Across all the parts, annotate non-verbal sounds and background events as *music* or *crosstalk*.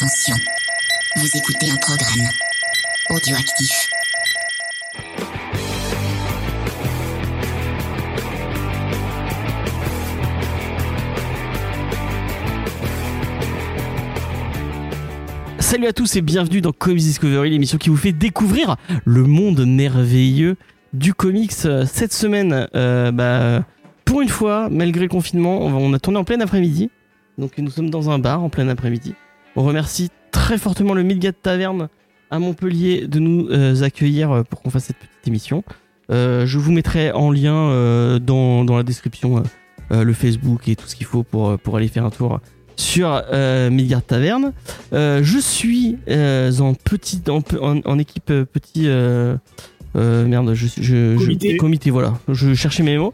Attention, vous écoutez un programme audioactif. Salut à tous et bienvenue dans Comics Discovery, l'émission qui vous fait découvrir le monde merveilleux du comics. Cette semaine, euh, bah, pour une fois, malgré le confinement, on a tourné en plein après-midi. Donc nous sommes dans un bar en plein après-midi. On remercie très fortement le Midgard Taverne à Montpellier de nous euh, accueillir euh, pour qu'on fasse cette petite émission. Euh, je vous mettrai en lien euh, dans, dans la description le Facebook et tout ce qu'il faut pour, pour aller faire un tour sur Midgard Taverne. Je suis en petit, en, en- en équipe petit. merde, je, je, je- Comité. comité, voilà. Je cherchais mes mots.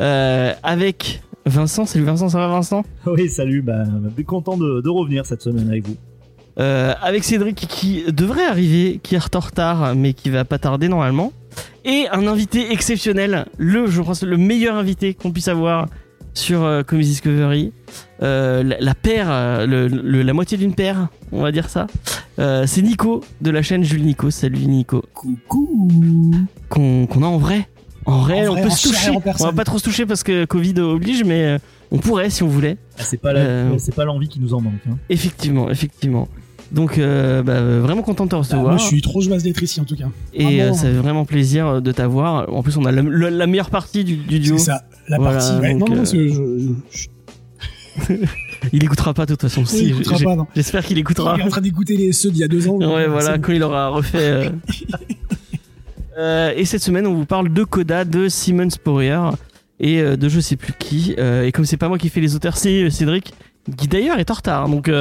Avec Vincent. Salut Vincent, ça va Vincent? Oui, salut, bah, content de, de revenir cette semaine avec vous. Euh, Avec Cédric qui devrait arriver, qui est en retard, mais qui va pas tarder normalement. Et un invité exceptionnel, le, je pense, le meilleur invité qu'on puisse avoir sur euh, Comics Discovery. Euh, la, la paire, euh, le- le- la moitié d'une paire, on va dire ça. Euh, c'est Nico de la chaîne Jules Nico. Salut Nico. Coucou Qu'on qu'on a en vrai. En vrai, En on peut se toucher. On va pas trop se toucher parce que Covid oblige, mais euh, on pourrait si on voulait. Ah, c'est pas la- Euh, c'est pas l'envie qui nous en manque. hein. Effectivement, effectivement. Donc, euh, bah, vraiment content de te Bah, recevoir. Moi, je suis trop joyeuse d'être ici en tout cas. Et Vraiment. euh, ça fait vraiment plaisir de t'avoir. En plus, on a la, la- la meilleure partie du, du duo. C'est ça, la Voilà, partie. ouais. donc, non, non, euh, parce que je, je- je- *laughs* Il écoutera pas de toute façon. il si. J'espère qu'il Il écoutera. est en train d'écouter les ceux d'il y a deux ans. Ouais, voilà, quand il aura refait. *laughs* euh. Et cette semaine, on vous parle de Coda, de Simon Spurrier et euh, de je sais plus qui. Euh, et comme c'est pas moi qui fais les auteurs, c'est Cédric, qui d'ailleurs est en retard. Donc, On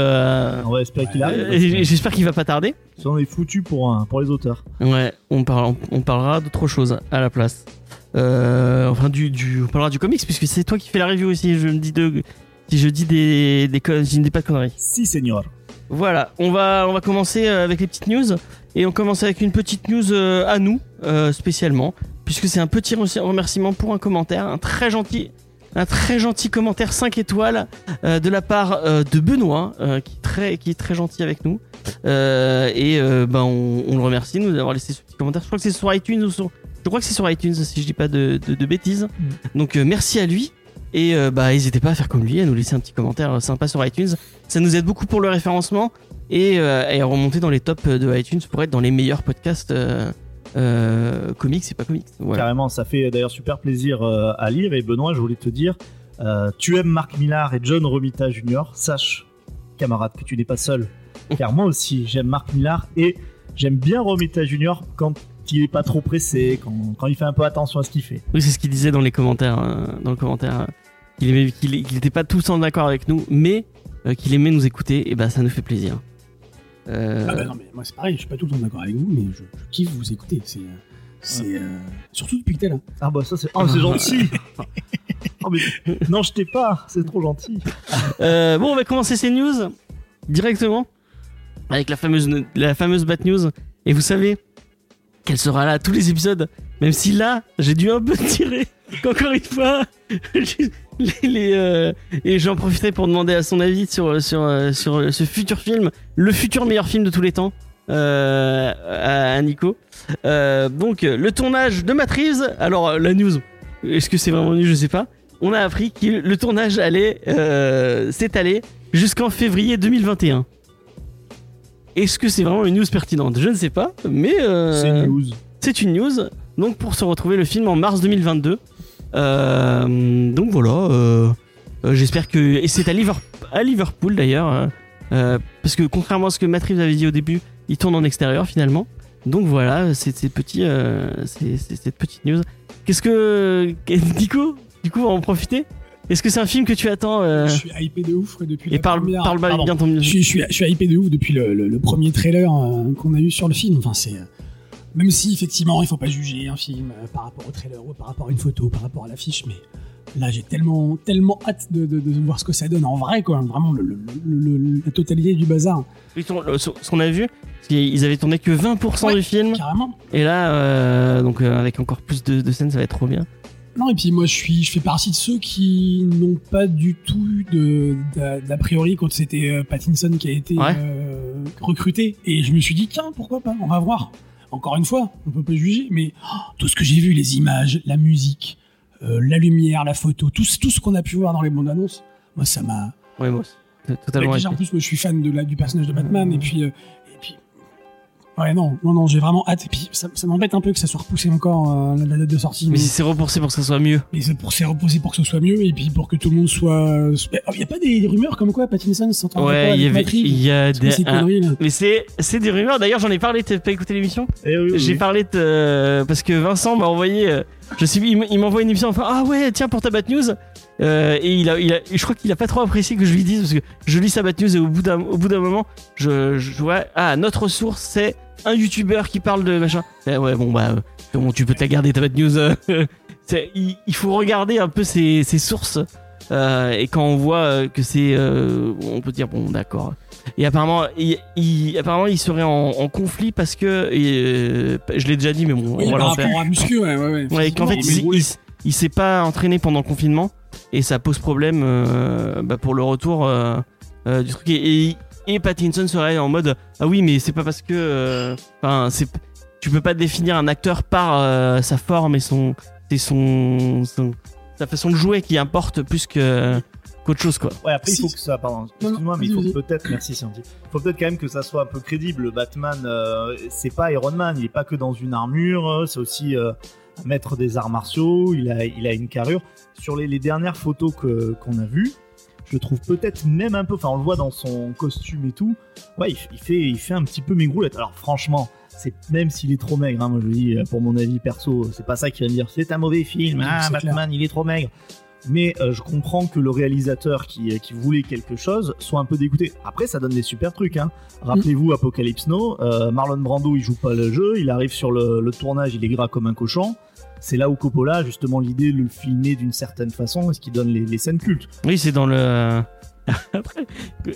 va espérer qu'il arrive. j'espère qu'il va pas tarder. sinon, on est foutu pour, un- pour les auteurs. Ouais, on, parle, on parlera d'autre chose à la place. Enfin, du, du, on parlera du comics, puisque c'est toi qui fais la review aussi. Je me dis de, si je dis des, des, con- je ne dis pas de conneries. Si, senior. Voilà, on va, on va commencer avec les petites news. Et on commence avec une petite news euh, à nous, euh, spécialement, puisque c'est un petit re- remerciement pour un commentaire, un très gentil, un très gentil commentaire 5 étoiles euh, de la part euh, de Benoît, euh, qui, est très, qui est très gentil avec nous. Et ben, on, on le remercie de nous avoir laissé ce petit commentaire. Je crois que c'est sur iTunes ou sur. Je crois que c'est sur iTunes, si je dis pas de, de, de bêtises. Donc euh, merci à lui. Et bah n'hésitez pas à faire comme lui, à nous laisser un petit commentaire sympa sur iTunes. Ça nous aide beaucoup pour le référencement et, euh, et à remonter dans les tops de iTunes pour être dans les meilleurs podcasts euh, euh, comics et pas comics. Voilà. Carrément, ça fait d'ailleurs super plaisir euh, à lire. Et Benoît, je voulais te dire, euh, tu aimes Marc Millar et John Romita Jr. Sache, camarade, que tu n'es pas seul. *laughs* Car moi aussi, j'aime Marc Millar et j'aime bien Romita Jr. quand il est pas trop pressé, quand, quand il fait un peu attention à ce qu'il fait. Oui, c'est ce qu'il disait dans les commentaires. dans le commentaire, qu'il aimait- qu'il qu'il était pas tout le temps d'accord avec nous, mais qu'il aimait nous écouter. Et bah ça nous fait plaisir. Euh, Ah bah non, mais moi c'est pareil, je suis pas tout le temps d'accord avec vous, mais je, je kiffe vous écouter. C'est. euh, c'est euh, Surtout depuis que t'es là. Ah bah ça c'est oh, c'est gentil. *laughs* Oh, mais... Non, je t'ai pas, c'est trop gentil. Euh, bon, on va commencer ces news directement avec la fameuse, la fameuse Bat News. Et vous savez qu'elle sera là à tous les épisodes, même si là, j'ai dû un peu *laughs* tirer. Encore une fois, *laughs* les, les, euh, et j'en profiterai pour demander à son avis sur, sur, euh, sur ce futur film, le futur meilleur film de tous les temps. euh, à, à Nico. Euh, donc, euh, le tournage de Reeves. Alors, euh, la news, est-ce que c'est vraiment nu Je sais pas. On a appris que le tournage allait euh, s'étaler jusqu'en février 2021. Est-ce que c'est vraiment une news pertinente? Je ne sais pas, mais euh, C'est une news. c'est une news. Donc pour se retrouver le film en mars 2022. Euh, donc voilà. euh, euh, J'espère que et c'est à, Liver- à Liverpool d'ailleurs, euh, parce que contrairement à ce que Matt Reeves avait dit au début, il tourne en extérieur finalement. Donc voilà, c'est ces petits, euh, c'est cette petite news. Qu'est-ce que Nico Du coup, on va en profiter? Est-ce que c'est un film que tu attends euh, Je suis hypé de ouf depuis Et la parle, première- parle Pardon. bien ton. Je suis, je, suis, je suis hypé de ouf depuis le, le- le premier trailer euh, qu'on a eu sur le film. Enfin, c'est. Même si, effectivement, il faut pas juger un film euh, par rapport au trailer ou par rapport à une photo, par rapport à l'affiche, mais là, j'ai tellement, tellement hâte de, de- de voir ce que ça donne en vrai, quoi. Vraiment, le- le- le- le- la totalité du bazar. Ton- ce qu'on a vu, qu'ils avaient tourné que 20% Ouais. du film. Carrément. Et là, euh, donc euh, avec encore plus de, de scènes, ça va être trop bien. Non, et puis moi, je, suis, je fais partie de ceux qui n'ont pas du tout de- d'a d'a priori quand c'était Pattinson qui a été Ouais. euh, recruté. Et je me suis dit, tiens, pourquoi pas, on va voir. Encore une fois, on peut pas juger, mais oh, tout ce que j'ai vu, les images, la musique, euh, la lumière, la photo, tout, ce- tout ce qu'on a pu voir dans les bandes annonces, moi ça m'a. Ouais, moi, totalement. déjà en plus, moi, je suis fan de la, du personnage de Batman, et puis. euh, et puis Ouais, non, non, non, j'ai vraiment hâte. Et puis, ça, ça m'embête un peu que ça soit repoussé encore, euh, la, date de sortie. Mais c'est repoussé pour que ça soit mieux. mais c'est pour c'est reposé pour que ce soit mieux et puis pour que tout le monde soit. Il y a pas des, des rumeurs comme quoi Pattinson s'entendrait pas Ouais, avec il y avait, Matrix il y a des. un- Mais c'est, c'est des rumeurs. D'ailleurs, j'en ai parlé. T'as pas écouté l'émission? Eh oui, oui, J'ai oui. parlé de euh, parce que Vincent m'a envoyé. euh, je suis, il m'envoie une émission. Enfin, ah ouais, tiens pour ta Bat News. Euh, et il a, il a, je crois qu'il a pas trop apprécié que je lui dise parce que je lis sa Bat News et au bout d'un, au bout d'un moment, je, je vois, ah notre source c'est un YouTuber qui parle de machin. Eh ouais, bon bah, bon, tu peux te la garder ta Bat News. euh, *laughs* il, il faut regarder un peu ses, ses sources. euh, et quand on voit que c'est, on peut dire bon d'accord. Et apparemment, il, il- apparemment, il serait en, en conflit parce que, et, je l'ai déjà dit, mais bon, Oui, on va par rapport à Muscu, ouais, ouais, ouais. Ouais, qu'en fait, il, il- s'est pas entraîné pendant le confinement et ça pose problème euh, bah, pour le retour euh, euh, du truc. Et, et, Pattinson serait en mode ah oui, mais c'est pas parce que, enfin, c'est, tu peux pas définir un acteur par sa forme et son, son- sa façon de jouer qui importe plus que qu'autre chose quoi. Ouais, après, il faut que ça. Pardon, excuse-moi, mais il faut peut-être. Merci, Sandy. Il faut peut-être quand même que ça soit un peu crédible. Batman, euh, c'est pas Iron Man. Il est pas que dans une armure. euh, C'est aussi euh, un maître des arts martiaux. Il a, il a une carrure. Sur les, les dernières photos que qu'on a vues, je trouve peut-être même un peu. Enfin, on le voit dans son costume et tout. Ouais, il, il fait, il fait un petit peu maigroulet. Alors, franchement. C'est même s'il est trop maigre, hein, moi je dis pour mon avis perso, c'est pas ça qui va me dire c'est un mauvais film, ah Batman il est trop maigre. Mais euh, je comprends que le réalisateur qui, qui voulait quelque chose soit un peu dégoûté. Après, ça donne des super trucs. Hein. Rappelez-vous Apocalypse Now, euh, Marlon Brando, il joue pas le jeu, il arrive sur le, tournage, il est gras comme un cochon. C'est là où Coppola justement l'idée de le filmer d'une certaine façon, ce qui donne les, scènes cultes. Oui, c'est dans le. *laughs* Après,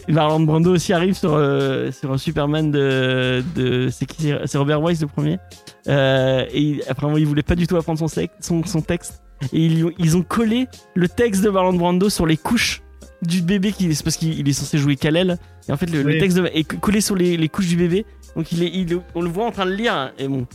Marlon Brando aussi arrive sur, euh, sur un Superman de. de c'est qui C'est Robert Wise le premier. Euh, et apparemment, il voulait pas du tout apprendre son texte. Et ils, ont- ils ont collé le texte de Marlon Brando sur les couches du bébé. Qui, c'est parce qu'il il est censé jouer Kal-El. Et en fait, le, texte de- est collé sur les, les couches du bébé. Donc il est, il- on le voit en train de lire. Et bon.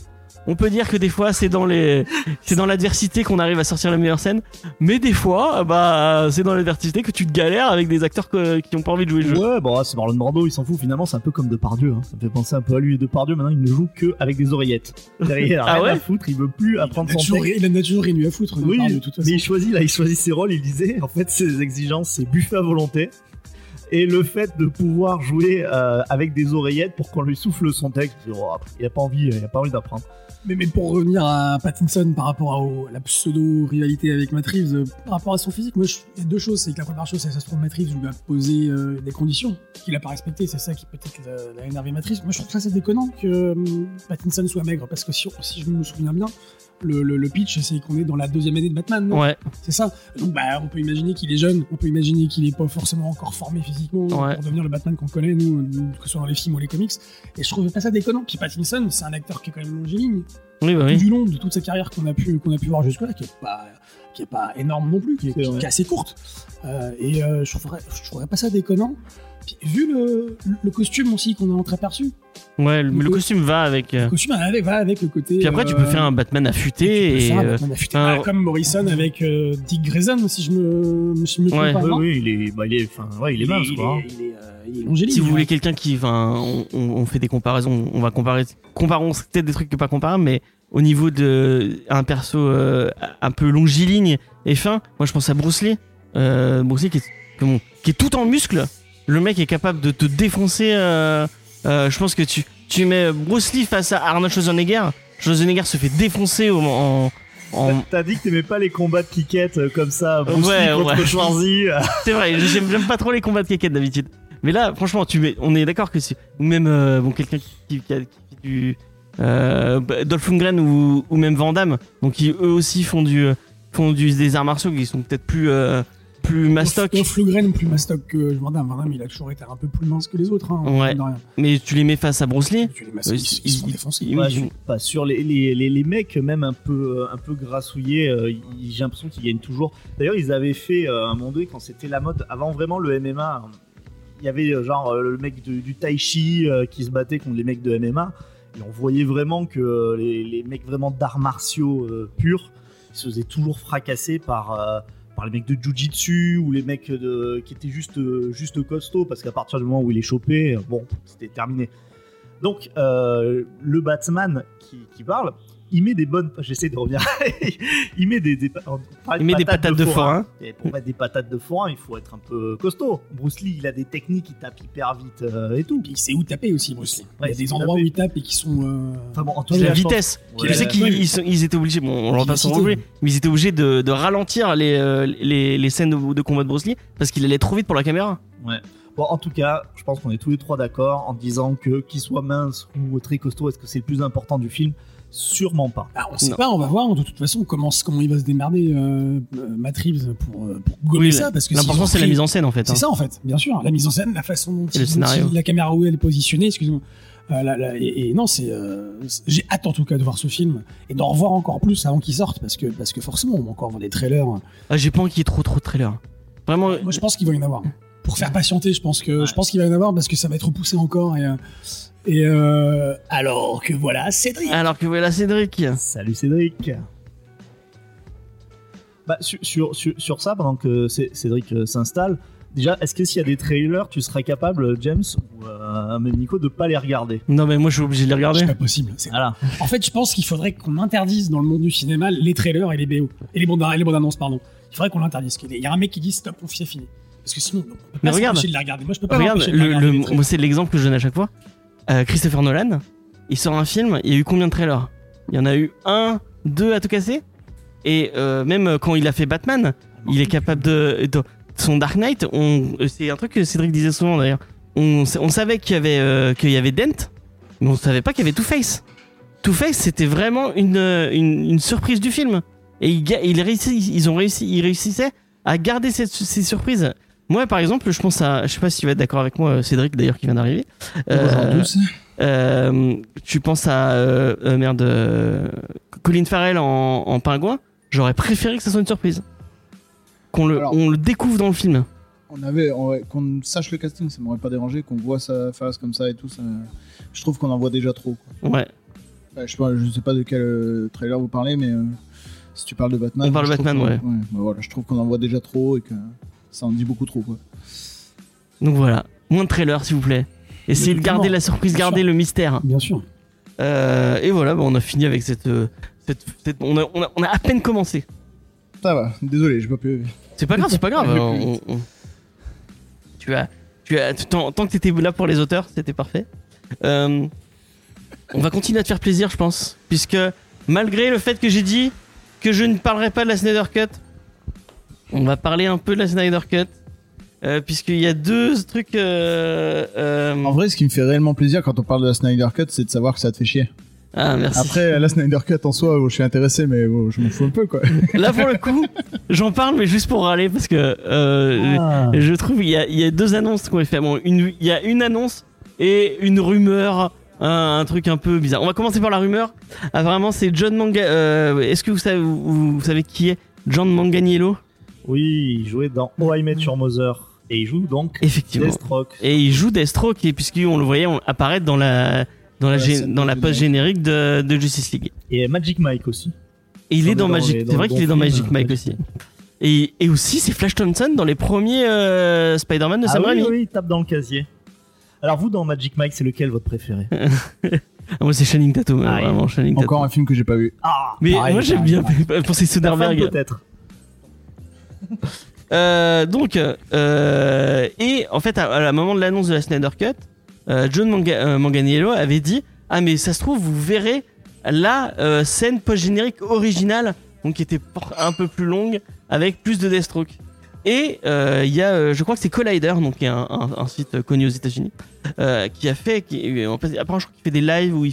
On peut dire que des fois c'est dans les c'est dans l'adversité qu'on arrive à sortir la meilleure scène, mais des fois bah c'est dans l'adversité que tu te galères avec des acteurs que- qui ont pas envie de jouer le jeu. Ouais, bon, c'est Marlon Brando, il s'en fout. Finalement, c'est un peu comme Depardieu. Hein. Ça me fait penser un peu à lui. Depardieu, maintenant, il ne joue que avec des oreillettes. Derrière, il a *laughs* Ah rien ouais à foutre, il veut plus apprendre Il a son texte. il a toujours rien eu à foutre. Oui, Depardieu, de toute façon. mais il choisit là, il choisit ses rôles. Il disait, en fait, ses exigences, c'est buffet à volonté. Et le fait de pouvoir jouer euh, avec des oreillettes pour qu'on lui souffle son texte, oh, il a pas envie, a pas envie d'apprendre. Mais, mais pour revenir à Pattinson par rapport à, la pseudo-rivalité avec Matt euh, par rapport à son physique, moi, il y a deux choses. C'est que la première chose, c'est que ça se trouve, Matt Reeves lui a posé euh, des conditions qu'il n'a pas respectées. C'est ça qui peut-être l'a- énervé Matt Reeves. Moi, je trouve ça, c'est déconnant que Pattinson soit maigre. Parce que si, si je me souviens bien, le, le- le pitch, c'est qu'on est dans la deuxième année de Batman. non Ouais, C'est ça. Donc, bah, on peut imaginer qu'il est jeune, on peut imaginer qu'il est pas forcément encore formé physiquement Ouais. pour devenir le Batman qu'on connaît, nous, que ce soit dans les films ou les comics. Et je trouve pas ça déconnant. Puis Pattinson, c'est un acteur qui est quand même longiligne, oui, bah tout oui. du long de toute sa carrière qu'on a pu, qu'on a pu voir jusque-là, qui est pas, qui est pas énorme non plus, qui est, C'est qui- vrai. qui est assez courte. Euh, et euh, je, trouverais, je trouverais pas ça déconnant. Vu le, le costume aussi qu'on a entreaperçu, Ouais, le, mais le costume va avec. euh, le costume va avec le côté. Puis après, tu peux euh, faire un Batman tu peux affûté et. faire un euh, Batman affûté. un- Ah, comme Morrison avec euh, Dick Grayson, si je me, si je me trompe Ouais. pas. Oui, il est, bah, il est, enfin, ouais, il est mince, quoi. hein. est- il est, euh, il est longiligne, Si vous voulez quelqu'un qui, enfin, on, on- on fait des comparaisons, on va comparer, comparons peut-être des trucs que pas comparables, mais au niveau de un perso euh, un peu longiligne et fin, moi je pense à Bruce Lee, euh, Bruce Lee qui est, comment, qui est tout en muscle, le mec est capable de te défoncer. euh, euh, je pense que tu, tu mets Bruce Lee face à Arnold Schwarzenegger, Schwarzenegger se fait défoncer au, en, en- T'as- dit que t'aimais pas les combats de kickette euh, comme ça, Bruce Ouais, Lee contre ouais. Schwarzy. *laughs* C'est vrai, j'aime pas trop les combats de kékette d'habitude. Mais là, franchement, tu mets, on est d'accord que c'est ou même euh, bon quelqu'un qui, qui, a- qui fait du bah, Dolph Lundgren ou, ou même Van Damme, donc eux aussi font du font du des arts martiaux qui sont peut-être plus plus mastoc, plus mastoc que Van Damme. Van Damme, il a toujours été un peu plus mince que les autres. Hein, Ouais. mais tu les mets face à Bruce Lee. Tu les masses, Euh, ils, ils se font ils- défoncer. ils- Ouais, ils- je- bah, sur les, les, les, les mecs même un peu un peu grassouillés, euh, j'ai l'impression qu'ils gagnent toujours. D'ailleurs, ils avaient fait euh, un moment donné quand c'était la mode avant vraiment le MMA. il y avait euh, genre le mec du, du Tai Chi euh, qui se battait contre les mecs de MMA. Et on voyait vraiment que les, les mecs vraiment d'arts martiaux euh, purs, ils se faisaient toujours fracasser par, euh, par les mecs de Jiu-Jitsu ou les mecs de, qui étaient juste, juste costauds parce qu'à partir du moment où il est chopé, bon, c'était terminé. Donc, euh, le Batman qui parle, il met des bonnes. J'essaie de revenir. *laughs* il met des, des, on parlait Il met des patates de forain. Et pour mettre des patates de forain, il faut être un peu costaud. Bruce Lee, il a des techniques, il tape hyper vite euh, et tout. Puis il sait où taper aussi, Bruce Lee. Ouais, il y a des endroits taper. où il tape et qui sont. euh, Enfin bon, en tout la cas, pense- vitesse. Ouais. je sais qu'ils Ouais. ils étaient obligés, bon, on va pas s'en Vivacité. enlever, mais ils étaient obligés de, de ralentir les, euh, les, les scènes de, de combat de Bruce Lee parce qu'il allait trop vite pour la caméra. Bon, en tout cas, je pense qu'on est tous les trois d'accord en disant que qu'il soit mince ou très costaud, est-ce que c'est le plus important du film? Sûrement pas. bah, on sait Non. pas, on va voir de toute façon comment, comment il va se démerder euh, Matt Reeves pour, euh, pour gommer Oui, ça. Parce que L'important c'est la mise en scène en fait. C'est hein. ça en fait, bien sûr. La mise en scène, la façon dont, Et le il- dont il- la caméra où elle est positionnée, excuse-moi. Euh, et, et non, c'est. euh, c'est- J'ai hâte en tout cas de voir ce film et d'en revoir encore plus avant qu'il sorte parce que, parce que forcément, on va encore voir des trailers. Ah, J'ai pas envie qu'il y ait trop trop de trailers. Vraiment, Moi, je pense qu'il va y en avoir. Pour faire patienter, je pense que Ouais. je pense qu'il va y en avoir parce que ça va être repoussé encore et. euh, et euh, alors que voilà, Cédric. alors que voilà Cédric. Salut Cédric bah, sur, sur, sur, sur ça, pendant que Cé- Cédric euh, s'installe, déjà, est-ce que s'il y a des trailers, tu serais capable, James, ou euh, même Nico, de pas les regarder? Non mais moi je suis obligé de les regarder. C'est pas possible. Voilà. En fait, je pense qu'il faudrait qu'on interdise dans le monde du cinéma les trailers et les BO et les bandes, les bandes annonces, pardon. Il faudrait qu'on l'interdise. Il y a un mec qui dit stop, on c'est fini. Parce que sinon, on peut Mais pas regarde. de les regarder. Moi, je peux pas Regarde, le, le- moi, c'est l'exemple que je donne à chaque fois. Euh, Christopher Nolan, il sort un film, il y a eu combien de trailers? Il y en a eu un, deux à tout casser? Et euh, même quand il a fait Batman, il est capable de, de- son Dark Knight. On, c'est un truc que Cédric disait souvent d'ailleurs. On, on savait qu'il y avait euh, qu'il y avait Dent, mais on savait pas qu'il y avait Two Face. Two Face, c'était vraiment une, une, une surprise du film. Et il, ga- il réussit, ils ont réussi, ils réussissaient à garder cette, ces surprises. Moi, par exemple, je pense à, je sais pas si tu vas être d'accord avec moi, Cédric d'ailleurs qui vient d'arriver. Euh, euh, tu penses à euh, euh, merde, euh, Colin Farrell en, en pingouin. J'aurais préféré que ça soit une surprise. Qu'on le, Alors- on le découvre dans le film. On avait, on- ouais, qu'on sache le casting, ça m'aurait pas dérangé, qu'on voit sa face comme ça et tout. Ça, je trouve qu'on en voit déjà trop. Quoi. Ouais. Ouais, je, sais pas, je sais pas de quel euh, trailer vous parlez, mais euh, si tu parles de Batman, On parle de Batman, qu'on- bah voilà, je trouve qu'on en voit déjà trop et que ça en dit beaucoup trop. Quoi. Donc voilà. Moins de trailers, s'il vous plaît. Essayez de garder la surprise, Bien garder sûr. le mystère. Bien sûr. Euh, et voilà, bah, on a fini avec cette. euh, cette, cette- on, a, on, a, on a à peine commencé. Ça va, désolé, j'ai pas pu. C'est pas grave, c'est pas grave. *laughs* On- Tu as, tu as, tant, tant que t'étais là pour les auteurs, c'était parfait. Euh, on va continuer à te faire plaisir, je pense, puisque malgré le fait que j'ai dit que je ne parlerai pas de la Snyder Cut, on va parler un peu de la Snyder Cut, euh, puisqu'il y a deux trucs. euh, euh, En vrai, ce qui me fait réellement plaisir quand on parle de la Snyder Cut, c'est de savoir que ça te fait chier. Ah merci. Après, la Snyder Cut en soi, oh, je suis intéressé, mais oh, je m'en fous un peu quoi. *laughs* Là pour le coup, j'en parle, mais juste pour râler parce que Ah. Je trouve il y a, il y a deux annonces qu'on a fait. Bon, une, il y a une annonce et une rumeur, un, un truc un peu bizarre. On va commencer par la rumeur. Ah, vraiment, c'est John Manga. Est-ce que vous savez, vous, vous savez qui est John Manganiello? Oui, il jouait dans Oh I Met Your Mother. Et il joue donc Effectivement. Deathstroke. Et il joue Deathstroke, et puisqu'on le voyait apparaître dans la dans la, la dans post générique de, de Justice League. Et Magic Mike aussi. Et il est dans dans Magic. C'est vrai qu'il est dans Magic Mike aussi. Et, et aussi, c'est Flash Thompson dans les premiers euh, Spider-Man de Ah Sam oui, Raimi. oui, il tape dans le casier. Alors vous, dans Magic Mike, c'est lequel votre préféré? Ah, *laughs* moi, c'est Channing Tatum, Ah, vraiment Tatum. Encore un film que j'ai pas vu. Ah Mais Pareil, moi j'aime bien pour ces *laughs* Soderbergh. peut-être. Euh, donc, euh, et en fait, à, la moment de l'annonce de la Snyder Cut, euh, John Manga- Manganiello avait dit Ah, mais ça se trouve, vous verrez la scène post-générique originale, donc qui était un peu plus longue, avec plus de Deathstroke. Et il y a, je crois que c'est Collider, donc qui est un, site connu aux États-Unis, qui a fait, en fait, après je crois qu'il fait des lives où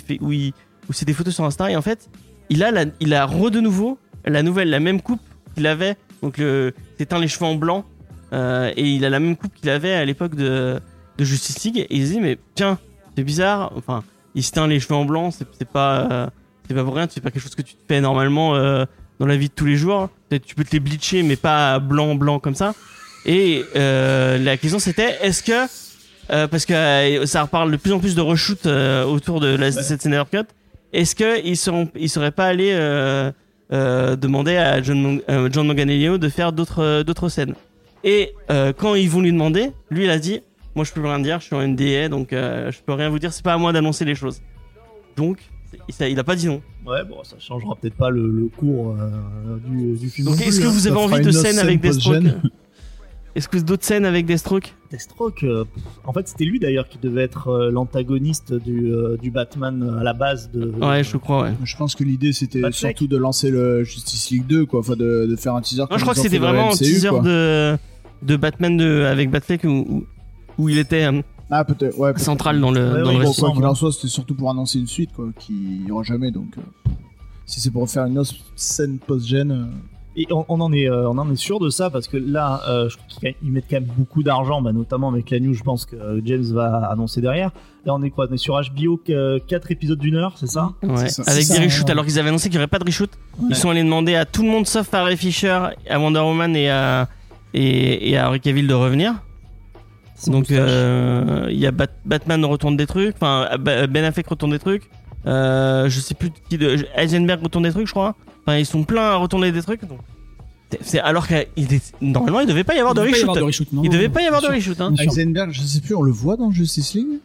où c'est des photos sur Insta, et en fait, il a, la, il a re de nouveau la nouvelle, la même coupe qu'il avait, donc le, c'est teint les cheveux en blanc, euh, et il a la même coupe qu'il avait à l'époque de, de Justice League, et il se dit mais tiens, c'est bizarre, enfin, il se teint les cheveux en blanc, c'est pas, euh, c'est pas pour rien, c'est pas quelque chose que tu te fais normalement euh, dans la vie de tous les jours. Peut-être tu peux te les bleacher, mais pas blanc blanc comme ça. Et euh, la question c'était est-ce que euh, parce que euh, ça reparle de plus en plus de reshoot euh, autour de la, cette Snyder Cut. Est-ce qu'ils ils seraient pas allés euh, euh, demander à John, euh, John Manganiello de faire d'autres, euh, d'autres scènes Et euh, quand ils vont lui demander, lui il a dit, moi je peux rien dire, je suis en NDA, donc euh, je peux rien vous dire, c'est pas à moi d'annoncer les choses. Donc, ça- il a pas dit non. Ouais, bon, ça changera peut-être pas le, le cours euh, du, du film. Donc, est-ce que hein. vous avez envie de scènes scène avec Deathstroke. Est-ce que d'autres scènes avec Deathstroke Deathstroke, euh, en fait, c'était lui d'ailleurs qui devait être euh, l'antagoniste du, euh, du Batman à la base de. Ouais, je crois, ouais. Je pense que l'idée c'était surtout de lancer le Justice League 2, quoi. Enfin, de, de faire un teaser. Moi, je crois que c'était vraiment un teaser quoi. de, de Batman de, avec Batfleck où, où, où il était euh, Ah, peut-être, ouais. central dans le, Ouais, dans ouais, le bon, récit. Quoi qu'il en soit, c'était surtout pour annoncer une suite, quoi, qui y aura jamais. Donc, euh, si c'est pour faire une autre scène post-gène. Euh, Et on, on en est, euh, on en est sûr de ça parce que là, euh, je trouve qu'ils mettent quand même beaucoup d'argent, bah, notamment avec la news. Je pense que euh, James va annoncer derrière. Là, on est quoi? On est sur HBO, 4 épisodes d'une heure, c'est ça? Ouais. Ça. Avec des ça, reshoots, ouais. alors qu'ils avaient annoncé qu'il n'y aurait pas de reshoot. Ouais. Ils sont allés demander à tout le monde sauf à Ray Fisher, à Wonder Woman et à, et, et à Henry Cavill de revenir. Donc euh, il y a Bat- Batman retourne des trucs, enfin Ben Affleck retourne des trucs. Euh, je sais plus qui de Heisenberg retourne des trucs, je crois. Enfin ils sont pleins à retourner des trucs. Donc c'est- alors qu'il est- normalement il devait pas y avoir de Il reshoot. de Il non, devait non, pas y avoir de reshoot. Hein. Heisenberg, je sais plus, on le voit dans Justice League?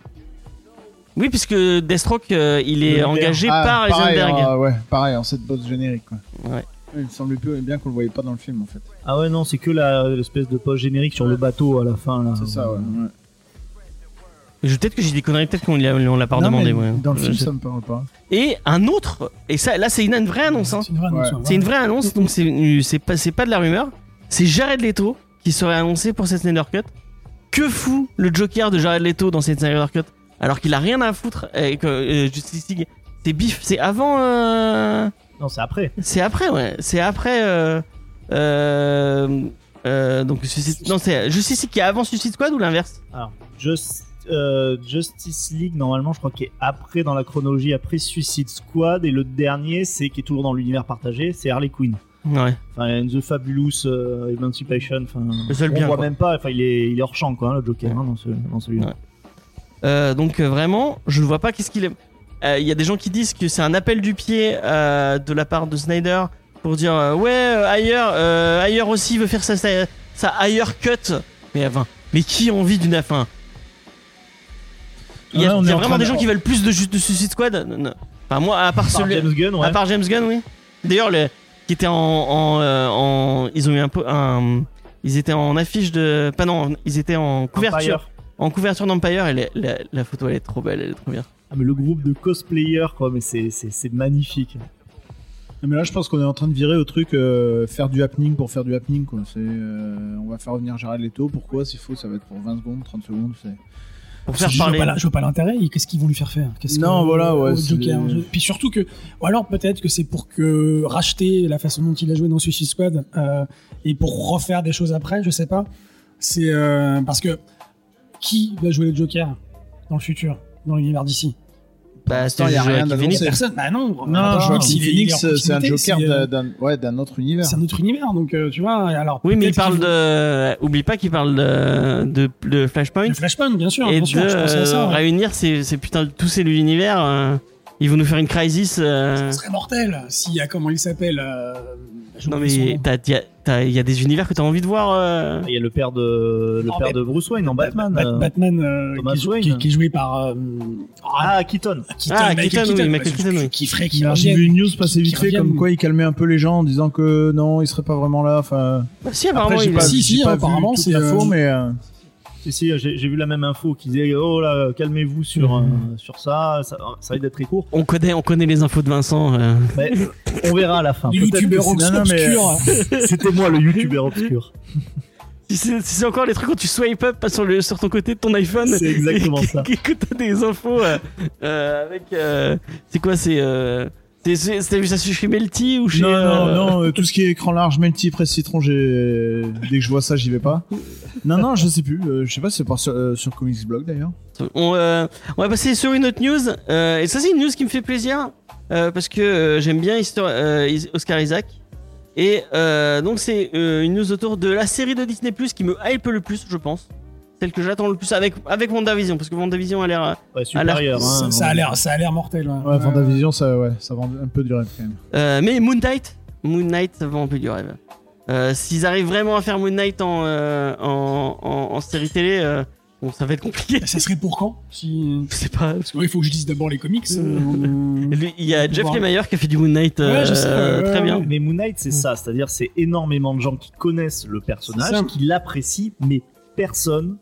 Oui puisque Deathstroke euh, il est Le engagé Ah, par pareil, Heisenberg. en- ouais, pareil, en cette boss générique, quoi. Ouais. Il me semblait plus- bien qu'on le voyait pas dans le film, en fait. Ah ouais, non, c'est que l'espèce de post générique sur le bateau à la fin. là. C'est ça, ouais. ouais. Peut-être que j'ai des conneries, peut-être qu'on l'a- on l'a pas Non, demandé. ouais. Dans le film, Je- ça me parle pas. Et un autre, et ça là c'est une, une vraie annonce. Hein. C'est une vraie annonce, Ouais. C'est une vraie annonce, donc c'est pas, c'est pas de la rumeur. C'est Jared Leto qui serait annoncé pour cette Snyder Cut. Que fout le Joker de Jared Leto dans cette Snyder Cut? Alors qu'il a rien à foutre et que euh, Justice League c'est bif, c'est avant, euh, Non, c'est après. c'est après ouais, c'est après. Euh, euh, euh, donc Suicide- non c'est Justice League qui est avant Suicide Squad ou l'inverse? Alors, Just- euh, Justice League, normalement, je crois qu'il est après dans la chronologie, après Suicide Squad. Et le dernier, c'est qui est toujours dans l'univers partagé, c'est Harley Quinn. Ouais. Enfin, in The Fabulous euh, Emancipation. Enfin, Le seul on bien, voit quoi. même pas. Enfin, il est, il est hors champ, quoi, hein, le Joker, Ouais. hein, dans, ce, dans celui-là. Ouais. Euh, donc vraiment, je ne vois pas qu'est-ce qu'il est. Euh, Il y a des gens qui disent que c'est un appel du pied euh, de la part de Snyder pour dire ouais ailleurs, ailleurs aussi veut faire ça, ça ailleurs cut. Mais enfin, mais qui a envie d'une fin Il y a, Ouais, on il y a est en vraiment des de- gens qui veulent plus de, de Suicide Squad. Non. Enfin moi, à part Par celui, James Gunn, ouais. à part James Gunn, oui. D'ailleurs, le, qui était en, en, euh, en- ils ont eu un peu un, ils étaient en affiche de, pas non, ils étaient en couverture Empire. en couverture d'Empire et la, la, la photo elle est trop belle, elle est trop bien. Ah, mais le groupe de cosplayers, quoi, mais c'est, c'est, c'est magnifique. Mais là, je pense qu'on est en train de virer au truc euh, faire du happening pour faire du happening, quoi. C'est, euh, on va faire revenir Jared Leto. Pourquoi? S'il faut, ça va être pour 20 secondes, 30 secondes. Pour faire parler. je vois pas l'intérêt. Qu'est-ce qu'ils vont lui faire faire? Qu'est-ce Non, voilà, ouais, Joker. Puis surtout que, ou alors peut-être que c'est pour que racheter la façon dont il a joué dans Suicide Squad euh, et pour refaire des choses après, je sais pas. C'est euh, parce que qui va jouer le Joker dans le futur, dans l'univers d'ici? Bah, c'est a Joaquin rien. Personne. Bah non. Non, il est Phoenix, en c'est un Joker euh, d'un, ouais, d'un autre univers. C'est un autre univers, donc euh, tu vois. Alors Oui, mais il parle de. Oublie pas qu'il parle de, de, de Flashpoint Flashpoint, bien sûr. et de sûr, je pensais à ça. euh, ouais. réunir ces, ces putains de tous ces univers. Ils vont nous faire une crisis. euh, Ce serait mortel s'il y a comment il s'appelle. euh, j'ai Non mais il y a des univers que t'as envie de voir. euh. Il y a le père de, le Non, père mais- de Bruce Wayne en Batman. Bat- euh. Batman euh, qui, Wayne. qui- qui est joué par euh, Ah, Keaton. Keaton, Ah, Keaton, oui, Keaton, Michael qui- Keaton, oui. qui ferait qu'il revienne. vu une news passer vite fait comme quoi il calmait un peu les gens en disant que non, il serait pas vraiment là. Enfin, Bah, si apparemment après, j'ai il pas, est- Si, si, j'ai pas apparemment, c'est, euh, mais euh, Si, si, j'ai, vu la même info qui disait Oh là, calmez-vous sur, Mhm. euh, sur ça, ça, ça risque d'être très court. on connaît, on connaît les infos de Vincent. euh. Mais on verra à la fin. Non, mais- obscurs. *laughs* C'était moi le youtubeur obscur. Si c'est si encore les trucs quand tu swipe up sur, le, sur ton côté de ton iPhone. C'est exactement *laughs* et, ça. que- Que t'as des infos euh, euh, avec. euh, c'est quoi C'est. Vu ça chez Melty ou chez. non, non, euh, non, euh, tout ce qui est écran large, multi, presse citron, j'ai... dès que je vois ça, j'y vais pas. Non, non, je sais plus. euh, je sais pas si c'est par sur, euh, sur Comics Blog d'ailleurs. On, euh, on va passer sur une autre news. et ça, c'est une news qui me fait plaisir. parce que j'aime bien Oscar Isaac. Et donc, c'est une news autour de la série de Disney Plus qui me hype le plus, je pense. Celle que j'attends le plus avec avec WandaVision parce que WandaVision a l'air euh, Ouais, supérieur. ça, hein, ça a l'air, ça a l'air mortel. Ouais, Ouais, Fantavision, ça, ouais, ça vend un peu du rêve quand même. euh, mais Moon Knight Moon Knight ça vend un peu du rêve Euh, s'ils arrivent vraiment à faire Moon Knight en euh, en, en, en série télé euh, bon ça va être compliqué Ça serait pour quand si... je sais pas Parce que ouais, il faut que je lise d'abord les comics. euh, *laughs* Lui, il y a Jeff. Lemire qui a fait du Moon Knight euh, Ouais, je sais, ouais, très ouais, bien. Mais Moon Knight, c'est ça, c'est-à-dire c'est énormément de gens qui connaissent le personnage, qui l'apprécient, mais personne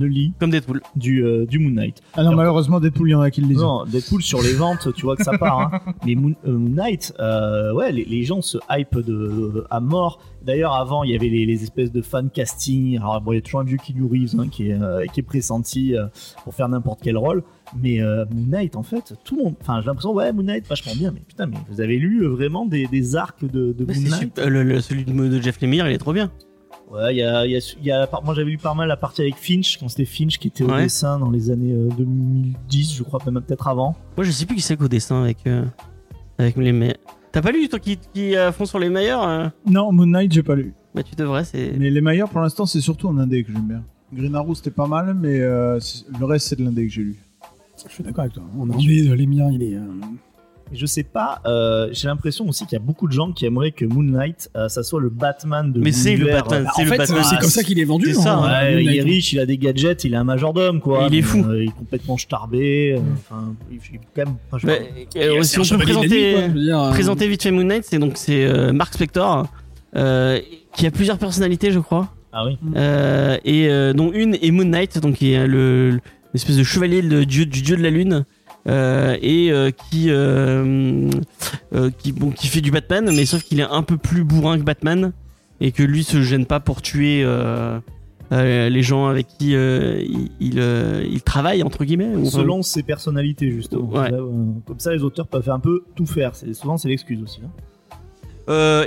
ne lit comme Deadpool du, euh, du Moon Knight. Ah non, Alors- malheureusement, Deadpool, il y en a qui le lisent. Non, Deadpool sur les ventes, tu vois que ça part. Hein. *laughs* Mais Moon, euh, Moon Knight, euh, ouais, les, les gens se hype de, à mort. D'ailleurs, avant, il y avait les, les espèces de fan casting. Alors, bon, il y a toujours un vieux Keanu Reeves hein, qui, est, euh, qui est pressenti euh, pour faire n'importe quel rôle. Mais euh, Moon Knight, en fait, tout le monde. Enfin, j'ai l'impression, ouais, Moon Knight, vachement bien. Mais putain, mais vous avez lu euh, vraiment des, des arcs de, de Moon Knight? super- le- le- celui de, de Jeff Lemire il est trop bien Ouais, il y a, il y a- il y a- moi j'avais lu pas mal la partie avec Finch, quand c'était Finch qui était au Ouais. dessin dans les années euh, 2010, je crois, même peut-être avant. moi je sais plus qui c'est qu'au dessin avec euh, avec les meilleurs t'as pas lu toi qui qui euh, font sur les meilleurs euh Non, Moon Knight, j'ai pas lu. bah tu devrais c'est Mais les meilleurs, pour l'instant, c'est surtout en indé que j'aime bien. Green Arrow, c'était pas mal, mais euh, c'est- le reste, c'est de l'indé que j'ai lu. Je suis d'accord avec toi. On a envie de l'émir, il est. euh, Je sais pas, euh, j'ai l'impression aussi qu'il y a beaucoup de gens qui aimeraient que Moon Knight, euh, ça soit le Batman de mais c'est le. Batman c'est en le fait, Batman c'est comme ça qu'il est vendu. C'est ça, hein, Ouais, Moon il est riche, il a des gadgets, il est un majordome quoi. Il est fou. euh, il est complètement starbé. euh, Enfin, il est quand même. enfin, si on peut présenter quoi, euh, vite fait Moon Knight c'est donc c'est euh, Mark Spector euh, qui a plusieurs personnalités je crois Ah oui. Euh, et euh, dont une est Moon Knight, donc qui est le l'espèce de chevalier de dieu, du dieu de la lune. Euh, et euh, qui euh, qui bon qui fait du Batman mais sauf qu'il est un peu plus bourrin que Batman et que lui se gêne pas pour tuer euh, les gens avec qui euh, il, il, euh, il travaille entre guillemets ou- Selon ses personnalités justement. Ouais. Comme ça, les auteurs peuvent un peu tout faire. C'est souvent c'est l'excuse aussi. hein.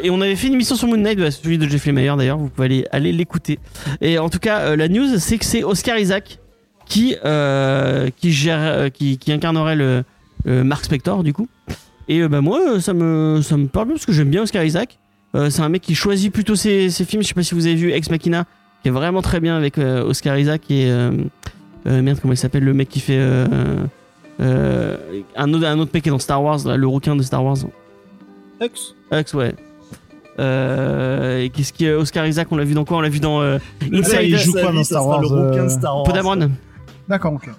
Et on avait fait une émission sur Moon Knight, bah, celui de Jeff Lemire d'ailleurs, vous pouvez aller, aller l'écouter. Et en tout cas, la news, c'est que c'est Oscar Isaac qui, euh, qui, gère, euh, qui, qui incarnerait le, le Mark Spector du coup. Et euh, bah, moi, euh, ça me, ça me parle parce que j'aime bien Oscar Isaac. Euh, c'est un mec qui choisit plutôt ses, ses films. Je sais pas si vous avez vu Ex Machina, qui est vraiment très bien avec euh, Oscar Isaac et euh, euh, merde, comment il s'appelle le mec qui fait euh, euh, un, autre, un autre mec qui est dans Star Wars, là, le requin de Star Wars. Hux. Hux, ouais. Euh, et qu'est-ce qui Oscar Isaac On l'a vu dans quoi? On l'a vu dans euh, Inside, il joue quoi dans Star Wars, requin de euh, Star Wars. Podamron. D'accord, ok.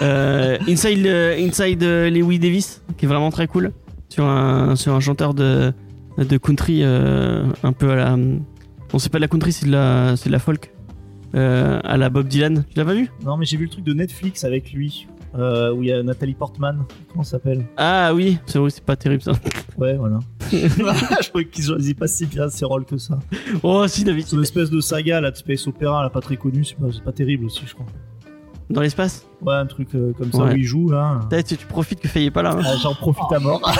Euh, Inside, euh, Inside euh, Lewis Davis, qui est vraiment très cool, sur un sur un chanteur de de country euh, un peu à la. On sait pas de la country, c'est de la c'est de la folk. Euh, à la Bob Dylan. Tu l'as pas vu? Non, mais j'ai vu le truc de Netflix avec lui. euh, où il y a Nathalie Portman. Comment ça s'appelle? Ah oui, c'est vrai, c'est pas terrible ça. *laughs* Ouais, voilà. *laughs* je crois qu'ils choisissent pas si bien ses rôles que ça. Oh si David, C'est une espèce de saga, là, de Space Opera, là, pas très connue, c'est pas, c'est pas terrible aussi, je crois. Dans l'espace. Ouais, un truc euh, comme ça Ouais. où il joue, là. Peut-être tu, tu profites que Faye est pas là. hein. Ah, J'en profite à mort. *laughs*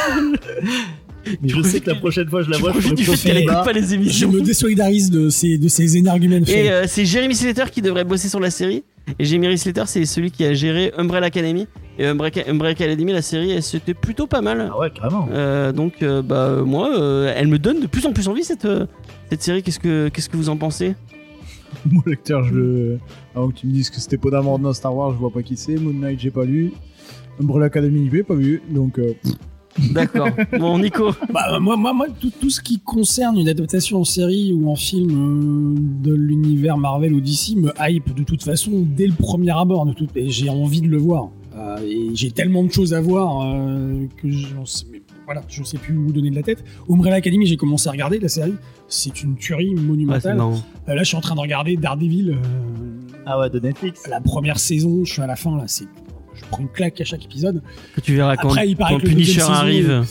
Mais je sais que la prochaine fois je la Tu vois, je profites du ferai fait qu'elle profil écoute bas. pas les Je émissions. me désolidarise de ces, de ces énergumènes Et euh, c'est Jeremy Slater qui devrait bosser sur la série. Et Jeremy Slater, c'est celui qui a géré Umbrella Academy. Et Umbrella, Umbrella Academy, la série, elle, c'était plutôt pas mal. Ah ouais, carrément. Euh, donc, euh, bah, euh, moi, euh, elle me donne de plus en plus envie cette, euh, cette série. Qu'est-ce que, qu'est-ce que vous en pensez? *laughs* Moi, lecteur, je le. Avant que tu me dises que c'était Podamron dans Star Wars, je vois pas qui c'est. Moon Knight, j'ai pas lu. Umbrella Academy, j'ai pas vu. Donc, euh, *laughs* D'accord. bon, Nico. *laughs* Bah, moi, moi, moi tout, tout ce qui concerne une adaptation en série ou en film euh, de l'univers Marvel ou DC me hype de toute façon dès le premier abord. De toute... et J'ai envie de le voir. Euh, et j'ai tellement de choses à voir euh, que j'en sais, voilà, je sais plus où donner de la tête. Umbrella Academy, j'ai commencé à regarder la série. C'est une tuerie monumentale. Euh, là, je suis en train de regarder Daredevil. euh, Ah ouais, de Netflix. la première saison, je suis à la fin là. C'est, je prends une claque à chaque épisode. Que tu verras quand, Après, il paraît quand que le Punisher deuxième saison- arrive.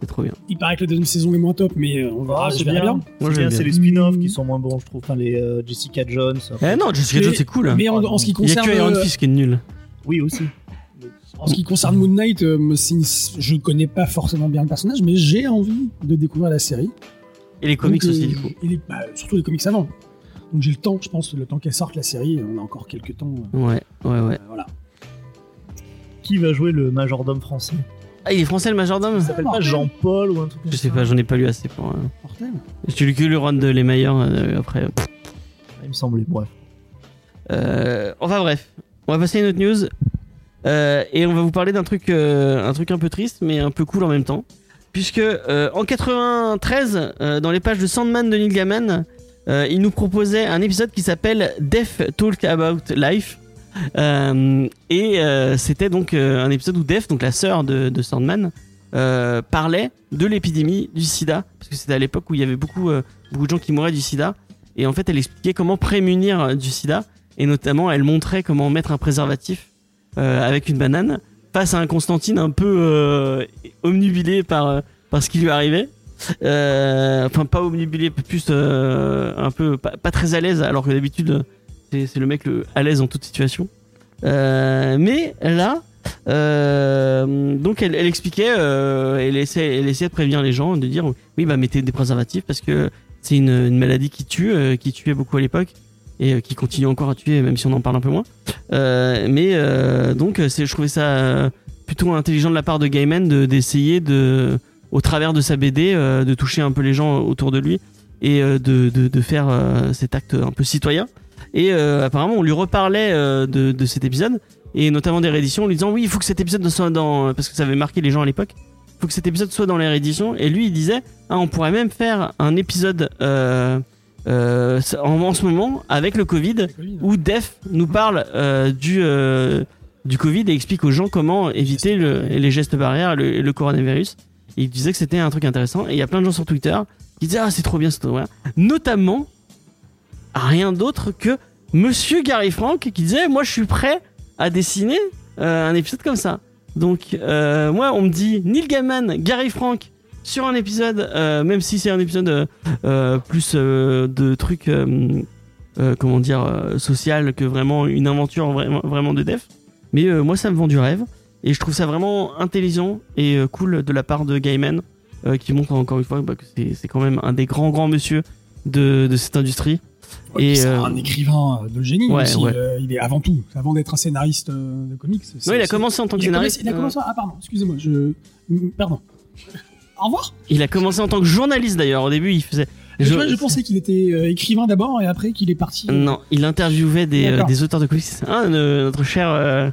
C'est trop bien. Il paraît que la deuxième saison est moins top, mais euh, on verra. Ah, je c'est bien. bien. Moi, bien, bien. c'est les spin-offs qui sont moins bons, je trouve. Enfin, les euh, Jessica Jones. Eh non, Jessica Jones, c'est cool. Mais en, en ce qui Il y a concerne, que Iron euh, Fist qui est nul. Oui, aussi. En ce qui concerne Moon Knight, euh, je connais pas forcément bien le personnage, mais j'ai envie de découvrir la série. Et les comics Donc, aussi, euh, du coup. et les- bah, surtout les comics avant. Donc j'ai le temps, je pense, le temps qu'elle sorte la série, on a encore quelques temps. euh, Ouais, ouais, ouais. voilà. Qui va jouer le majordome français? Ah, il est français le majordome? Il s'appelle pas. Jean-Paul ou un truc comme Je sais ça pas, j'en ai pas lu assez pour. euh, Mortel. J'ai lu que le run de Les Meilleurs euh, après. Il me semblait, bref. Euh, enfin bref, on va passer à une autre news. Euh, et on va vous parler d'un truc, euh, un truc un peu triste, mais un peu cool en même temps. Puisque euh, en 93, euh, dans les pages de Sandman de Neil Gaiman, il nous proposait un épisode qui s'appelle Death Talk About Life. Et c'était donc un épisode où Death, donc la sœur de, de Sandman, parlait de l'épidémie du sida. Parce que c'était à l'époque où il y avait beaucoup, beaucoup de gens qui mouraient du sida. Et en fait, elle expliquait comment prémunir du sida. Et notamment, elle montrait comment mettre un préservatif avec une banane face à un Constantine un peu euh, omnubilé par, euh, par ce qui lui arrivait. Euh, enfin, pas omnubilé, plus euh, un peu pas, très à l'aise, alors que d'habitude, c'est le mec le, à l'aise en toute situation. Euh, mais là, euh, donc elle, expliquait, euh, elle, essaie, elle essayait de prévenir les gens, de dire oui, bah mettez des préservatifs parce que c'est une, une maladie qui tue, euh, qui tuait beaucoup à l'époque et euh, qui continue encore à tuer, même si on en parle un peu moins. Euh, mais euh, donc, je trouvais ça plutôt intelligent de la part de Gaiman de, d'essayer de, au travers de sa BD, de toucher un peu les gens autour de lui et de, de, de faire cet acte un peu citoyen. Et apparemment, on lui reparlait de, de cet épisode et notamment des rééditions, en lui disant oui, il faut que cet épisode soit dans parce que ça avait marqué les gens à l'époque. Il faut que cet épisode soit dans les rééditions. Et lui, il disait ah, on pourrait même faire un épisode euh, en, en ce moment avec le Covid où Def nous parle euh, du euh, du Covid et explique aux gens comment éviter le, les gestes barrières et le, le coronavirus. Et il disait que c'était un truc intéressant. Et il y a plein de gens sur Twitter qui disaient ah c'est trop bien, c'est trop bien. Notamment rien d'autre que Monsieur Gary Frank qui disait moi je suis prêt à dessiner euh, un épisode comme ça. Donc euh, moi on me dit Neil Gaiman, Gary Frank sur un épisode, euh, même si c'est un épisode euh, euh, plus de trucs comment dire social que vraiment une aventure vraiment, vraiment de def. Mais moi ça me vend du rêve et je trouve ça vraiment intelligent et cool de la part de Gaiman qui montre encore une fois bah, que c'est quand même un des grands grands monsieur de, de cette industrie. Ouais, Et, puis c'est euh, un écrivain de génie ouais, aussi. ouais. euh, il est avant tout, avant d'être un scénariste de comics. Non, il a commencé en tant que il a scénariste. commencé- Il a commencé. Ah pardon, excusez-moi, je. Pardon. Au revoir. Il a commencé en tant que journaliste d'ailleurs. Au début, il faisait. Je, pensais qu'il était euh, écrivain d'abord et après qu'il est parti. euh, Non, il interviewait des, euh, des auteurs de comics. Ah, ne- notre cher. euh,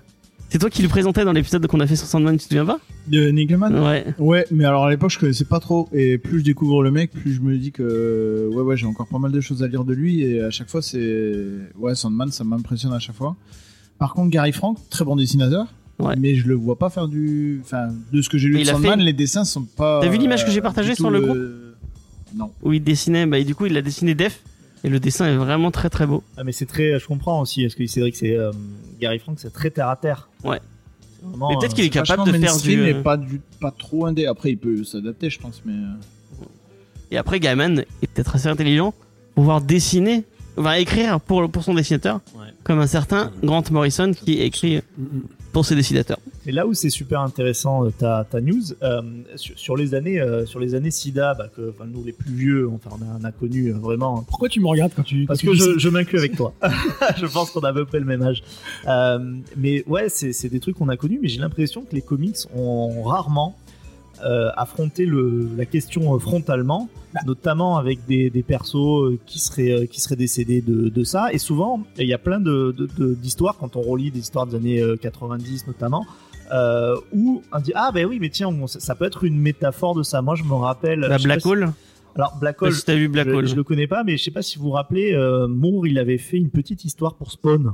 C'est toi qui le présentais dans l'épisode qu'on a fait sur Sandman, tu te souviens pas De Nickelman Ouais. Ouais, mais alors à l'époque je connaissais pas trop et plus je découvre le mec, plus je me dis que ouais ouais j'ai encore pas mal de choses à lire de lui et à chaque fois c'est ouais Sandman ça m'impressionne à chaque fois. Par contre Gary Frank très bon dessinateur, Ouais. mais je le vois pas faire du enfin de ce que j'ai lu Mais de il a Sandman fait- les dessins sont pas. T'as vu l'image que j'ai euh, partagée sur le groupe Non. Où il dessinait, bah, et du coup, il a dessiné Def. Et le dessin est vraiment très très beau. Ah, mais c'est très, je comprends aussi, parce que c'est vrai que c'est euh, Gary Frank, c'est très terre à terre. Ouais. Vraiment, Mais peut-être euh, qu'il est capable de faire du. mais euh, pas du pas trop indé. Après il peut s'adapter je pense mais. euh, Et après, Gaiman est peut-être assez intelligent pour pouvoir dessiner, enfin écrire pour, pour son dessinateur, Ouais. comme un certain Grant Morrison qui écrit Mm, mm. Pour ses dessinateurs. Et là où c'est super intéressant euh, ta, ta news euh, sur, sur les années euh, sur les années SIDA bah, que enfin, nous les plus vieux enfin on a, on a connu euh, vraiment Pourquoi tu me regardes quand tu. parce quand que je, je m'inclus avec toi *laughs* je pense qu'on a à peu près le même âge Euh, mais ouais c'est c'est des trucs qu'on a connus mais j'ai l'impression que les comics ont rarement euh, affronté le, la question euh, frontalement Bah. notamment avec des, des persos euh, qui seraient qui seraient décédés de, de ça et souvent il y a plein de de- de- d'histoires quand on relit des histoires des années euh, 90 notamment euh, où on dit ah ben oui mais tiens ça, ça peut être une métaphore de ça moi je me rappelle Bah, je Black si- Hole, alors Black Hole pas si t'as vu Black je, Hole. je le connais pas, mais je sais pas si vous vous rappelez, euh, Moore, il avait fait une petite histoire pour Spawn euh,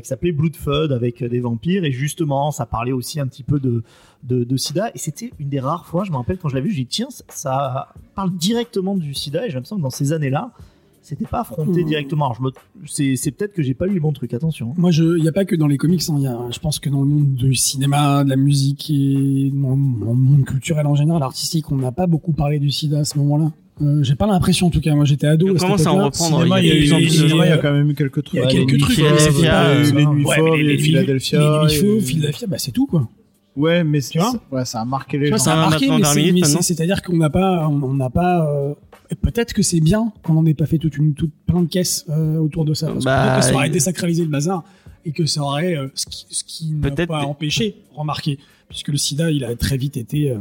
qui s'appelait Bloodfeud avec euh, des vampires et justement ça parlait aussi un petit peu de de, de sida et c'était une des rares fois, je me rappelle quand je l'ai vu, j'ai dit tiens ça, parle directement du sida et j'ai l'impression que dans ces années-là c'était pas affronté Mmh. directement. Alors je me, c'est, c'est peut-être que j'ai pas lu les bons trucs, attention. hein. Moi, je, il n'y a pas que dans les comics. hein, y a, je pense que dans le monde du cinéma, de la musique et dans, dans le monde culturel en général, artistique, on n'a pas beaucoup parlé du SIDA à ce moment-là. Euh, j'ai pas l'impression en tout cas. Moi, j'étais ado. On commence à en reprendre. Cinéma, il y a eu il y a quand même eu quelques trucs. Il y a Ouais, quelques les trucs. Euh, les nuits mais les Philadelphia. Les nuits Philadelphia, bah c'est tout quoi. Ouais, mais Tu vois ouais, ça a marqué les gens. ça a marqué, mais 20 c'est- minutes mais maintenant. c'est- c'est-à-dire qu'on n'a pas, on n'a pas. euh, peut-être que c'est bien qu'on n'en ait pas fait toute une, toute plein de caisses euh, autour de ça, parce Bah, que ça aurait il- désacralisé le bazar et que ça aurait, euh, ce qui, ce qui n'a pas des- empêché, remarqué, puisque le SIDA, il a très vite été euh, euh,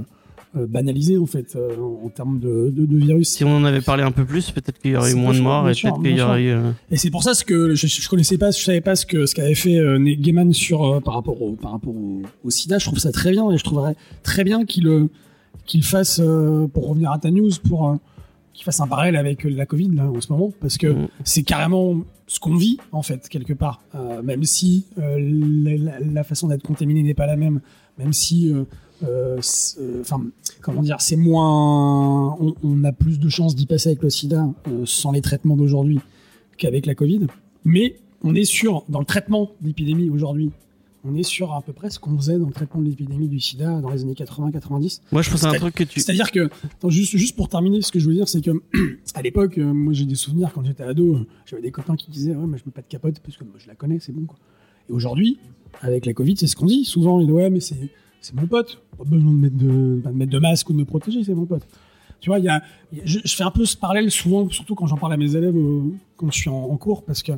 banalisé en fait euh, en, en termes de, de, de virus. Si on en avait parlé un peu plus, peut-être qu'il y aurait eu moins de morts et peut-être qu'il y aurait eu. euh, Et c'est pour ça ce que je, je connaissais pas, je savais pas ce que ce qu'avait fait euh, Gaiman sur euh, par rapport au par rapport au, au SIDA. Je trouve ça très bien et je trouverais très bien qu'il euh, qu'il fasse euh, pour revenir à ta news pour euh, qu'il fasse un parallèle avec euh, la Covid là en ce moment parce que Mm. c'est carrément ce qu'on vit en fait quelque part. Euh, même si euh, la, façon d'être contaminé n'est pas la même, même si euh, euh, euh, enfin comment dire, c'est moins, on, on a plus de chances d'y passer avec le SIDA euh, sans les traitements d'aujourd'hui qu'avec la Covid. Mais on est sur, dans le traitement de l'épidémie aujourd'hui, on est sur à peu près ce qu'on faisait dans le traitement de l'épidémie du sida dans les années 80-90. Moi, je pense à un truc que tu. C'est-à-dire que, attends, juste, juste pour terminer, ce que je veux dire, c'est que *clears throat* à l'époque, euh, moi j'ai des souvenirs quand j'étais ado, euh, j'avais des copains qui disaient Ouais, mais je mets pas de capote parce que moi je la connais, c'est bon quoi. Et aujourd'hui, avec la Covid, c'est ce qu'on dit souvent ils disent, Ouais, mais c'est, c'est mon pote, pas besoin de mettre de, pas de mettre de masque ou de me protéger, c'est mon pote. Tu vois, il y a, y a- je, je fais un peu ce parallèle souvent, surtout quand j'en parle à mes élèves euh, quand je suis en, en cours, parce que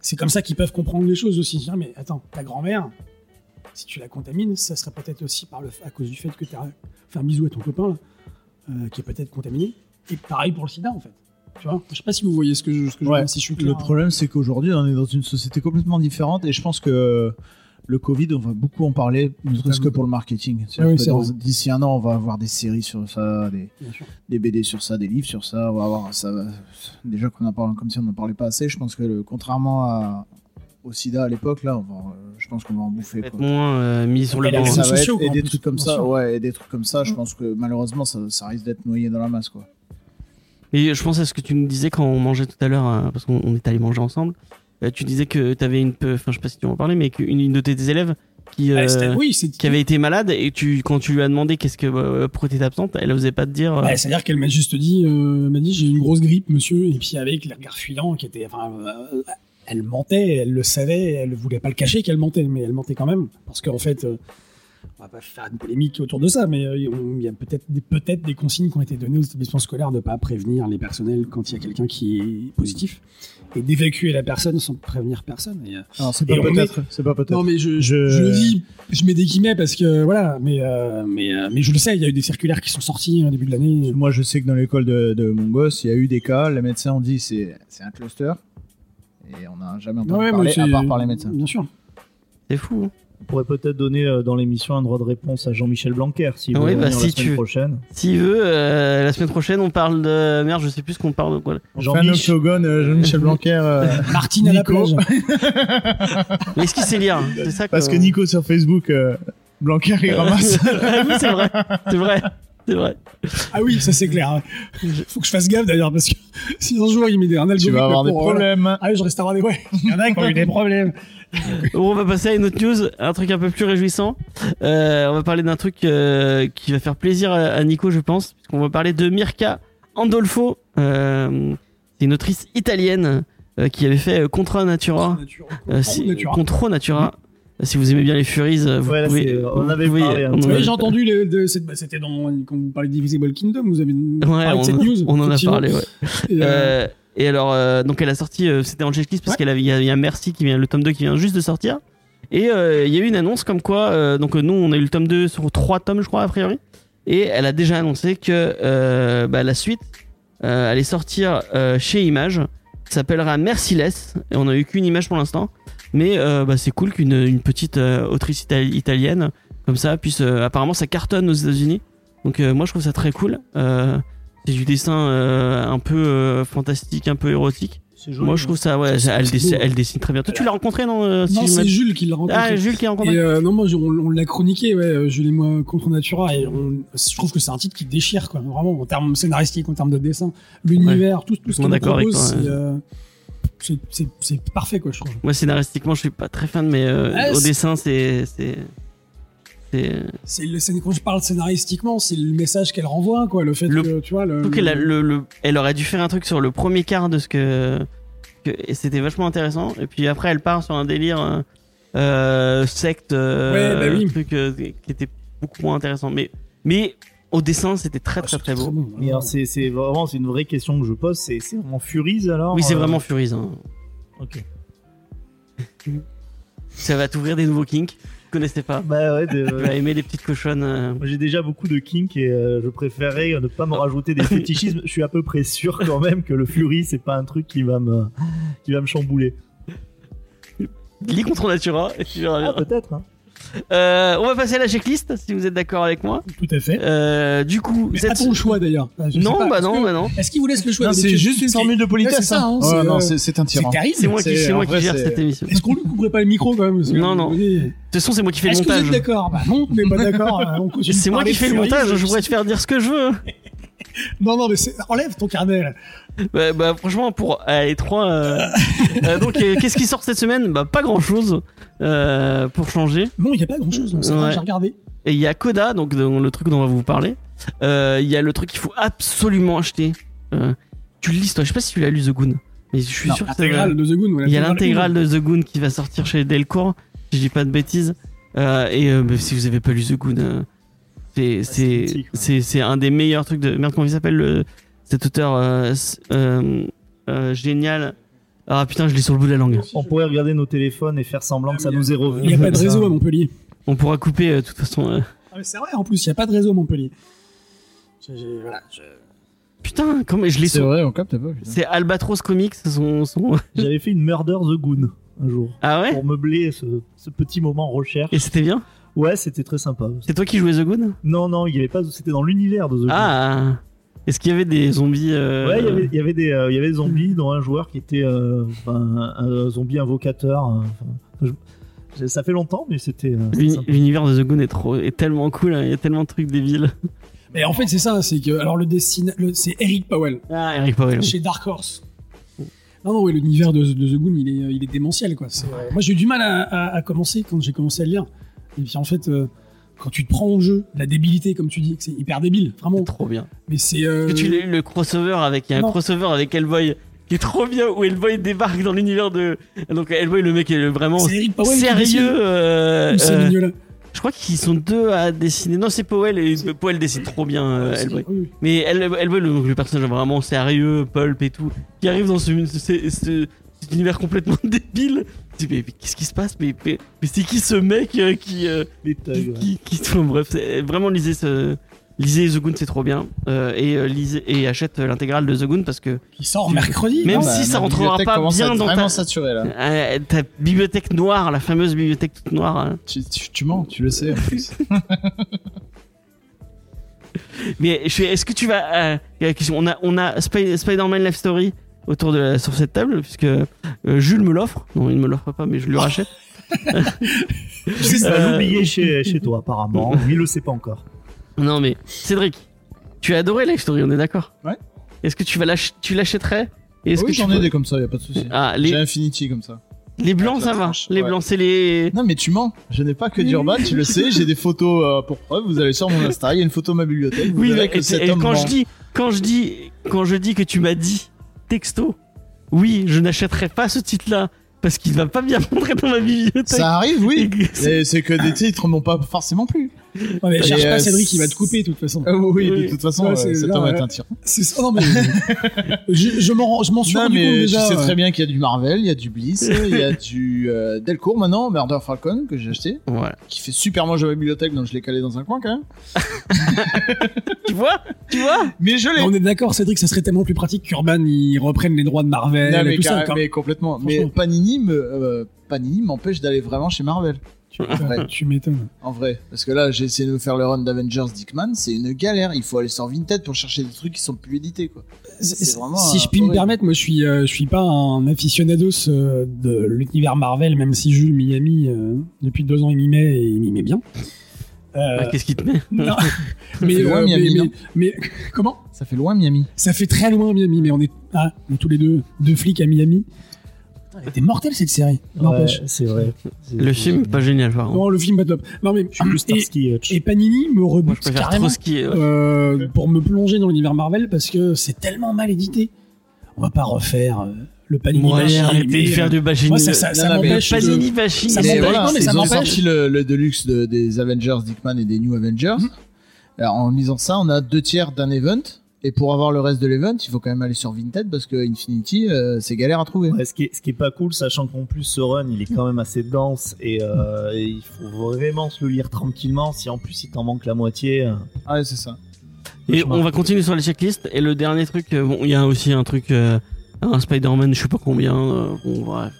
c'est comme ça qu'ils peuvent comprendre les choses aussi. Dire, mais attends, ta grand-mère, si tu la contamines, ça serait peut-être aussi par le, à cause du fait que tu as fait un bisou à ton copain, là, euh, qui est peut-être contaminé. Et pareil pour le sida, en fait. Tu vois Je sais pas si vous voyez ce que je, ce que je veux dire, si je suis clair. Le problème, c'est qu'aujourd'hui, on est dans une société complètement différente et je pense que le Covid, on va beaucoup en parler, ne serait-ce que pour le marketing. Ah oui. D'ici un an, on va avoir des séries sur ça, des, BD sur ça, des livres sur ça. On va avoir ça. Déjà qu'on en parle comme si on n'en parlait pas assez, je pense que le- contrairement à, au sida à l'époque, là, on va, euh, je pense qu'on va en bouffer. Quoi. moins euh, mis sur le banc. sociaux, et des trucs comme ça, ouais, et des trucs comme ça, je pense que malheureusement, ça, ça risque d'être noyé dans la masse, quoi. Et je pense à ce que tu nous disais quand on mangeait tout à l'heure, euh, parce qu'on on est allé manger ensemble. Euh, tu disais que tu avais une. peu- Enfin, je sais pas si tu en parlais, mais qu'une une de tes élèves qui, euh, oui, c'est qui avait été malade et tu, quand tu lui as demandé qu'est-ce que euh, pourquoi t'étais absente, elle osait pas te dire. euh, Ouais, C'est-à-dire qu'elle m'a juste dit, m'a dit j'ai une grosse grippe, monsieur, et puis avec les regards fuyants qui étaient, enfin, elle mentait, elle le savait, elle voulait pas le cacher qu'elle mentait, mais elle mentait quand même, parce qu'en fait, on va pas faire une polémique autour de ça, mais il y a peut-être des, consignes qui ont été données aux établissements scolaires de pas prévenir les personnels quand il y a quelqu'un qui est positif, et d'évacuer la personne sans prévenir personne. Et, euh, Alors, c'est pas peut-être, c'est pas peut-être. non, mais je, je... Je- le dis, je mets des guillemets parce que voilà, mais euh, mais euh, mais je le sais, il y a eu des circulaires qui sont sortis au début de l'année. Moi, je sais que dans l'école de, de mon gosse, il y a eu des cas. Les médecins ont dit c'est c'est un cluster. Et on n'a jamais entendu Ouais, mais parler, à part par les médecins. Bien sûr. C'est fou. hein. On pourrait peut-être donner euh, dans l'émission un droit de réponse à Jean-Michel Blanquer s'il veut Ouais, bah, si la semaine tu- prochaine. S'il veut, euh, la semaine prochaine, on parle de. Merde, je sais plus ce qu'on parle de quoi. Euh, Jean-Michel Blanquer. euh, *laughs* Martine Nico. *laughs* Mais est-ce qu'il sait lire hein? C'est ça parce que Nico sur Facebook, euh, Blanquer, il *laughs* ramasse. oui, c'est vrai. C'est vrai. C'est vrai. Ah oui, ça c'est clair. Faut que je fasse gaffe d'ailleurs parce que *laughs* si un jour il met des un tu algorithme vas avoir des pour, voilà. problèmes. Ah oui, je reste à avoir des ouais. *laughs* Il y en a qui ont eu des problèmes. Bon, on va passer à une autre news, un truc un peu plus réjouissant. Euh, on va parler d'un truc euh, qui va faire plaisir à, à Nico, je pense, puisqu'on va parler de Mirka Andolfo. Euh, c'est une autrice italienne euh, qui avait fait euh, Contra Natura. Euh, si- Natura. Contra Natura. Si vous aimez bien les Furies, euh, vous Ouais, là, pouvez. on vous avait pouvez- parlé on Oui, j'ai entendu le- de- bah, c'était dans quand vous parlez d'Invisible Kingdom, vous avez Ouais, parlé on, de cette news. on en a parlé, ouais. Et, euh, Euh, et alors, euh, donc elle a sorti, euh, c'était en checklist parce Ouais. qu'elle avait, il y, a- il y a Merci qui vient, le tome 2 qui vient juste de sortir. Et euh, il y a eu une annonce comme quoi, euh, donc nous on a eu le tome 2 sur 3 tomes, je crois, a priori. Et elle a déjà annoncé que euh, bah, la suite euh, allait sortir euh, chez Image. Ça s'appellera Merciless. Et on a eu qu'une image pour l'instant. Mais euh, bah, c'est cool qu'une une petite euh, autrice itali- italienne comme ça puisse. euh, apparemment, ça cartonne aux États-Unis. Donc moi je trouve ça très cool. C'est du dessin un peu fantastique, un peu érotique. Joli, Moi je trouve ça, ouais, elle, dessine, beau. elle dessine très bien. Toi tu l'as rencontré non euh, si non, c'est Jules qui l'a rencontré. Ah, Jules qui l'a rencontré. Et euh, non, moi, on, on l'a chroniqué, ouais, Jules et moi, contre Natura, et on- je trouve que c'est un titre qui déchire, quoi, vraiment, en termes scénaristiques, en termes de dessin, l'univers, tout, tout ce avec propose, toi, c'est, euh, c'est- parfait, quoi, je trouve. Moi scénaristiquement je suis pas très fan, mais euh, Ouais, au dessin c'est c'est le, quand je parle scénaristiquement, c'est le message qu'elle renvoie, quoi, le fait Le- que, tu vois, le. Le, elle aurait dû faire un truc sur le premier quart de ce que, que- et c'était vachement intéressant. Et puis après elle part sur un délire euh, euh, secte, euh, Ouais, bah oui. truc euh, qui était beaucoup moins intéressant. Mais mais au dessin c'était très très très beau. Mais alors, c'est c'est vraiment c'est une vraie question que je pose. C'est c'est vraiment Furies alors Oui c'est euh, vraiment Furies. hein. Ok. *laughs* Ça va t'ouvrir des nouveaux kinks. connaissais pas. Bah ouais, de- *laughs* Tu vas aimer les petites cochonnes. euh. Moi, j'ai déjà beaucoup de kink et euh, je préférais ne pas me rajouter des *laughs* fétichismes. Je suis à peu près sûr quand même que le Fury, c'est pas un truc qui va me, qui va me chambouler. Lis contre Natura et tu verras Ah, bien. peut-être. Hein. Euh, on va passer à la checklist si vous êtes d'accord avec moi. Tout à fait. Euh, du coup, cette- pas ton choix d'ailleurs. Sais non, pas, bah non, que- bah non. Est-ce qu'il vous laisse le choix c'est juste une C'est- formule de politesse. C'est ça, hein, Ouais, c'est, non, euh, c'est c'est un C'est tyran. terrible. C'est moi qui, C'est- c'est moi qui gère c'est- cette émission. Est-ce qu'on lui couperait pas le micro quand même Non, non. De toute façon, c'est moi qui fais le Est-ce que vous êtes montage. d'accord Bah non, on n'est pas d'accord. euh, C'est moi qui fais le montage, je- je pourrais te faire dire ce que je veux. Non, non, mais c'est- enlève ton carnet là. Bah, bah, franchement, pour euh, les trois. euh, *laughs* euh, donc, qu'est-ce qui sort cette semaine? Bah, pas grand chose pour changer. Non, il n'y a pas grand chose. Ouais. vrai, j'ai regardé. Et il y a Coda, donc dans le truc dont on va vous parler. Il y a le truc qu'il faut absolument acheter. Tu le lis, toi. Je sais pas si tu l'as lu The Goon. Mais je suis Non, sûr que ça L'intégrale de The Goon. Il y a l'intégrale de The Goon qui va sortir chez Delcourt, si je dis pas de bêtises. Et si vous avez pas lu The Goon, c'est c'est un des meilleurs trucs de merde comment il s'appelle le cet auteur euh, euh, euh, génial. Ah putain, je l'ai sur le bout de la langue. On pourrait regarder nos téléphones et faire semblant que ça nous est revenu. Il n'y a pas de réseau à Montpellier. On pourra couper euh, de toute façon. euh. Ah, mais c'est vrai, en plus, il n'y a pas de réseau à Montpellier. Voilà, je- Putain, comment je l'ai C'est sur. vrai, on capte pas. C'est Albatros Comics, son, son... *laughs* J'avais fait une Murder the Goon un jour Ah ouais pour meubler ce, ce petit moment recherche. Et c'était bien Ouais, c'était très sympa. C'est toi qui jouais The Goon? Non, non, il y avait pas. C'était dans l'univers de The Goon. Ah Est-ce qu'il y avait des zombies euh, Ouais, il y avait- il y avait des, euh, il y avait des zombies, dont un joueur qui était euh, un, un zombie invocateur. hein, enfin, je- ça fait longtemps, mais c'était. euh. L'univers de The Goon est, trop, est tellement cool, hein, il y a tellement de trucs débiles. Mais en fait, c'est ça, c'est que alors le dessin, c'est Eric Powell Ah, Eric Powell. chez Dark Horse. Non, non, ouais, l'univers de, de The Goon, il est, il est démentiel, quoi. Moi, j'ai eu du mal à, à- à commencer quand j'ai commencé à le lire. Et puis, en fait, euh, quand tu te prends au jeu, la débilité, comme tu dis, c'est hyper débile, vraiment. Trop bien. Mais c'est. euh, Que tu l'as eu le crossover avec il y a un non. crossover avec Hellboy qui est trop bien où Hellboy débarque dans l'univers de donc Hellboy le mec est vraiment Powell sérieux euh, euh, je crois qu'ils sont deux à dessiner non c'est Powell et Powell dessine trop bien euh, Hellboy oui, mais Hell- Hellboy le, le personnage vraiment sérieux pulp et tout qui arrive dans ce, ce- ce- cet univers complètement *laughs* débile dis mais, mais qu'est-ce qui se passe? Mais, mais, mais c'est qui ce mec euh, qui euh, Les qui, thugs, ouais. qui, bref, vraiment lisez ce, lisez The Goon, c'est trop bien, Euh, et lisez et achète l'intégrale de The Goon parce que Qui sort mercredi. Même si Bah, ça ma rentrera pas bien dans ta- saturée là. ta bibliothèque noire, la fameuse bibliothèque toute noire. hein. Tu, tu, tu mens, tu le sais en plus. *laughs* Mais est-ce que tu vas on a on a Spy- Spider-Man Life Story autour de la, sur cette table puisque euh, Jules me l'offre. Non, il me l'offre pas, mais je lui rachète. *laughs* Tu vas Euh, l'oublier chez, chez toi, apparemment. *laughs* il le sait pas encore. Non, mais Cédric, tu as adoré Life Story, on est d'accord? Ouais. Est-ce que tu vas l'ach- tu l'achèterais? Et Est-ce oui, que tu j'en ai peux- des comme ça, y a pas de souci. Ah, J'ai les, Infinity comme ça. les blancs, la ça va. Les ouais. blancs, c'est les. Non, mais tu mens. Je n'ai pas que d'Urban, tu le sais. J'ai des photos euh, pour preuve. Vous allez sur mon Insta, il y a une photo de ma bibliothèque. Vous Oui, verrez mais- que et, cet et homme quand ment. je dis, quand je dis, quand je dis que tu m'as dit texto, oui, je n'achèterai pas ce titre-là parce qu'il va pas bien rentrer dans ma bibliothèque. Ça arrive, oui. C'est que des titres m'ont pas forcément plu. Ouais, mais cherche pas euh, Cédric, il va te couper de toute façon. Euh, oui, de toute façon, Ouais, euh, c'est cet homme est un tyran. C'est ça, non mais je, je m'en je suis Non, rendu compte déjà. sais ouais. très bien qu'il y a du Marvel, il y a du Bliss, il y a du euh, Delcourt maintenant, Murder Falcon que j'ai acheté, qui fait super moche à ma bibliothèque, donc je l'ai calé dans un coin quand même. *laughs* Tu vois, tu vois. Mais je l'ai. On est d'accord, Cédric, ça serait tellement plus pratique qu'Urban il reprenne les droits de Marvel Non, et mais, tout ça. carré- quand- mais complètement. Mais Franchement. Panini me, euh, Panini m'empêche d'aller vraiment chez Marvel. En vrai. Tu m'étonnes. En vrai. Parce que là, j'ai essayé de me faire le run d'Avengers Dickman, c'est une galère. Il faut aller sur Vinted pour chercher des trucs qui sont plus édités, quoi. C'est vraiment, si je puis me permettre, moi je suis, euh, je suis pas un aficionados euh, de l'univers Marvel, même si Jules Miami euh, depuis deux ans il m'y met et il m'y met bien. Euh, Ah, Qu'est-ce qui te met *laughs* non. *laughs* mais, fait loin, euh, Miami, mais, non mais- mais- *laughs* comment? Ça fait loin, Miami. Ça fait très loin Miami, mais on est, ah, on est tous les deux deux flics à Miami. Elle était mortelle cette série. N'empêche. Ouais, c'est vrai. Le film, pas génial, par contre. Non, le film pas top. Non mais Je suis plus et, Starsky Hutch. et Panini me Moi, je rebute carrément Trotsky. ouais. euh, pour me plonger dans l'univers Marvel parce que c'est tellement mal édité. On va pas refaire euh, le Panini. Ouais, bashing, arrêtez mais, de faire euh, du bashing. Moi, ça, ça, ça m'empêche. de- Panini bashing. ça m'empêche- ils ont m'empêche. sorti le, le Deluxe de- des Avengers Dickman et des New Avengers. Mhm. Alors, en lisant ça, on a deux tiers d'un event Et pour avoir le reste de l'event, il faut quand même aller sur Vinted parce que Infinity, euh, c'est galère à trouver. Ouais, ce, qui est, ce qui est pas cool, sachant qu'en plus ce run il est quand même assez dense et, euh, *laughs* et il faut vraiment se le lire tranquillement. Si en plus il t'en manque la moitié, euh, Ah ouais, c'est ça. Et on va continuer sur les checklists. Et le dernier truc, bon, il y a aussi un truc, euh, un Spider-Man, je sais pas combien. euh, bon, bref.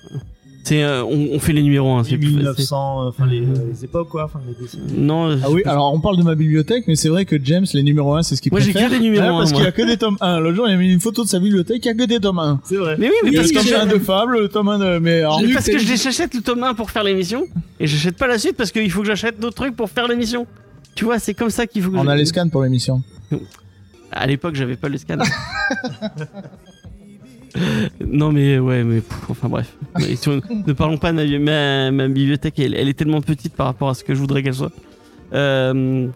C'est, euh, on, on fait les numéros. Hein, c'est plus facile. 1900, euh, enfin les, les époques quoi, enfin les décennies. Non. Ah je- oui, alors on parle de ma bibliothèque, mais c'est vrai que James, les numéros 1, c'est ce qu'il Moi, j'ai préfère. que les numéros Ah, 1, parce qu'il y a que des tomes 1. L'autre jour, il a mis une photo de sa bibliothèque, il y a que des tomes 1. C'est vrai. Mais oui, mais parce le que, tome j'ai- 1 de Fable, le tome 1 de... Mais alors, parce que j'achète le tome 1 pour faire l'émission et j'achète pas la suite parce qu'il faut que j'achète d'autres trucs pour faire l'émission. Tu vois, c'est comme ça qu'il faut que on a les scans pour l'émission. À l'époque, j'avais pas le scan. *laughs* *laughs* non, mais ouais, mais pff, enfin bref. Ne parlons pas de ma, ma- ma bibliothèque, elle, elle est tellement petite par rapport à ce que je voudrais qu'elle soit. Euh,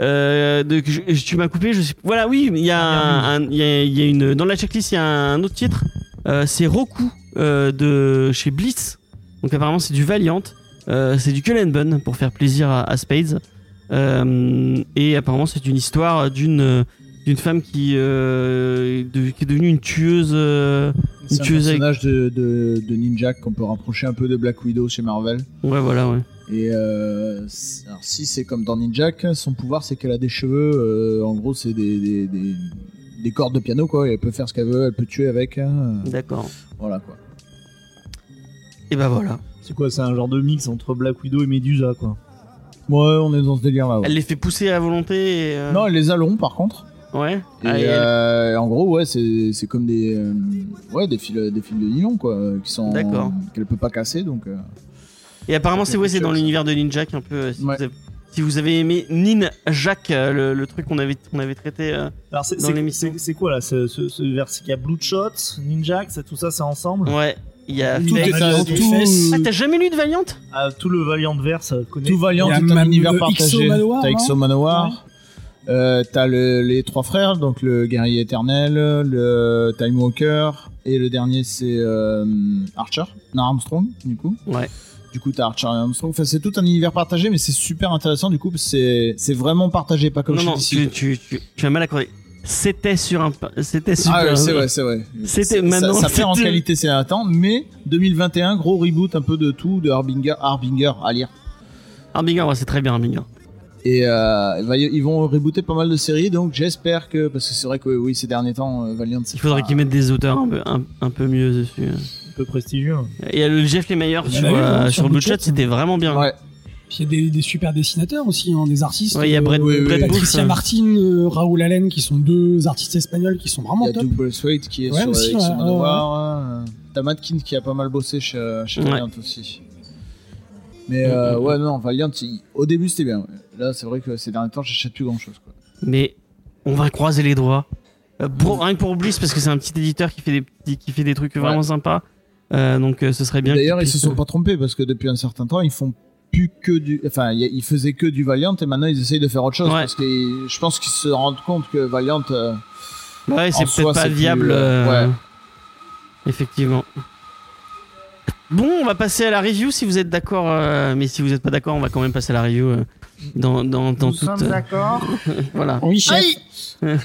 euh, de- je- tu m'as coupé, je sais. Voilà, oui, il y a, un- il y a, il y a une dans la checklist, il y a un autre titre. Euh, c'est Roku de chez Bliss. Donc apparemment, c'est du Valiant. C'est du Cullen Bunn pour faire plaisir à, à Spades. Et apparemment, c'est une histoire d'une d'une femme qui, euh, de- qui est devenue une tueuse. euh, C'est un avec- personnage de, de, de Ninja qu'on peut rapprocher un peu de Black Widow chez Marvel. Ouais, voilà, ouais. Et euh, alors, si c'est comme dans Ninja, son pouvoir c'est qu'elle a des cheveux. euh, en gros, c'est des, des, des, des cordes de piano quoi. Et elle peut faire ce qu'elle veut, elle peut tuer avec. hein, euh, D'accord. voilà quoi. Et bah voilà. C'est quoi C'est un genre de mix entre Black Widow et Medusa quoi? Ouais, on est dans ce délire là. Elle les fait pousser à volonté. Et, euh, Non, elle les a longs par contre. Ouais. Et Ah, et euh, en gros, ouais, c'est c'est comme des euh, ouais des fils des fils de nylon quoi, euh, qui sont D'accord. qu'elle peut pas casser donc. euh, Et apparemment, c'est ouais, c'est dans l'univers de Ninjak un peu. euh, Si, Ouais. vous, avez, si vous avez aimé Ninjak, euh, le, le truc qu'on avait, qu'on avait traité. euh, Alors c'est Dans c'est- l'émission. c'est- quoi là ce, ce, ce verse Il y a Bloodshot, Ninja, tout ça c'est ensemble? ouais. Il y a. Tout est. Ah, t'as jamais lu de Valiant? Ah, tout le Valiant verse euh, connaît. Tout Valiant Il y a un même univers le partagé. T'as non? XO Manoir. Euh, t'as le- les trois frères, donc le guerrier éternel, le Time Walker et le dernier c'est euh, Archer, non Armstrong du coup. Ouais. Du coup t'as Archer et Armstrong. Enfin c'est tout un univers partagé, mais c'est super intéressant du coup. C'est c'est vraiment partagé, pas comme Non, chez non, tu, tu, tu, tu as mal accordé. C'était sur un. C'était super. Ah ouais, c'est vrai, c'est vrai. C'était Ça- maintenant, Ça, perd en qualité, c'est un temps, mais 2021 gros reboot un peu de tout, de Harbinger, Harbinger à lire. Harbinger, ouais, c'est très bien, Harbinger. Et euh, il ils vont rebooter pas mal de séries, donc j'espère que parce que c'est vrai que oui ces derniers temps euh, Valiant c'est Il faudrait pas- qu'ils mettent des auteurs un peu, un, un peu mieux dessus. un peu prestigieux. Et il y a le Jeff Lemire Il y sur, en a eu, euh, hein, sur sur Bloodshot, Bloodshot. c'était vraiment bien. Ouais. Puis il y a des, des super dessinateurs aussi, hein, des artistes. Ouais, il y a Brett, oui, oui, Brett oui. Books, Patricia euh, Martin, euh, Raoul Allen, qui sont deux artistes espagnols qui sont Il vraiment y a top. Doug Braithwaite qui est Ouais, sur aussi, euh, Matkins qui a pas mal bossé chez, chez Ouais. Valiant aussi. Mais euh, Mm, mm, ouais non Valiant il- au début c'était bien. Là c'est vrai que ces derniers temps j'achète plus grand chose. Mais on va croiser les doigts. Euh, pour, rien que pour Bliss, parce que c'est un petit éditeur qui fait des, petits- qui fait des trucs vraiment sympas. Euh, donc euh, ce serait bien. D'ailleurs qu'ils ils se puissent- sont pas trompés parce que depuis un certain temps ils font plus que du enfin y ils faisaient que du Valiant et maintenant ils essayent de faire autre chose Ouais. parce que je pense qu'ils se rendent compte que Valiant euh, Ouais, c'est en soi, peut-être pas c'est plus, viable. euh, euh, ouais. Effectivement. Bon, on va passer à la review si vous êtes d'accord. euh, mais si vous n'êtes pas d'accord, on va quand même passer à la review. euh, dans, dans, dans toute. euh, d'accord. *laughs* voilà. Oui, chef. *laughs*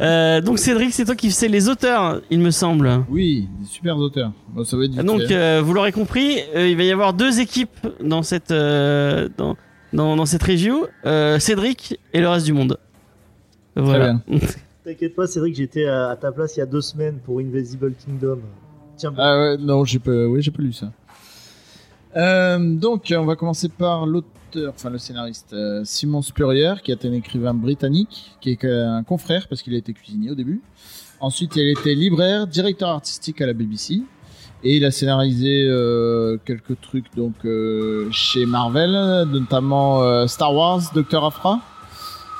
Euh, donc Cédric, c'est toi qui sais les auteurs, il me semble. Oui, des super auteurs. Bon, ça va être Donc, euh, vous l'aurez compris, euh, il va y avoir deux équipes dans cette euh, dans, dans, dans cette review, euh, Cédric et le reste du monde. Voilà. *laughs* T'inquiète pas, Cédric, j'étais à, à ta place il y a deux semaines pour Invisible Kingdom. Ah ouais, non, j'ai pas, oui, j'ai pas lu ça. Euh, donc, on va commencer par l'auteur, enfin le scénariste, euh, Simon Spurrier, qui est un écrivain britannique, qui est un confrère parce qu'il a été cuisinier au début. Ensuite, il était libraire, directeur artistique à la BBC. Et il a scénarisé euh, quelques trucs donc chez Marvel, notamment Star Wars, Doctor Afra,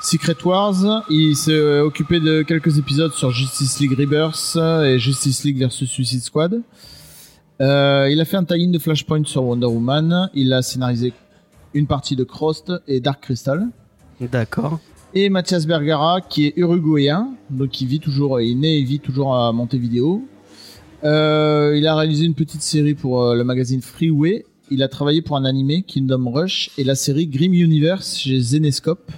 Secret Wars. Il s'est occupé de quelques épisodes sur Justice League Rebirth et Justice League versus Suicide Squad. Euh, il a fait un tie-in de Flashpoint sur Wonder Woman. Il a scénarisé une partie de Crossed et Dark Crystal. D'accord. Et Mathias Bergara, qui est uruguayen, donc qui vit toujours, il est né et vit toujours à Montevideo. Euh, il a réalisé une petite série pour euh, le magazine Freeway. Il a travaillé pour un animé, Kingdom Rush, et la série Grim Universe chez Zenescope.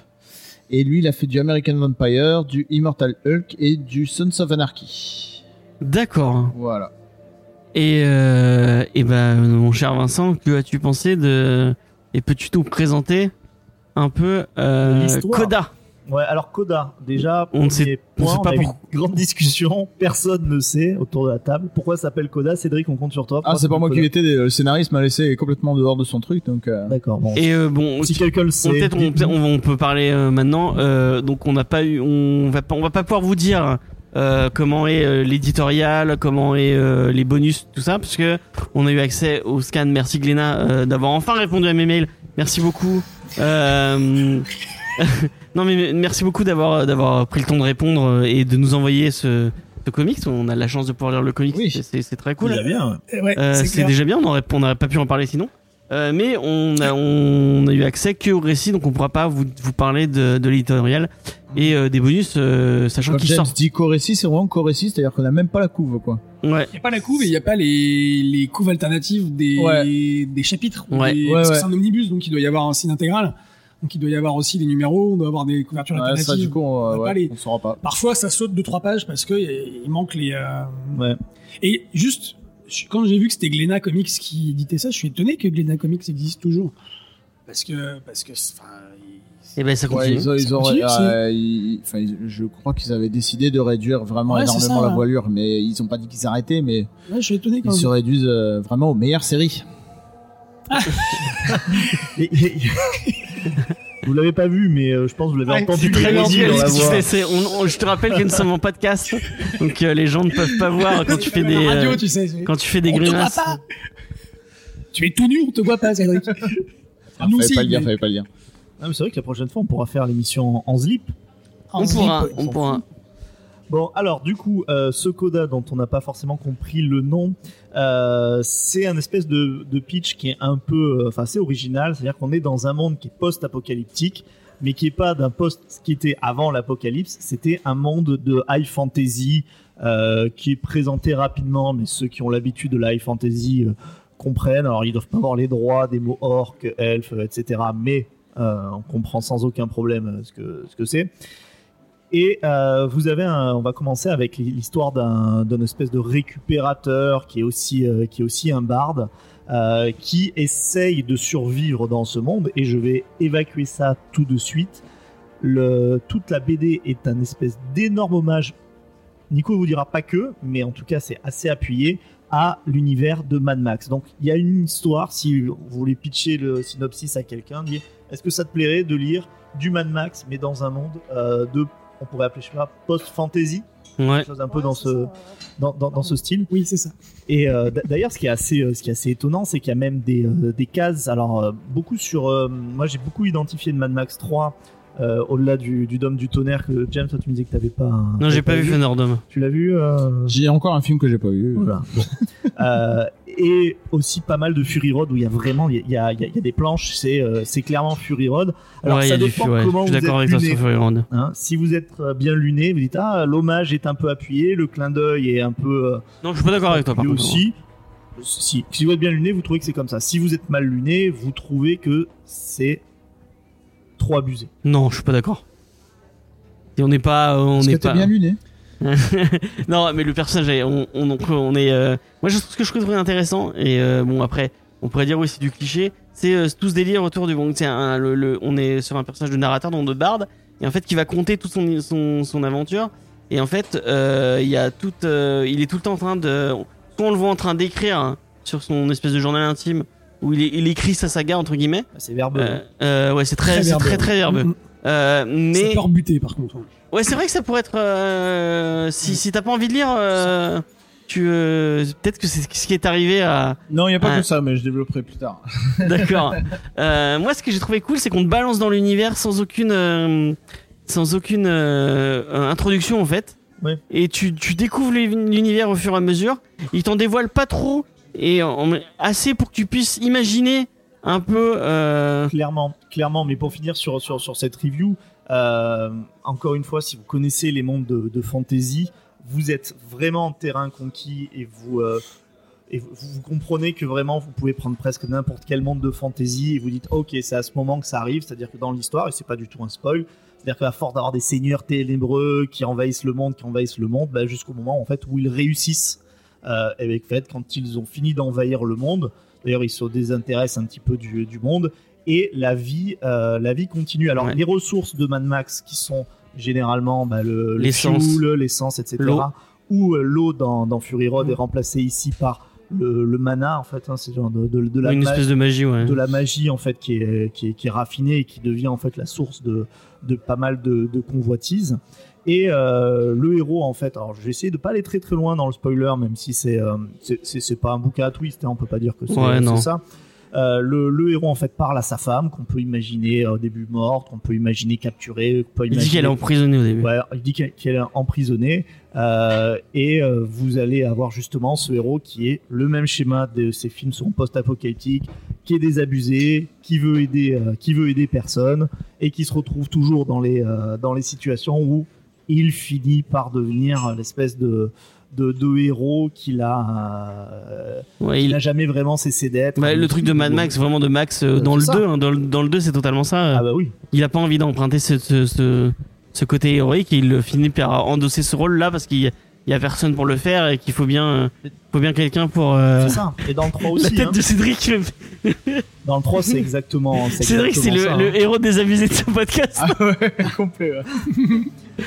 Et lui, il a fait du American Vampire, du Immortal Hulk et du Sons of Anarchy. D'accord. Voilà. Et, euh, et ben, mon cher Vincent, que as-tu pensé de. Et peux-tu nous présenter un peu euh. Coda? Ouais, alors Coda, déjà, On ne sait- on point, sait pas a eu pourquoi. une grande discussion, personne ne sait autour de la table pourquoi ça s'appelle Coda. Cédric, on compte sur toi. Ah, c'est pas moi qui l'étais, le scénariste m'a laissé complètement dehors de son truc, donc. euh, D'accord, bon. Et euh, bon, si quelqu'un le on, sait, peut-être on, on- on peut parler euh, maintenant. Euh, donc on n'a pas eu, on va pas, on va pas pouvoir vous dire euh, comment est euh, l'éditorial, comment est euh, les bonus, tout ça, parce que on a eu accès au scan. Merci Gléna euh, d'avoir enfin répondu à mes mails. Merci beaucoup. *laughs* Non mais merci beaucoup d'avoir d'avoir pris le temps de répondre euh, et de nous envoyer ce, ce comics. On a la chance de pouvoir lire le comics. Oui. C'est- très cool. Déjà bien. ouais. Eh Euh, c'est déjà bien, on aurait, on n'aurait pas pu en parler sinon. Euh, mais on a, on a eu accès que au récit, donc on pourra pas vous, vous parler de, de l'éditorial et euh, des bonus, euh, sachant James sortent. dit co-récit, c'est vraiment co-récit, c'est-à-dire qu'on a même pas la couve, quoi. Ouais. Il n'y a pas la couve et il n'y a pas les, les couves alternatives des, Ouais. des chapitres. ou Ouais. des- Ouais, parce que c'est un omnibus, donc il doit y avoir un signe intégral. Donc il doit y avoir aussi les numéros, on doit avoir des couvertures Ouais, ça, alternatives. du coup, on, on va ouais, pas les- on saura pas. Parfois, ça saute de trois pages parce que il manque les. euh, Ouais. Et juste, quand j'ai vu que c'était Glénat Comics qui éditait ça, je suis étonné que Glénat Comics existe toujours. Parce que, parce que, Et ben ça Ouais, continue. ils ont, ils Ça ont- continue, c'est- euh, ils- enfin, ils- je crois qu'ils avaient décidé de réduire vraiment Ouais, énormément ça, la voilure, mais ils ont pas dit qu'ils arrêtaient, mais ouais, je suis étonné quand ils même. se réduisent euh, vraiment aux meilleures séries. *laughs* Vous l'avez pas vu, mais euh, je pense que vous l'avez entendu très bien dire dit, dans la Tu voix. sais, c'est- on- on- je te rappelle que nous sommes en podcast, donc euh, les gens ne peuvent pas voir quand tu fais des, radio, euh, tu sais. quand tu fais des on te voit grimaces. pas. Tu es tout nu, on te voit pas, Cédric. Ah, nous fallait aussi. pas le dire, mais- fallait pas le dire. Ah, mais c'est vrai que la prochaine fois, on pourra faire l'émission en slip. en On slip. pourra, on pourra. Bon, alors du coup, euh, ce coda dont on n'a pas forcément compris le nom, euh, c'est un espèce de, de pitch qui est un peu, euh, enfin, c'est original. C'est-à-dire qu'on est dans un monde qui est post-apocalyptique, mais qui est pas d'un post qui était avant l'apocalypse. C'était un monde de high fantasy euh, qui est présenté rapidement, mais ceux qui ont l'habitude de la high fantasy euh, comprennent. Alors, ils doivent pas avoir les droits des mots orc, elfe, etc. Mais on comprend sans aucun problème ce que ce que c'est. Et euh, vous avez un, on va commencer avec l'histoire d'un espèce de récupérateur qui est aussi euh, qui est aussi un barde euh, qui essaye de survivre dans ce monde et je vais évacuer ça tout de suite. Toute la BD est un espèce d'énorme hommage. Nico vous dira pas que, mais en tout cas c'est assez appuyé à l'univers de Mad Max. Donc il y a une histoire, si vous voulez pitcher le synopsis à quelqu'un, dire est-ce que ça te plairait de lire du Mad Max mais dans un monde de on pourrait appeler je sais pas post-fantasy, Ouais. quelque chose un peu dans ce dans, dans, dans ce style. Oui, c'est ça. Et euh, d'ailleurs, ce qui est assez, euh, ce qui est assez étonnant, c'est qu'il y a même des, euh, des cases. Alors, euh, beaucoup sur. euh, moi, j'ai beaucoup identifié de Mad Max 3 euh, au-delà du, du Dôme du tonnerre que James, toi, tu me disais que t'avais pas. Non, j'ai pas vu Thunderdome. Tu l'as vu euh, J'ai encore un film que j'ai pas vu. Voilà. *laughs* Euh, et aussi pas mal de Fury Road où il y a vraiment, il y a, il y y a des planches. C'est, euh, c'est clairement Fury Road. Alors, ouais, il y ça a du dépend ouais. comment Je vous suis êtes luné. Fury Road. Hein, si vous êtes bien luné, vous dites ah l'hommage est un peu appuyé, le clin d'œil est un peu euh, Non, je suis pas d'accord avec toi par lui contre. aussi. Si, si vous êtes bien luné, vous trouvez que c'est comme ça. Si vous êtes mal luné, vous trouvez que c'est trop abusé. Non, je suis pas d'accord. Et on n'est pas, on Est-ce que n'est pas. bien luné *laughs* non, mais le personnage, est- on, on, on est. euh, Moi, je trouve ce que je trouve intéressant. Et euh, bon, après, on pourrait dire oui, c'est du cliché. C'est euh, tout ce délire autour du bon. C'est un, le, le- on est sur un personnage de narrateur, donc de barde, et en fait, qui va conter toute son son, son aventure. Et en fait, euh, il y a tout, euh, il est tout le temps en train de. Soit on le voit en train d'écrire hein, sur son espèce de journal intime où il, écrit sa saga entre guillemets. C'est verbeux. Euh, euh, ouais, c'est très, Très très, très verbeux. Mm, mm. Euh, Ça mais peut rebuter, par contre. Ouais, c'est vrai que ça pourrait être. euh, si si t'as pas envie de lire, euh, tu euh, peut-être que c'est ce qui est arrivé à. Non, il y a pas que ça, mais je développerai plus tard. *laughs* D'accord. Euh, moi, ce que j'ai trouvé cool, c'est qu'on te balance dans l'univers sans aucune euh, sans aucune introduction en fait. Ouais. Et tu tu découvres l'univers au fur et à mesure. Il t'en dévoile pas trop et assez pour que tu puisses imaginer un peu. Euh, Clairement, clairement. Mais pour finir sur, cette review, euh, encore une fois, si vous connaissez les mondes de, fantasy, vous êtes vraiment en terrain conquis et vous, euh, vous, comprenez que vraiment vous pouvez prendre presque n'importe quel monde de fantasy et vous dites ok c'est à ce moment que ça arrive, c'est-à-dire que dans l'histoire et c'est pas du tout un spoil, c'est-à-dire qu'à force d'avoir des seigneurs ténébreux qui envahissent le monde, qui envahissent le monde, bah, jusqu'au moment en fait où ils réussissent euh, avec fait quand ils ont fini d'envahir le monde. D'ailleurs ils se désintéressent un petit peu du, du monde et la vie euh, la vie continue. Alors Ouais. les ressources de Mad Max qui sont généralement bah, le le L'essence. fuel, l'essence, etc. Ou euh, l'eau dans, dans Fury Road est remplacée ici par le, le mana en fait. Hein, c'est genre de, de, de la une ma- espèce de magie, ouais. de la magie en fait qui est, qui est, qui est raffinée et qui devient en fait la source de, de pas mal de, de convoitises. Et euh, le héros en fait, alors je vais essayer de pas aller très très loin dans le spoiler, même si c'est euh, c'est- c'est c'est pas un bouquin à twist, hein, on peut pas dire que c'est Ouais, c'est non. ça. Euh, le, le héros en fait parle à sa femme qu'on peut imaginer au début morte, qu'on peut imaginer capturée, qu'on peut Il dit qu'elle est emprisonnée au début. Ouais, il dit qu'elle qu'elle est emprisonnée euh, et euh, vous allez avoir justement ce héros qui est le même schéma de ces films sont post-apocalyptiques, qui est désabusé, qui veut aider, euh, qui veut aider personne et qui se retrouve toujours dans les euh, dans les situations où il finit par devenir l'espèce de de, de héros qu'il a euh, Ouais, il- n'a jamais vraiment cessé d'être. bah, le truc de Mad Max, vraiment de Max euh, Euh, dans le c'est 2, ça. hein, dans, le, dans le 2 c'est totalement ça. Ah bah oui. Il a pas envie d'emprunter ce, ce, ce, ce côté héroïque et il finit par endosser ce rôle là parce qu'il a- il y a personne pour le faire et qu'il faut bien, euh, faut bien quelqu'un pour. euh, C'est ça. Et dans le 3 *laughs* La aussi. tête hein. de Cédric. Dans le 3, c'est exactement. Cédric, c'est le, hein. le héros désabusé de ce podcast. Ah ouais, *laughs* complet. ouais.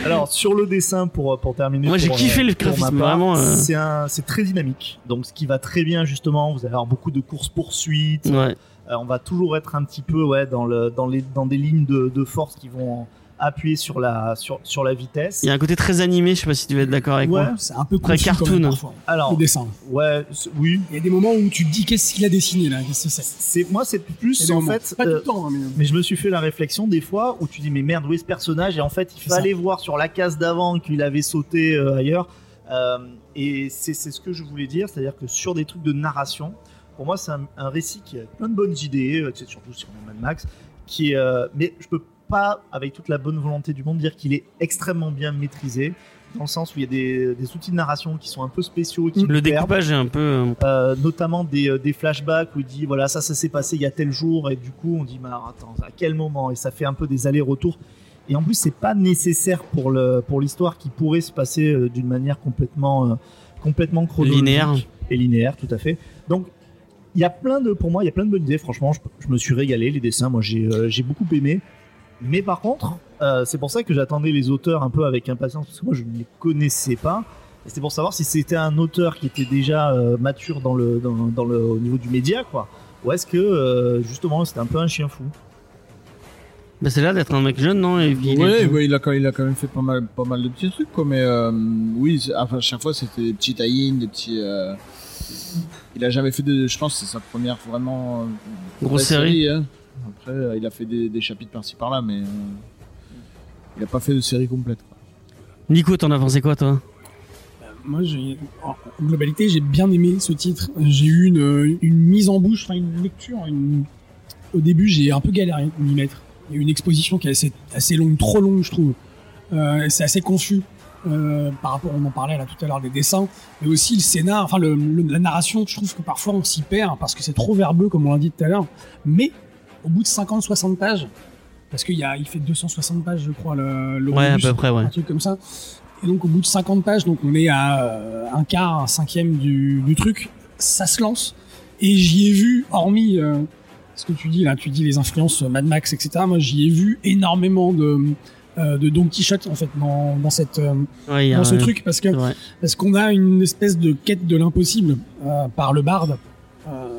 Alors sur le dessin pour pour terminer. Moi, j'ai kiffé euh, le ma graphisme, part, vraiment, euh. C'est un c'est très dynamique. Donc ce qui va très bien justement, vous allez avoir beaucoup de courses poursuites. Ouais. Euh, on va toujours être un petit peu ouais dans le dans les dans des lignes de, de force qui vont appuyer sur la sur sur la vitesse. Il y a un côté très animé, je sais pas si tu vas être d'accord avec Ouais. moi. C'est un peu Très cartoon. même, Alors le dessin. ouais oui Il y a des moments où tu te dis qu'est-ce qu'il a dessiné là, qu'est-ce que c'est? Moi c'est plus en moments. fait pas tout euh, le temps, hein, mais mais je me suis fait la réflexion des fois où tu dis mais merde où est ce personnage? Et en fait il ça. fallait voir sur la case d'avant qu'il avait sauté euh, ailleurs Euh, et c'est c'est ce que je voulais dire c'est à dire que sur des trucs de narration pour moi c'est un, un récit qui a plein de bonnes idées euh, surtout sur Mad Max qui est, euh, mais je peux pas avec toute la bonne volonté du monde dire qu'il est extrêmement bien maîtrisé dans le sens où il y a des, des outils de narration qui sont un peu spéciaux qui Le perdent. découpage est un peu. euh, Euh, notamment des, euh, des flashbacks où il dit voilà ça ça s'est passé il y a tel jour et du coup on dit mais attends à quel moment? Et ça fait un peu des allers-retours et en plus c'est pas nécessaire pour le pour l'histoire qui pourrait se passer d'une manière complètement euh, complètement chronologique Linéaire. et linéaire tout à fait donc il y a plein de pour moi il y a plein de bonnes idées franchement je, je me suis régalé les dessins moi j'ai euh, j'ai beaucoup aimé mais par contre euh, c'est pour ça que j'attendais les auteurs un peu avec impatience parce que moi je ne les connaissais pas et c'était pour savoir si c'était un auteur qui était déjà euh, mature dans le, dans, dans le, au niveau du média, quoi. Ou est-ce que, euh, justement, c'était un peu un chien fou Bah, c'est là d'être un mec jeune, non Et puis, il est- Ouais, ouais, il a quand il a quand même fait pas mal, pas mal de petits trucs, quoi. Mais euh, oui, à chaque fois c'était des petits tie des petits. euh, Il a jamais fait de. Je pense que c'est sa première vraiment. Grosse série. hein. Après, euh, il a fait des, des chapitres par-ci par-là, mais euh, il a pas fait de série complète. Quoi. Nico, t'en as pensé quoi, toi? Moi, j'ai, en globalité, j'ai bien aimé ce titre. J'ai eu une, une mise en bouche, enfin une lecture. une- Au début, j'ai un peu galéré à m'y mettre. Il y a eu une exposition qui est assez, assez longue, trop longue, je trouve. Euh, c'est assez confus euh, par rapport, on en parlait là tout à l'heure des dessins, mais aussi le scénar, enfin le, le- la narration. Je trouve que parfois on s'y perd parce que c'est trop verbeux, comme on l'a dit tout à l'heure. Mais au bout de 50-60 pages, parce qu'il fait 260 pages, je crois, le, le Ouais, à peu près, ouais. un truc comme ça. Et donc au bout de 50 pages, donc on est à euh, un quart, un cinquième du, du truc, ça se lance. Et j'y ai vu, hormis euh, ce que tu dis là, tu dis les influences Mad Max, etc. Moi j'y ai vu énormément de, euh, de Don Quichotte en fait dans, dans cette euh, Ouais, dans ce truc parce que parce qu'on a une espèce de quête de l'impossible euh, par le barde.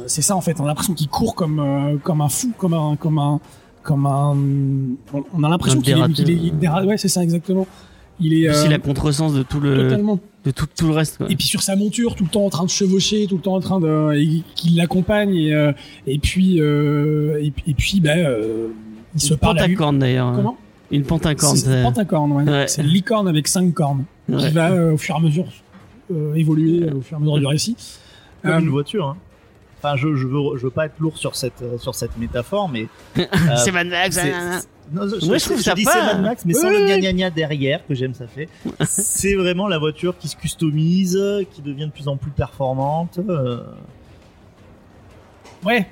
Euh, c'est ça en fait. On a l'impression qu'il court comme euh, comme un fou, comme un comme un comme un. On, a l'impression qu'il est, dératé. qu'il est- il est déra- Ouais, c'est ça exactement. Il est Aussi euh, la contresens de tout le, totalement. de tout, tout le reste, quoi. Et puis sur sa monture, tout le temps en train de chevaucher, tout le temps en train de, et qu'il l'accompagne et euh, et puis euh, et, puis- et puis ben euh, il se Une parle pentacorne, d'ailleurs. Comment? Une pentacorne. C'est une pentacorne, ouais. Ouais. C'est une licorne avec cinq cornes Ouais. qui va euh, au fur et à mesure euh, évoluer euh, au fur et à mesure du récit. Comme Euh, une voiture. Hein. Enfin, je, je veux, je veux pas être lourd sur cette, euh, sur cette métaphore, mais. *laughs* euh, c'est Mad Max. c'est- nanana. Non, je, Moi, je trouve je ça dis pas- c'est Mad Max, mais sans Oui, le gna gna gna derrière, que j'aime, ça fait. *laughs* c'est vraiment la voiture qui se customise, qui devient de plus en plus performante. euh, Ouais.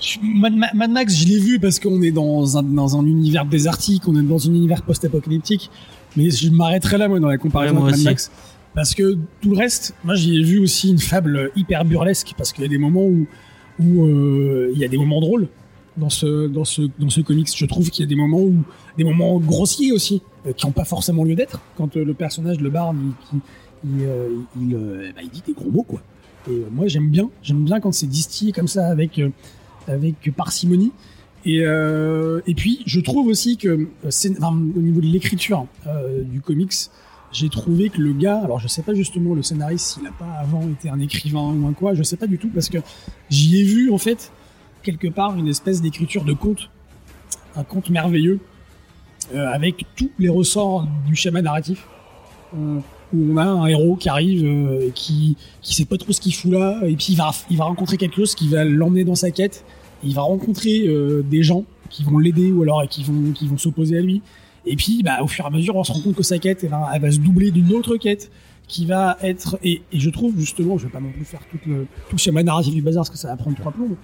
Je- Mad, Ma- Mad Max, je l'ai vu parce qu'on est dans un, dans un univers désertique, on est dans un univers post-apocalyptique. Mais je m'arrêterai là, moi, dans la comparaison Ouais, moi avec aussi. Mad Max. Parce que tout le reste, moi, j'y ai vu aussi une fable hyper burlesque. Parce qu'il y a des moments où, euh, il y a des moments drôles dans ce, dans ce, dans ce comics. Je trouve qu'il y a des moments où, des moments grossiers aussi, euh, qui n'ont pas forcément lieu d'être. Quand euh, le personnage, le barn, il, bah, il dit des gros mots, quoi. Et moi, j'aime bien. J'aime bien quand c'est distillé comme ça avec, avec parcimonie. Et, et puis, je trouve aussi que, au niveau de l'écriture du comics, j'ai trouvé que le gars, alors je sais pas justement le scénariste s'il a pas avant été un écrivain ou un quoi, je sais pas du tout parce que j'y ai vu en fait quelque part une espèce d'écriture de conte, un conte merveilleux euh, avec tous les ressorts du schéma narratif. Euh, où on a un héros qui arrive, euh, et qui qui sait pas trop ce qu'il fout là, et puis il va il va rencontrer quelque chose qui va l'emmener dans sa quête. Il va rencontrer euh, des gens qui vont l'aider ou alors qui vont qui vont s'opposer à lui. Et puis, bah, au fur et à mesure, on se rend compte que sa quête, elle va, elle va se doubler d'une autre quête qui va être. Et, je trouve justement, je vais pas non plus faire tout le, tout le du bazar parce que ça va prendre trois plombs,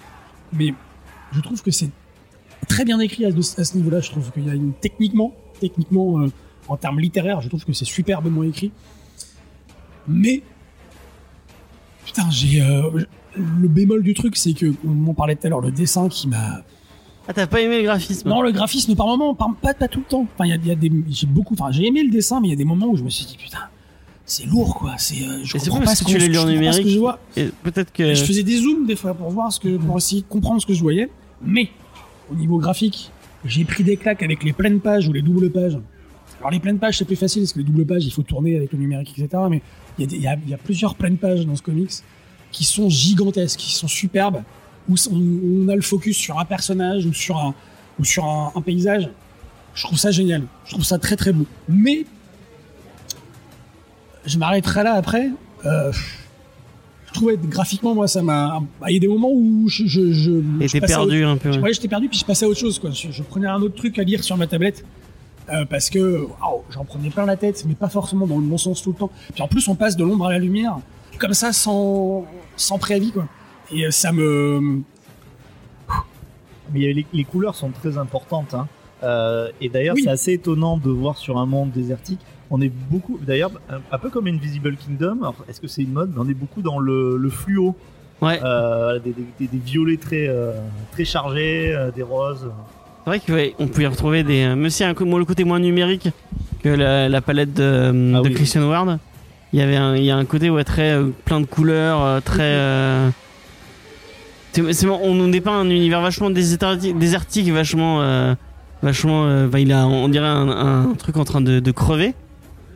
mais je trouve que c'est très bien écrit à, à ce niveau-là. Je trouve qu'il y a une techniquement, techniquement, euh, en termes littéraires, je trouve que c'est superbement écrit. Mais putain, j'ai euh, le bémol du truc, c'est que on en parlait tout à l'heure, le dessin qui m'a Ah, t'as pas aimé le graphisme? Non, le graphisme par moment, par- pas, pas tout le temps. Enfin, il y a, il y a des, j'ai beaucoup, enfin, j'ai aimé le dessin, mais il y a des moments où je me suis dit putain, c'est lourd quoi. C'est, euh, je comprends pas parce ce que tu l'as lu je en que numérique. je vois. Et Peut-être que. Je faisais des zooms des fois pour voir ce que, pour essayer de comprendre ce que je voyais. Mais au niveau graphique, j'ai pris des claques avec les pleines pages ou les doubles pages. Alors les pleines pages c'est plus facile parce que les doubles pages il faut tourner avec le numérique etc. Mais il y, a des- il y a, il y a plusieurs pleines pages dans ce comics qui sont gigantesques, qui sont superbes, où on, a le focus sur un personnage ou sur un ou sur un, un paysage. Je trouve ça génial. Je trouve ça très très beau. Mais je m'arrêterai là après. Euh, je trouvais graphiquement moi ça m'a. bah, Il y a des moments où je je je. Perdu un peu. ouais. Ouais, j'étais perdu puis je passais à autre chose quoi. Je, je prenais un autre truc à lire sur ma tablette. euh, parce que j'en prenais plein la tête, mais pas forcément dans le bon sens tout le temps. Puis en plus, on passe de l'ombre à la lumière, comme ça, sans, sans préavis, quoi. Et euh, ça me. Mais y les, les couleurs sont très importantes. Hein. Euh, et d'ailleurs, Oui. c'est assez étonnant de voir sur un monde désertique. On est beaucoup, d'ailleurs, un, un peu comme Invisible Kingdom. alors, Est-ce que c'est une mode Mais on est beaucoup dans le, le fluo, Ouais. euh, des, des- des- des violets très, euh, très chargés, euh, des roses. C'est vrai qu'on ouais, on pouvait retrouver des. Même si un, moi, le côté moins numérique que la, la palette de, Ah de oui. Christian Ward, il y avait un, il y a un côté ouais, très euh, plein de couleurs, euh, très. *laughs* c'est- c'est- on nous dépeint un univers vachement désertique, vachement. euh, vachement euh, bah, il a, on dirait un, un truc en train de, de crever.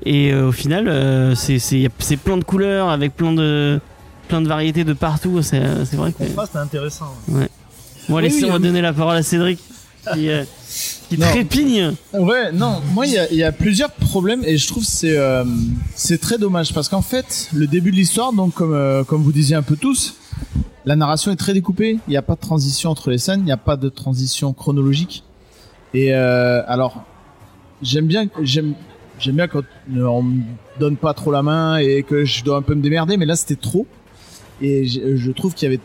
Et euh, au final, c'est c'est- c'est plein de couleurs avec plein de, plein de variétés de partout. C'est c'est vrai que. Le contraste est intéressant. Bon, allez, Oui, on va donner la parole à Cédric qui, qui trépigne. Ouais, non, moi il y a, il y a plusieurs problèmes et je trouve que c'est c'est très dommage parce qu'en fait le début de l'histoire, donc comme comme vous disiez un peu tous, la narration est très découpée. Il n'y a pas de transition entre les scènes, il n'y a pas de transition chronologique. Et euh, alors j'aime bien j'aime j'aime bien quand on me donne pas trop la main et que je dois un peu me démerder, mais là c'était trop. Et je, trouve qu'il y avait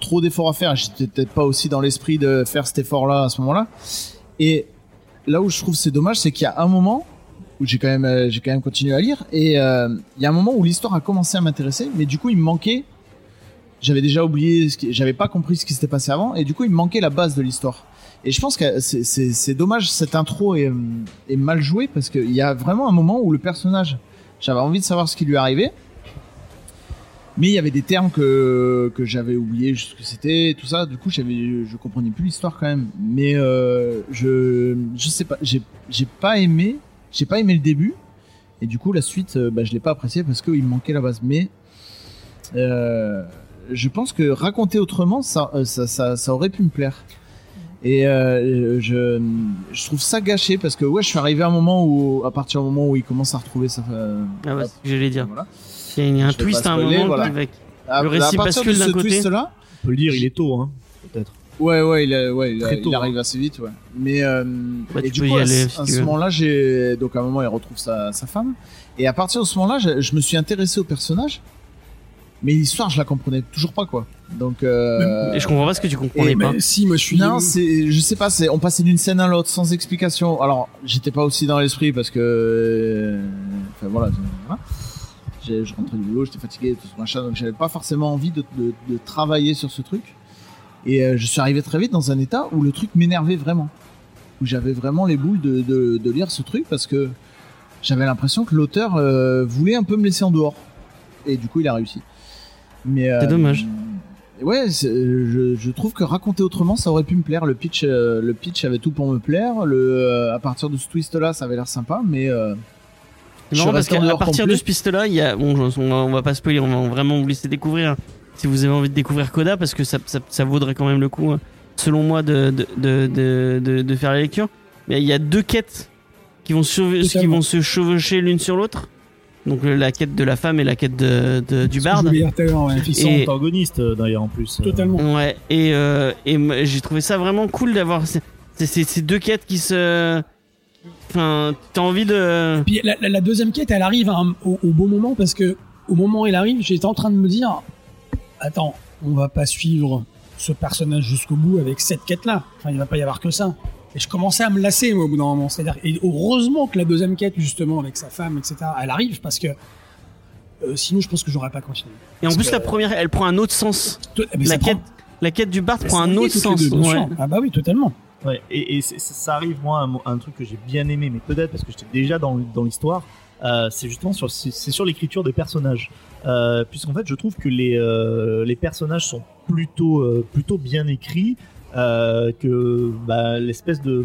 trop d'efforts à faire. J'étais peut-être pas aussi dans l'esprit de faire cet effort-là à ce moment-là. Et là où je trouve c'est dommage, c'est qu'il y a un moment où j'ai quand même euh, j'ai quand même continué à lire et euh, il y a un moment où l'histoire a commencé à m'intéresser, mais du coup il me manquait. J'avais déjà oublié, j'avais pas compris ce qui s'était passé avant et du coup il me manquait la base de l'histoire. Et je pense que c'est- dommage cette intro est, mal jouée parce qu'il y a vraiment un moment où le personnage, j'avais envie de savoir ce qui lui arrivait. Mais il y avait des termes que, j'avais oublié ce que c'était, tout ça. Du coup, je comprenais plus l'histoire quand même. Mais euh, je, je sais pas, j'ai, j'ai pas aimé, j'ai pas aimé le début. Et du coup, la suite, euh, bah, je l'ai pas apprécié parce qu'il me manquait la base. Mais euh, je pense que raconter autrement, ça, euh, ça, ça, ça aurait pu me plaire. Et euh, je, je trouve ça gâché parce que ouais, je suis arrivé à un moment où, à partir du moment où il commence à retrouver sa. euh, Ah bah, c'est ce que j'allais dire. voilà. Il y a, il y a un Je twist à un moment voilà. À, Le récit à partir de bascule d'un ce côté. twist-là, On peut le dire, il est tôt, hein, peut-être. Ouais, ouais, il, a- ouais, il, a- Très tôt, il hein. arrive assez vite, ouais. Mais euh, Bah, et du coup, y à, aller, ce- si à tu ce veux. moment-là, j'ai donc à un moment, il retrouve sa, sa femme. Et à partir de ce moment-là, je, je me suis intéressé au personnage. Mais l'histoire, je la comprenais toujours pas, quoi. Donc, euh, Et je comprends pas ce que tu comprenais et- pas. Mais si, moi je suis. non, c'est, je sais pas, c'est, on passait d'une scène à l'autre sans explication. Alors, j'étais pas aussi dans l'esprit parce que, enfin voilà, je- voilà. J'ai- je rentrais du boulot, j'étais fatigué, tout ce machin, donc j'avais pas forcément envie de, de, de travailler sur ce truc. Et euh, je suis arrivé très vite dans un état où le truc m'énervait vraiment, où j'avais vraiment les boules de, de, de lire ce truc parce que j'avais l'impression que l'auteur euh, voulait un peu me laisser en dehors. Et du coup, il a réussi. Mais C'est euh, dommage. Ouais, je, je trouve que raconter autrement, ça aurait pu me plaire. Le pitch, euh, le pitch avait tout pour me plaire. Le, euh, à partir de ce twist-là, ça avait l'air sympa, mais euh, C'est je marrant suis parce qu'à partir complet. de ce piste-là, il y a, bon, on va, on va pas spoiler, on va vraiment vous laisser découvrir si vous avez envie de découvrir Coda parce que ça, ça, ça vaudrait quand même le coup, hein, selon moi, de, de, de, de, de- de faire la lecture. Mais il y a deux quêtes qui vont se chevaucher l'une sur l'autre. Donc la quête de la femme et la quête de, de- du barde. ouais. Ils sont Et- antagonistes, d'ailleurs, en plus. euh. Totalement. Ouais, et, euh, et j'ai trouvé ça vraiment cool d'avoir ces, ces- ces- ces deux quêtes qui se. Enfin, t'as envie de. Puis la, la- la deuxième quête, elle arrive un- au, au bon moment parce que au moment où elle arrive, j'étais en train de me dire attends, on va pas suivre ce personnage jusqu'au bout avec cette quête-là. Enfin, il va pas y avoir que ça. Et je commençais à me lasser moi, au bout d'un moment. C'est-à-dire, et heureusement que la deuxième quête, justement, avec sa femme, etc., elle arrive parce que euh, sinon, je pense que j'aurais pas continué. Et en Parce plus, que- la première, elle prend un autre sens. Toi, mais La prend- quête, la quête du Bard prend un autre sens. deux, ouais. Ah bah oui, totalement. Ouais, et, ça arrive, moi, un, un truc que j'ai bien aimé, mais peut-être parce que j'étais déjà dans, dans l'histoire, euh, c'est justement sur, c'est sur l'écriture des personnages. Euh, Puisqu'en fait, je trouve que les, euh, les personnages sont plutôt, euh, plutôt bien écrits, euh, que bah, l'espèce de.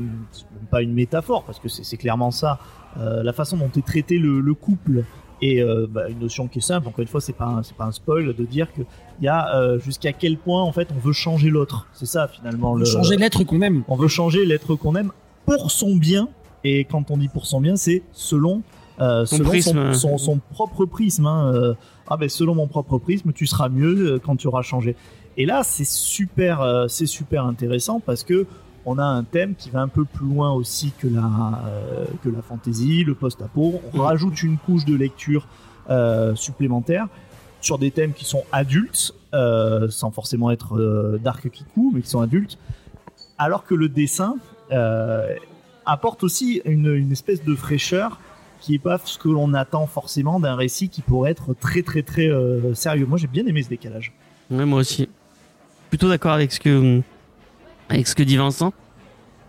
pas une métaphore, parce que c'est clairement ça. euh, la façon dont est traité le, le couple et euh, bah, une notion qui est simple. Encore une fois, c'est pas un- c'est pas un spoil de dire que il y a euh, jusqu'à quel point en fait on veut changer l'autre. C'est ça finalement le Changer l'être qu'on aime. on veut changer l'être qu'on aime pour son bien. Et quand on dit pour son bien, c'est selon, euh, Son selon prisme. son, son- son propre prisme. hein. Euh, ah ben selon mon propre prisme, tu seras mieux quand tu auras changé. Et là, c'est super, euh, c'est super intéressant parce que on a un thème qui va un peu plus loin aussi que la euh, que la fantasy, le post-apo. On Mm. rajoute une couche de lecture euh, supplémentaire sur des thèmes qui sont adultes, euh, sans forcément être euh, dark kikou, mais qui sont adultes. Alors que le dessin euh, apporte aussi une, une espèce de fraîcheur qui est pas ce que l'on attend forcément d'un récit qui pourrait être très très très euh, sérieux. Moi j'ai bien aimé ce décalage. Moi aussi. Plutôt d'accord avec ce que avec ce que dit Vincent.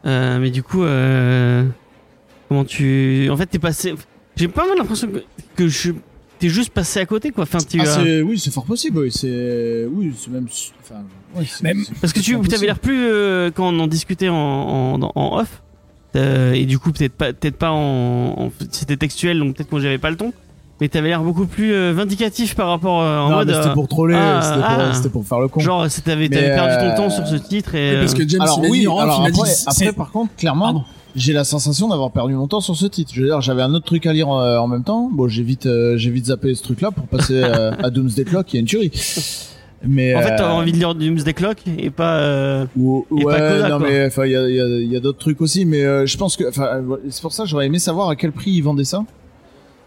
Euh, mais du coup, euh, comment tu, en fait, t'es passé. J'ai pas mal l'impression que, que je t'es juste passé à côté, quoi. Enfin, tu Ah, as- c'est- oui, c'est fort possible. Oui, c'est oui, c'est même. Enfin, ouais, c'est- Même- c'est parce que tu avais l'air plus euh, quand on en discutait en, en, en off. euh, et du coup, peut-être pas, peut-être pas en, en- c'était textuel, donc peut-être que moi j'avais pas le ton. Mais t'avais l'air beaucoup plus euh, vindicatif par rapport euh, en Non, mode. c'était euh, pour troller, ah, c'était pour, ah. c'était pour faire le con. Genre, t'avais t'avais perdu ton euh, temps sur ce titre et. Parce euh, que James, alors il oui, dit en alors il a dit, après, après, par contre, clairement, Pardon. j'ai la sensation d'avoir perdu mon temps sur ce titre. Je veux dire, j'avais un autre truc à lire euh, en même temps. Bon, j'ai vite, euh, j'ai vite zappé ce truc-là pour passer *laughs* euh, à Doomsday Clock, qui est une tuerie. Mais En fait, t'avais euh, envie de lire Doomsday Clock et pas. euh, ou- et ouais, pas non quoi. mais enfin, il y a, y a, y a d'autres trucs aussi, mais euh, je pense que, enfin, euh, c'est pour ça que j'aurais aimé savoir à quel prix ils vendaient ça.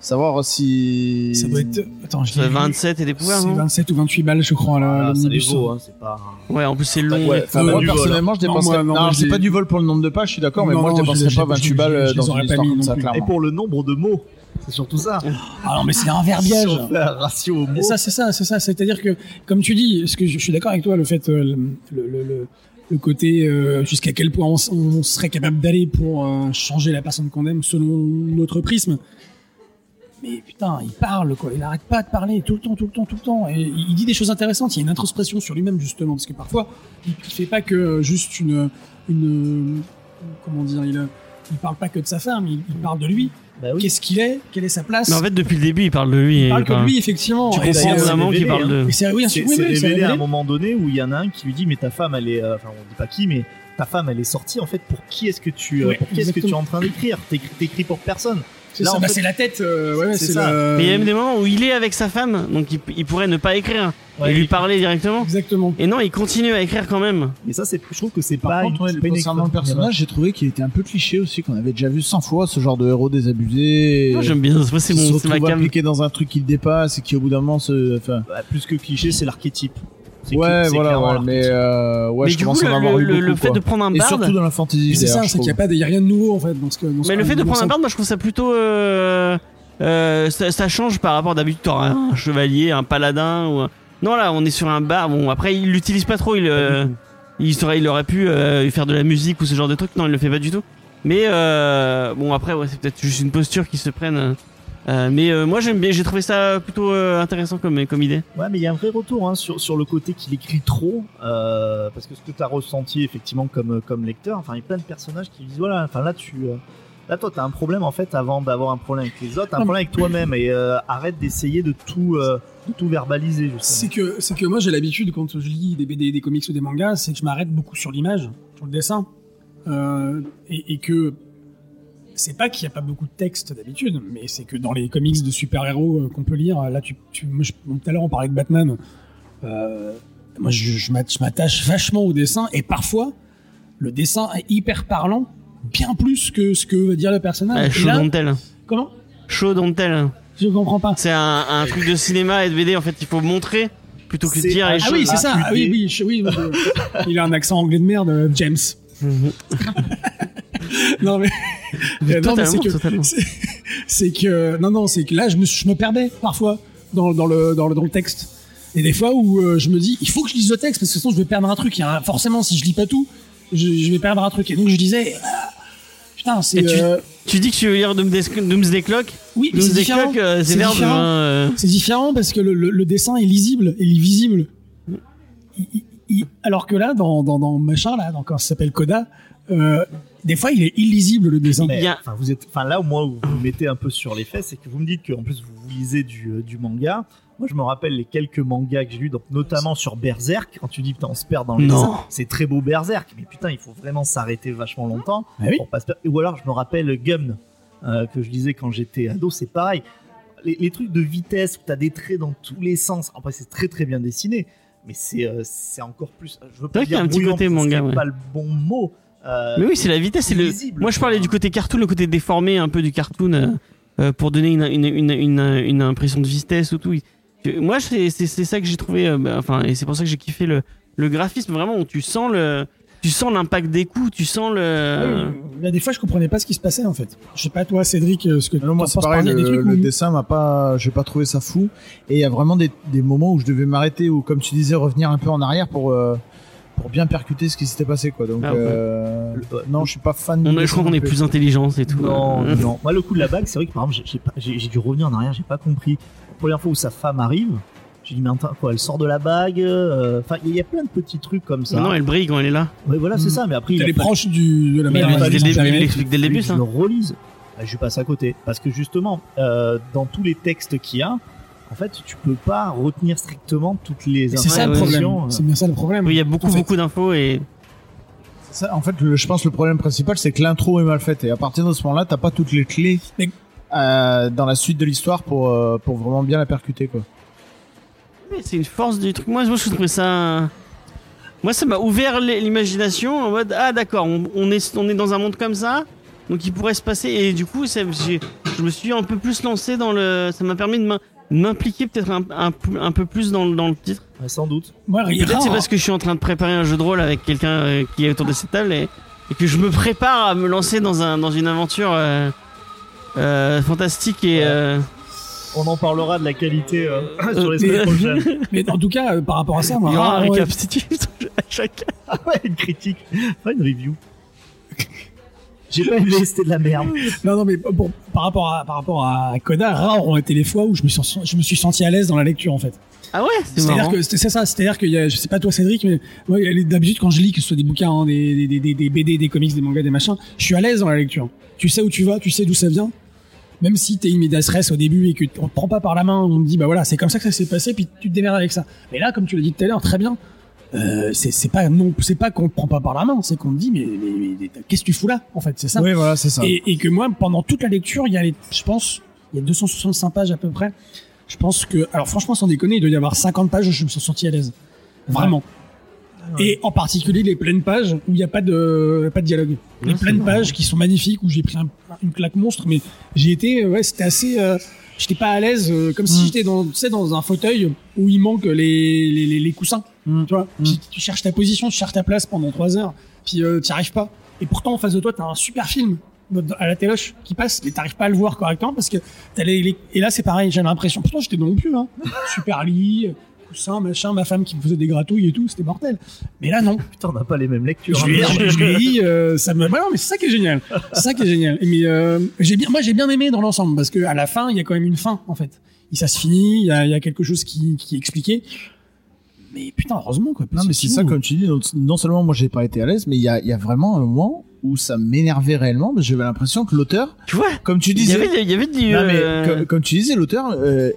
Savoir si. Ça doit être. Attends, je c'est l'ai vu. 27 et des pouvoirs, C'est non 27 ou 28 balles, je crois. Là, Ah, ça les l'omnibus. vaut, hein, c'est pas. Ouais, en plus c'est long. Ouais, enfin, moi personnellement, je dépenserais. non, Non, c'est pas du vol pour le nombre de pages, je suis d'accord, mais Non, moi je dépenserais pas je- 28 je- balles je- euh, je dans une histoire comme non ça, plus. Et clairement. pour le nombre de mots, c'est surtout ça. Ah non, mais c'est un verbiage. Ratio aux mots. Et ça, c'est ça, c'est ça. C'est-à-dire que, comme tu dis, ce que je, je suis d'accord avec toi, le fait, euh, le, le, le, le côté euh, jusqu'à quel point on, serait capable d'aller pour euh, changer la personne qu'on aime selon notre prisme. Mais putain, il parle quoi, il arrête pas de parler tout le temps, tout le temps, tout le temps. Et il dit des choses intéressantes. Il y a une introspection sur lui-même justement, parce que parfois, il, il fait pas que juste une, une, comment dire, il, il parle pas que de sa femme, il, il parle de lui. Bah oui. Qu'est-ce qu'il est? Quelle est sa place? Mais en fait, depuis le début, il parle de lui. Il et, parle que de lui effectivement. Tu Et comprends vraiment qu'il parle de. et c'est oui, bien sûr, C'est oui, oui, révélé à un moment donné où il y en a un qui lui dit mais ta femme elle est euh, enfin on dit pas qui mais ta femme elle est sortie en fait pour qui est-ce que tu euh, pour qui est-ce que tu es en train d'écrire? T'écris pour personne C'est bah, fait, c'est la tête, euh, ouais, c'est ça. le- Mais il y a même des moments où il est avec sa femme, donc il, il pourrait ne pas écrire. et lui parler directement. Exactement. Et non, il continue à écrire quand même. Et ça, c'est, je trouve que c'est Par pas. contre, une- ouais, pas concernant le personnage, j'ai trouvé qu'il était un peu cliché aussi, qu'on avait déjà vu 100 fois, ce genre de héros désabusé. Moi, j'aime bien. Moi, c'est mon, c'est ma cam. impliqué dans un truc qui le dépasse et qui au bout d'un moment se. Enfin, Bah, plus que cliché, c'est l'archétype. Ouais, voilà, ouais, mais euh, ouais, mais je du coup, commence à en le, avoir eu le- beaucoup, le fait quoi. de prendre un Et barde. surtout dans la fantasy. Et c'est ça, c'est qu'il n'y a trouve. pas, de- il y a rien de nouveau en fait dans ce que. Dans ce Mais le fait de prendre un barde, moi je trouve ça plutôt. euh, euh, ça, ça change par rapport d'habitude. t'auras un chevalier, un paladin ou. un- Non, là, on est sur un bar. Bon, après, il l'utilise pas trop. Il, euh, il, serait, il aurait pu euh, faire de la musique ou ce genre de truc. Non, il le fait pas du tout. Mais euh, bon, après, ouais, c'est peut-être juste une posture qui se prenne. Euh, mais euh, moi, j'aime bien. J'ai trouvé ça plutôt euh, intéressant comme, comme idée. Ouais, mais il y a un vrai retour hein, sur, sur le côté qu'il écrit trop. euh, parce que ce que tu as ressenti effectivement comme, comme lecteur, enfin, il y a plein de personnages qui disent voilà, enfin là, tu. euh, Là, toi, t'as un problème en fait avant d'avoir un problème avec les autres, t'as un problème avec toi-même et euh, arrête d'essayer de tout, euh, de tout verbaliser. C'est que, c'est que moi j'ai l'habitude quand je lis des BD, des comics ou des mangas, c'est que je m'arrête beaucoup sur l'image, sur le dessin. Euh, et, et que c'est pas qu'il n'y a pas beaucoup de texte d'habitude, mais c'est que dans les comics de super-héros euh, qu'on peut lire, là, tu, tu, moi, je- tout à l'heure on parlait de Batman, euh, moi je, je m'att- je m'attache vachement au dessin et parfois le dessin est hyper parlant, bien plus que ce que veut dire le personnage. Show là- comment? Don't tell. Je comprends pas. C'est un, un truc de cinéma et de BD. En fait, il faut montrer plutôt que C'est- dire les Ah Ah oui, c'est ça. Ah oui, oui, je- oui. Il a un accent anglais de merde, euh, James. *laughs* *laughs* non mais, Euh, *laughs* non, mais c'est que c'est- que non non c'est que là je me je me perdais parfois dans, dans le dans le dans le texte et des fois où euh, je me dis il faut que je lise le texte parce que sinon je vais perdre un truc. Il y a un- forcément si je lis pas tout je, je vais perdre un truc et donc je disais ah, putain c'est tu- euh, Tu dis que tu veux lire Doomsday, Doomsday Clock oui mais c'est Doomsday différent. Clock, euh, c'est différent. hein, euh. C'est différent parce que le, le- le dessin est lisible visible. Il- il- il- alors que là, dans, dans, dans machin, là, dans, quand ça s'appelle Coda, euh, des fois, il est illisible le dessin. Mais, Il y a- enfin, vous êtes, enfin là, au moins, où vous vous mettez un peu sur les faits, c'est que vous me dites qu'en plus vous lisez du, euh, du manga. Moi, je me rappelle les quelques mangas que j'ai lus, donc notamment sur Berserk. Quand tu dis putain, on se perd dans les Non. dessins, c'est très beau Berserk, mais putain, il faut vraiment s'arrêter vachement longtemps Ah oui. pour pas se perdre. Ou alors, je me rappelle Gum euh, que je lisais quand j'étais ado, c'est pareil. Les, les trucs de vitesse où t'as des traits dans tous les sens. Après, c'est très très bien dessiné, mais c'est euh, c'est encore plus. Je veux pas dire un petit côté manga, c'est ouais. pas le bon mot. Euh, Mais oui, c'est la vitesse. C'est le. Moi, je parlais du côté cartoon, le côté déformé un peu du cartoon euh, euh, pour donner une, une, une, une, une impression de vitesse ou tout. Moi, c'est c'est- c'est ça que j'ai trouvé. euh, bah, enfin, et c'est pour ça que j'ai kiffé le, le graphisme vraiment où tu sens le. Tu sens l'impact des coups, tu sens le. Il y a des fois, je comprenais pas ce qui se passait en fait. Je sais pas toi, Cédric, ce que Non, moi c'est penses pareil, le, des trucs le dessin m'a pas, j'ai pas trouvé ça fou. Et il y a vraiment des, des moments où je devais m'arrêter ou comme tu disais revenir un peu en arrière pour euh, pour bien percuter ce qui s'était passé quoi. Donc Ah ouais. euh, Le- non, je suis pas fan. On je crois qu'on est plus intelligent, c'est tout. Non, non. *laughs* Moi, le coup de la bague, c'est vrai que par exemple, j'ai- j'ai pas- j'ai j'ai dû revenir en arrière, j'ai pas compris. La première fois où sa femme arrive, j'ai dit, mais attends, quoi, elle sort de la bague euh, Enfin, il y a plein de petits trucs comme ça. Non, elle brille quand elle est là. Ouais, voilà, c'est Mm. ça, mais après, Elle est proche du, de la Mais il l'explique dès le début, ça. Je le relise. Bah, je passe à côté. Parce que justement, euh, dans tous les textes qu'il y a, en fait, tu peux pas retenir strictement toutes les C'est ça le informations. problème. C'est bien ça le problème. Oui, il y a beaucoup, En fait. beaucoup d'infos et. Ça, en fait, le- je pense que le problème principal, c'est que l'intro est mal faite. Et à partir de ce moment-là, t'as pas toutes les clés Mais- euh, dans la suite de l'histoire pour, euh, pour vraiment bien la percuter. Quoi. Mais c'est une force du truc. Moi, je trouvais ça. Moi, ça m'a ouvert l'imagination en mode Ah, d'accord, on, on est, on est dans un monde comme ça, donc il pourrait se passer. Et du coup, ça- je me suis un peu plus lancé dans le. Ça m'a permis de m'impliquer peut-être un, un, peu- un peu plus dans, le- dans le titre. Ouais, sans doute. Peut-être c'est parce que je suis en train de préparer un jeu de rôle avec quelqu'un euh, qui est autour de cette table et, et que je me prépare à me lancer dans, un, dans une aventure euh, euh, fantastique et. Ouais. euh, On en parlera de la qualité euh, *clears throat* sur les mais- semaines prochaines. *laughs* Mais en tout cas, euh, par rapport à ça, moi, il y aura un récapitulatif *laughs* à chaque. Ah ouais, une critique, pas une review. J'ai pas aimé, c'était de la merde. Non, non, mais bon, par rapport à, par rapport à Coda, rares ont été les fois où je me suis, je me suis senti à l'aise dans la lecture, en fait. Ah ouais, c'est C'est-à-dire que c'est ça, c'est-à-dire qu'il y a, je sais pas toi Cédric, mais moi d'habitude quand je lis que ce soit des bouquins, hein, des, des, des, des BD, des comics, des mangas, des machins, je suis à l'aise dans la lecture. Tu sais où tu vas, tu sais d'où ça vient. Même si t'es immédiat stress au début et que on te prend pas par la main, on te dit bah voilà c'est comme ça que ça s'est passé, puis tu te démerdes avec ça. Mais là, comme tu l'as dit tout à l'heure, très bien. Euh, c'est c'est pas non, c'est pas qu'on te prend pas par la main, c'est qu'on te dit mais, mais, mais qu'est-ce que tu fous là en fait, c'est ça. Oui, voilà, c'est ça. Et, et que moi, pendant toute la lecture, il y a les, je pense, il y a 265 pages à peu près. Je pense que, alors franchement, sans déconner, il doit y avoir 50 pages où je me suis senti à l'aise. Vraiment. Et en particulier les pleines pages où il n'y a pas de, pas de dialogue. Les Ouais, pleines pages qui sont magnifiques où j'ai pris un- une claque monstre, mais j'ai été, ouais, c'était assez, euh, j'étais pas à l'aise, euh, comme si Mm. j'étais dans, tu sais, dans un fauteuil où il manque les, les, les, les coussins. Mm. Tu vois, Mm. Tu cherches ta position, tu cherches ta place pendant trois heures, puis euh, t'y arrives pas. Et pourtant, en face de toi, t'as un super film à la téloche qui passe, mais t'arrives pas à le voir correctement parce que t'as les, les- et là c'est pareil, j'ai l'impression. Pourtant, j'étais dans mon pull, hein. Super lit, coussin, machin, ma femme qui me faisait des gratouilles et tout, c'était mortel. Mais là, non. Putain, on n'a pas les mêmes lectures. Je hein. lui ai- je- je lui ai dit, euh, ça me. Ouais, non, mais c'est ça qui est génial. C'est ça qui est génial. Mais euh, j'ai bien, moi, j'ai bien aimé dans l'ensemble parce que à la fin, il y a quand même une fin en fait. Et ça se finit. Il y a, y quelque chose qui, qui est expliqué. Mais putain, heureusement quoi. Non, mais c'est ça, comme tu dis, non, non seulement moi j'ai pas été à l'aise, mais il y a, y vraiment un moment où ça m'énervait réellement, parce que j'avais l'impression que l'auteur, Tu vois, comme tu il y disais, avait, il y avait du. Non, mais euh, comme, comme tu disais, l'auteur, euh,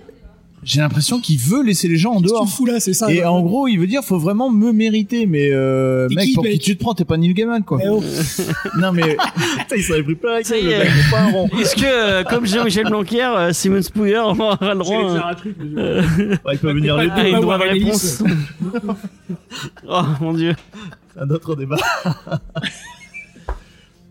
j'ai l'impression qu'il veut laisser les gens en dehors. tu fous là, c'est ça. Et ouais. en gros, il veut dire, faut vraiment me mériter, mais euh, mec, qui, pour mec qui tu te prends, t'es pas Neil Gaiman, quoi. Eh oh. *laughs* non, mais *laughs* Putain, il s'en est pris plein avec Ça y le est. mec, faut pas un rond. *laughs* Est-ce que, euh, comme Jean-Michel Blanquer, euh, Simon Spouyer aura le droit faire un truc, mais je- Ouais, il peut venir les pas- deux. de Warren réponse Oh mon dieu. Un autre débat.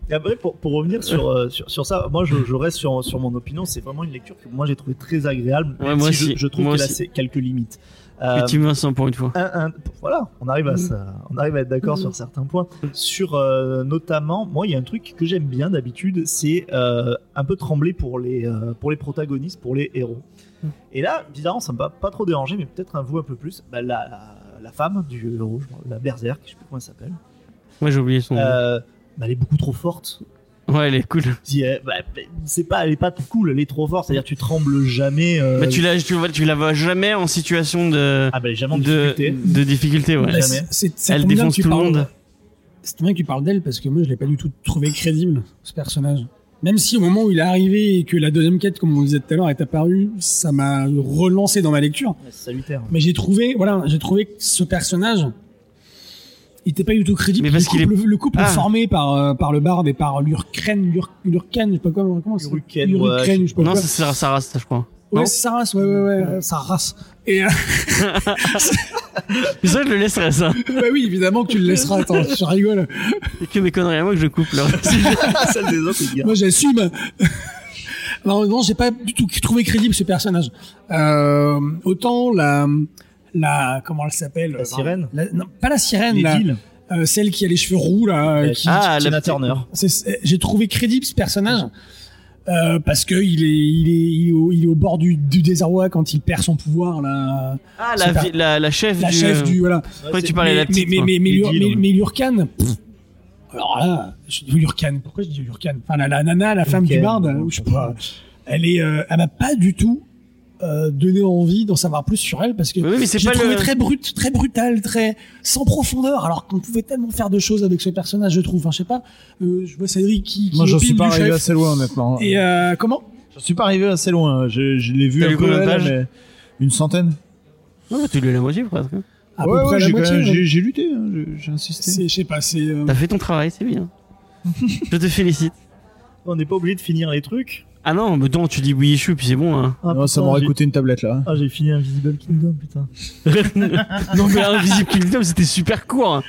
Et après, pour, pour revenir sur, euh, sur, sur ça, moi je, je reste sur, sur mon opinion. C'est vraiment une lecture que moi j'ai trouvé très agréable. Ouais, même moi si je- aussi. Je, trouve qu'elle a quelques limites. Euh, Petit Vincent pour une fois. un- un- voilà, on arrive à, ça, on arrive à être d'accord sur certains points. Sur euh, notamment, moi, il y a un truc que j'aime bien d'habitude, c'est euh, un peu trembler pour les, euh, pour les protagonistes, pour les héros. Et là, bizarrement, ça m'a pas trop dérangé, mais peut-être un vous un peu plus. Bah, la, la, la femme du héros, la berserk, je sais plus comment elle s'appelle, Moi j'ai oublié son. nom. Bah, elle est beaucoup trop forte. Ouais, elle est cool. Si elle- bah, c'est pas, elle est pas cool, elle est trop forte. C'est-à-dire, tu trembles jamais. euh, Bah, tu la, tu, vois- tu la vois jamais en situation de, Ah bah, jamais en de, difficulté. de difficulté, ouais. Bah, Elle défonce tout le monde. C'est bien que tu parles d'elle parce que moi je l'ai pas du tout trouvé crédible ce personnage. Même si au moment où il est arrivé et que la deuxième quête, comme on disait tout à l'heure, est apparue, ça m'a relancé dans ma lecture. Ouais, salutaire. Mais j'ai trouvé, voilà, j'ai trouvé que ce personnage, il était pas du tout crédible. Mais parce le qu'il couple, le couple Ah. formé par euh, par le barde et par l'Urkren, Lur- L'Urken, je sais pas comment, comment c'est. Urken, Urken, je sais pas Non, c'est sa, sa race, ça, je crois. Ouais, c'est sa race, ouais, ouais, ouais, sa race. Et euh, *laughs* Mais ça, je le laisserai, ça. bah oui, évidemment que tu le laisseras. Attends, je rigole. Et que mes conneries à moi que je coupe, là. *laughs* Celle des autres, les gars. Moi, j'assume. *laughs* non, non, j'ai pas du tout trouvé crédible ce personnage. Euh, autant la, la, comment elle s'appelle La sirène La- non, pas la sirène, la, euh, celle qui a les cheveux roux là. Euh, qui, Ah, Tina la petite- Turner. j'ai trouvé crédible ce personnage. Euh, parce que il est, il est, il est, au, il est au bord du, du désarroi quand il perd son pouvoir là. Ah, la, la, la chef La du. chef du voilà. Pourquoi tu parlais de la mais, petite mais, mais, mais, mais- mais Lurkan, pff, alors là, je dis Lurkan, pourquoi je dis Lurkan Enfin, la, la nana, la femme du barde, je sais pas, elle est, euh, elle m'a pas du tout euh, donné envie d'en savoir plus sur elle parce que oui, mais c'est j'ai pas trouvé le. très brut, très brutal, très sans profondeur, alors qu'on pouvait tellement faire de choses avec ce personnage, je trouve. Enfin, je sais pas, euh, je vois Cédric qui, qui moi, j'en suis pas arrivé chef. assez loin, honnêtement. Et euh, comment? J'en suis pas arrivé assez loin. Je, je l'ai vu T'as un peu, pages? mais une centaine. Non, tu lui as la moitié, presque. À ouais, ouais, j'ai quand moitié. même- ouais. j'ai j'ai lutté, hein, j'ai- j'ai insisté. C'est, je sais pas, c'est. euh, T'as fait ton travail, c'est bien. *laughs* je te félicite. On n'est pas obligé de finir les trucs. Ah non, mais non, tu dis oui, chou, puis c'est bon, hein. Ah, Non, ça m'aurait j'ai- coûté une tablette là. Ah, j'ai fini Invisible Kingdom, putain. *laughs* non, mais Invisible Kingdom, c'était super court. hein.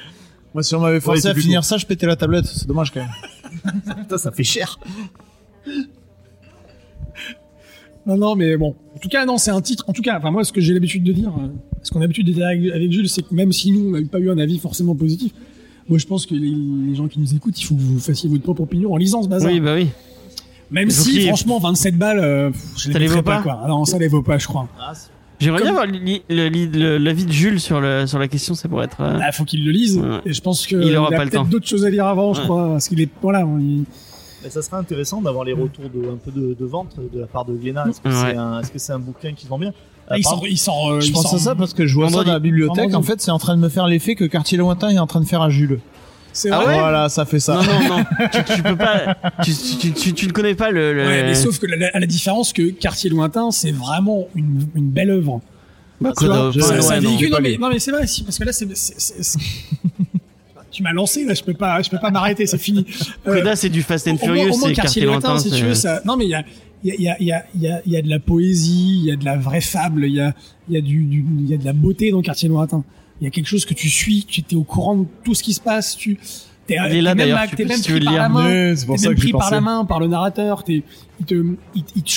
Moi, si on m'avait forcé à finir ça, je pétais la tablette. C'est dommage quand même. *laughs* Putain, ça fait cher. Non, non, mais bon. En tout cas, non, c'est un titre. En tout cas, enfin, moi, ce que j'ai l'habitude de dire, euh, ce qu'on a l'habitude de dire avec, avec Jules, c'est que même si nous, on n'a pas eu un avis forcément positif, moi, je pense que les, les gens qui nous écoutent, il faut que vous fassiez votre propre opinion en lisant ce bazar. Oui, bah oui. Même il si, qu'il franchement, 27 balles, euh, je Ça les vaut pas quoi. Ah non, ça les vaut pas, je crois. Ah, J'aimerais Comme- bien avoir li- le- l'avis de Jules sur, le, sur la question, ça pourrait être. euh, Là, faut qu'il le lise. Ouais. Et je pense que Il aura a pas le peut-être d'autres choses à lire avant, je crois, parce qu'il est, voilà, il- Mais ça serait intéressant d'avoir les retours de, un peu de, de vente de la part de Glénat. Est-ce que Ouais. c'est un, bouquin qui se vend bien? Euh, il par sort, il sort, euh, Je il pense sort- à ça parce que je vois ça dans la bibliothèque. Vendredi. En fait, c'est en train de me faire l'effet que Quartier Lointain est en train de faire à Jules. C'est Ah vrai. ouais Voilà, ça fait ça. Non, non, non. tu, tu peux pas. Tu, tu, tu, tu ne connais pas le. le- Ouais, mais sauf que la, à la différence que Quartier Lointain, c'est vraiment une, une belle œuvre. Bah, ouais, non. mais, non, mais c'est vrai, si, parce que là, c'est, c'est- c'est- c'est- tu m'as lancé, là, je peux pas, je peux pas m'arrêter, c'est fini. Euh, Coda, c'est du Fast and Furious, au moins, c'est quartier quartier lointain, si tu c'est- veux, ça, non, mais il y a, il y a, il y, a, il y, a, il y, a, il y a de la poésie, il y a de la vraie fable, il y a, il y a du, du, il y a de la beauté dans Quartier Lointain. Il y a quelque chose que tu suis, tu es au courant de tout ce qui se passe, tu t'es Il est t'es là, même, tu pris le par la lire. main, pour ça même que j'y pris par la main par le narrateur, t'es, il te, il, il te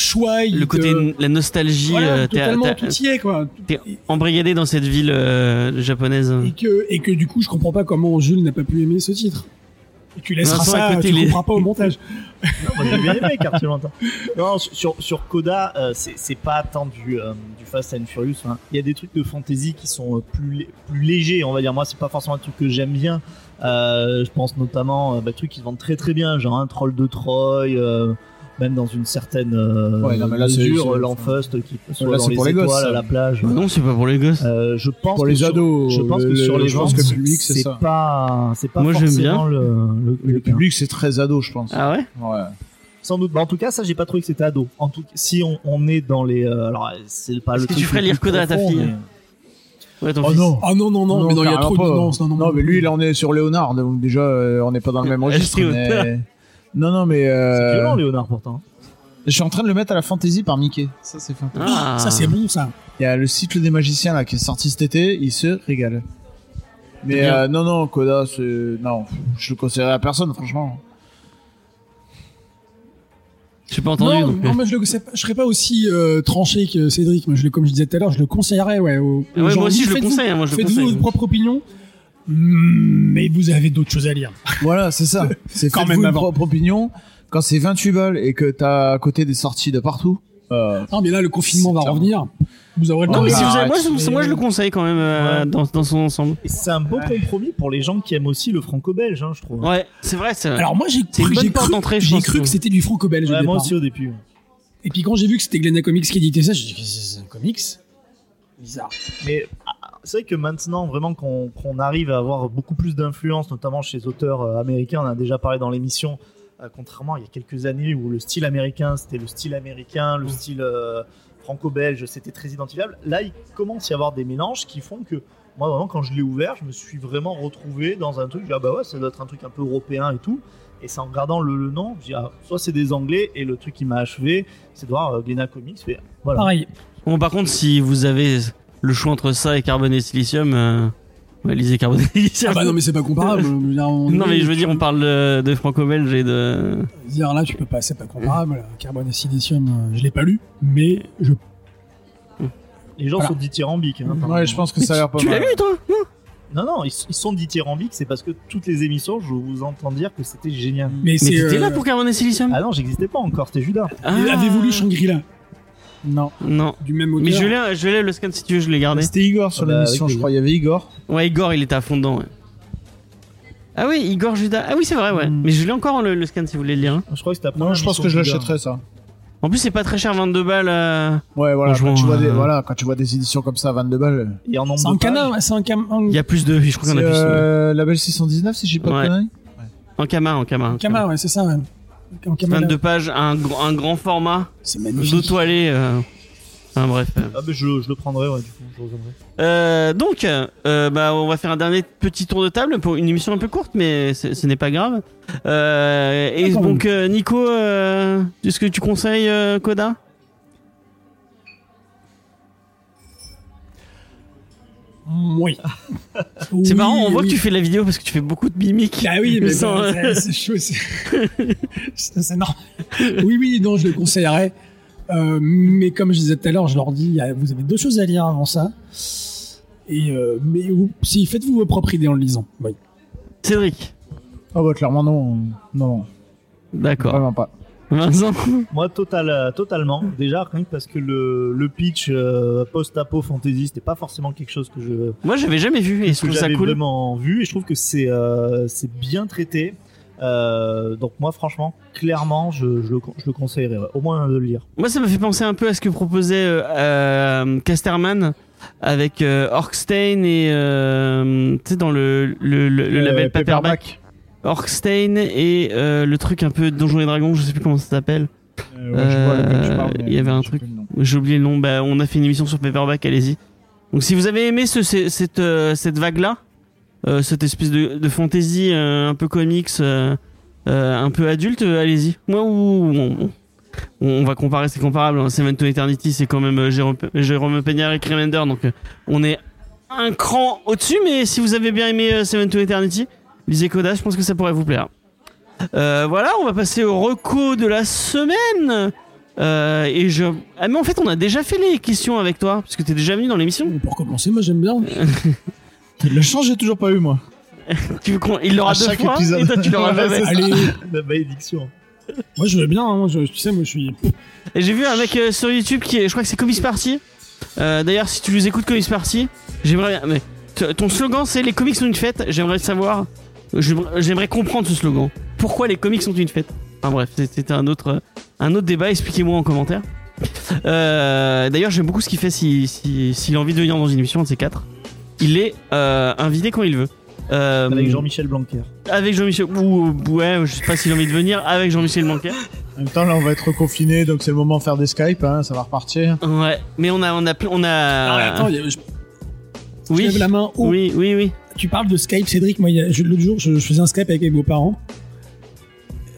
Le côté, te, la nostalgie, voilà, euh, t'es- totalement, tout y est quoi. t'es embrigadé dans cette ville euh, japonaise. Et que, et que du coup, je comprends pas comment Jules n'a pas pu aimer ce titre. Et tu laisseras Vincent, ça, côté, tu les- comprends pas au montage. *laughs* Non, moi, j'ai bien aimé Quartier Lointain. Non, sur, sur Coda, euh, c'est c'est pas tant du, euh, du Fast and Furious. hein. Il y a des trucs de fantasy qui sont euh, plus, plus légers, on va dire. Moi, c'est pas forcément un truc que j'aime bien. Euh, je pense notamment à des trucs qui se vendent très très bien, genre un troll de Troy, euh, même dans une certaine euh, Ouais, non, mais là, c'est- mesure, c'est- l'Enfust qui soit Là, dans c'est les pour les étoiles gosses, à la plage. Non, c'est pas pour les gosses. Euh, je pense Pour que les sur- ados, je pense que le- sur le- les gens, que public, c'est ça. pas, c'est pas Moi, j'aime forcément bien. le, le, Le public, c'est très ado, je pense. Ah ouais Ouais. Sans doute. Bah, en tout cas, ça, j'ai pas trouvé que c'était ado. En tout, si on, on est dans les, euh, alors c'est pas Est-ce le. que truc tu ferais lire Coda à ta fille mais- Ouais, ton Oh fils. non. Ah non, non, non, mais non, il y a trop de non, non, non, Non, mais lui, là, on est sur Léonard, donc déjà, euh, on n'est pas dans le même registre. Mais- Non, non, mais. C'est euh, violent, Léonard, pourtant. Je suis en train de le mettre à la fantasy par Mickey. Ça, c'est fin. Ah. Ça, c'est bon, ça. Il y a le cycle des magiciens là qui est sorti cet été, il se régale. Mais euh, non, non, Coda, c'est. Non, je le conseillerais à personne, franchement. J'ai pas entendu. non, donc, non, euh. mais je, le, c'est je serais pas aussi euh, tranché que Cédric. Moi, je le, comme je disais tout à l'heure, je le conseillerais, ouais. Aux, aux Ouais, gens. moi aussi, je le conseille. hein, moi, je le Faites-vous votre propre opinion. Mais vous avez d'autres choses à lire. *laughs* Voilà, c'est ça. C'est Quand même ma propre opinion. Quand c'est 28 balles et que t'as à côté des sorties de partout. euh, Non, mais là, le confinement va revenir. Vous aurez le Non, mais si vous avez- moi, je, moi, je le conseille quand même euh, Ouais. dans, dans son ensemble. C'est un beau compromis pour les gens qui aiment aussi le franco-belge, hein, je trouve. Ouais, c'est vrai. Alors moi, j'ai cru, cru, cru que- que c'était du franco-belge au Ouais, moi aussi au début. Et puis quand j'ai vu que c'était Glena Comics qui éditait ça, j'ai dit c'est un comics? Bizarre. Mais c'est vrai que maintenant, vraiment, qu'on qu'on arrive à avoir beaucoup plus d'influence, notamment chez les auteurs euh, américains, on en a déjà parlé dans l'émission, euh, contrairement à il y a quelques années où le style américain, c'était le style américain, le style euh, franco-belge, c'était très identifiable. Là, il commence à y avoir des mélanges qui font que, moi, vraiment, quand je l'ai ouvert, je me suis vraiment retrouvé dans un truc, je dis, ah bah ouais, ça doit être un truc un peu européen et tout. Et c'est en regardant le, le nom, je dis, ah, soit c'est des anglais, et le truc qui m'a achevé, c'est de voir euh, Glena Comics, fait, voilà. Pareil. Bon, par contre, si vous avez le choix entre ça et carbone et silicium, euh, ouais, lisez carbone et silicium. Ah bah non mais c'est pas comparable. *laughs* Non, mais je veux dire, on parle de, de franco-belge et de. Dire là, tu peux pas, c'est pas comparable. Carbone et silicium, euh, je l'ai pas lu, mais je. Les gens Voilà. sont dithyrambiques. Hein, Ouais, je pense que ça a l'air pas Tu l'as mal. lu, toi? Non, non, ils, ils sont dithyrambiques, c'est parce que toutes les émissions, je vous entends dire que c'était génial. Mais Mais c'est. t'étais euh, là pour carbone et silicium? Ah non, j'existais pas encore, c'était Judas. Ah. Avez-vous lu Shangri-La? Non. Non. du même auteur Mais je l'ai, je l'ai le scan si tu veux, je l'ai gardé. C'était Igor sur Ah bah, l'émission, avec je crois. Il y avait Igor. Ouais, Igor, il était à fond dedans, ouais. Ah oui, Igor Judas. Ah oui, c'est vrai, ouais. Hmm. Mais je l'ai encore le, le scan si vous voulez le lire. hein. Je crois que c'était. Non, je pense que je l'achèterais ça. En plus, c'est pas très cher, 22 balles. euh. Ouais, voilà. Quand tu vois des, euh, voilà, quand tu vois des éditions comme ça à 22 balles. Et en nombre C'est de un canard, c'est un cam. Il y a plus de. Je crois qu'on a C'est plus. ouais. euh, label 619 si j'ai pas Ouais. de conneries. En Kama, en Kama. en Kama, ouais, c'est ça, ouais. Kama, 22 pages, un, gr- un grand format, C'est dos magnifique. toilé. Euh... Enfin, bref. euh. Ah, mais je, je le prendrais, ouais, du coup, je. Euh, donc, euh, bah, on va faire un dernier petit tour de table pour une émission un peu courte, mais ce n'est pas grave. Euh, et Ah, donc, euh, Nico, euh, est-ce que tu conseilles euh, Coda Oui. *laughs* C'est Oui, marrant, on voit oui. que tu fais de la vidéo parce que tu fais beaucoup de mimiques. Ah oui, mais Sans, bon, euh, c'est- chaud. C'est *laughs* normal. Oui, oui, non, je le conseillerais. Euh, mais comme je disais tout à l'heure, je leur dis, vous avez deux choses à lire avant ça. Et euh, mais vous- si faites-vous vos propres idées en le lisant. Oui. Cédric, Ah bah clairement non. Non, d'accord. vraiment pas. Vincent Moi, total, euh, totalement. Déjà, rien que parce que le, le pitch euh, post-apo fantasy, c'était pas forcément quelque chose que je, Moi, j'avais jamais vu et je trouve ça j'avais cool. vraiment vu. Et je trouve que c'est euh, c'est bien traité. Euh, donc moi, franchement, clairement, je, je, le, je le conseillerais. ouais. Au moins de le lire. Moi, ça me fait penser un peu à ce que proposait euh, euh, Casterman avec euh, Orkstein et euh, tu sais dans le le, le, le Euh, label Paperback. Orkstein et euh, le truc un peu Donjons et Dragons, je sais plus comment ça s'appelle. Euh, ouais, je vois Euh, il y avait un truc. J'ai oublié le nom. Bah, on a fait une émission sur Paperback, allez-y. Donc si vous avez aimé ce, ce- cette euh, cette vague là, cette espèce de, de fantasy un peu comics, un peu adulte, allez-y. Moi ou on, va comparer, c'est comparable. hein. Seven to Eternity, c'est quand même Jérôme, Jérôme Peña et Remender, donc on est un cran au-dessus. Mais si vous avez bien aimé Seven to Eternity, lisez Coda, je pense que ça pourrait vous plaire. Euh, voilà, on va passer au reco de la semaine. Euh, et je. Ah, mais en fait, on a déjà fait les questions avec toi, parce que t'es déjà venu dans l'émission. Pour commencer, moi j'aime bien. *laughs* Le chant, j'ai toujours pas eu, moi. *laughs* Tu veux qu'on- Il l'aura deux fois, épisode. et toi tu l'auras *laughs* jamais. Allez, La malédiction. moi je veux bien, hein, moi, je- tu sais, moi je suis. Et j'ai vu un mec euh, sur YouTube qui est, je crois que c'est Comics Party. Euh, D'ailleurs, si tu les écoutes Comics Party, j'aimerais bien. Mais ton slogan c'est les comics sont une fête. J'aimerais savoir. J'aimerais- comprendre ce slogan. Pourquoi les comics sont une fête? Enfin bref, c'était un autre, un autre débat. Expliquez-moi en commentaire. Euh, D'ailleurs, j'aime beaucoup ce qu'il fait s'il si, s'il a envie de venir dans une émission de ces quatre. Il est euh, invité quand il veut. Euh, Avec Jean-Michel Blanquer. avec Jean-Michel. Ou ouais, je sais pas s'il a envie de venir avec Jean-Michel Blanquer. En même temps, là, on va être confiné, donc c'est le moment de faire des Skype, hein, ça va repartir. Ouais, mais on a, on a, on a. Attends, il y a- je, oui, lève la main haut. oui, oui, oui. Tu parles de Skype, Cédric. Moi, l'autre jour, je, je faisais un Skype avec mes beaux-parents.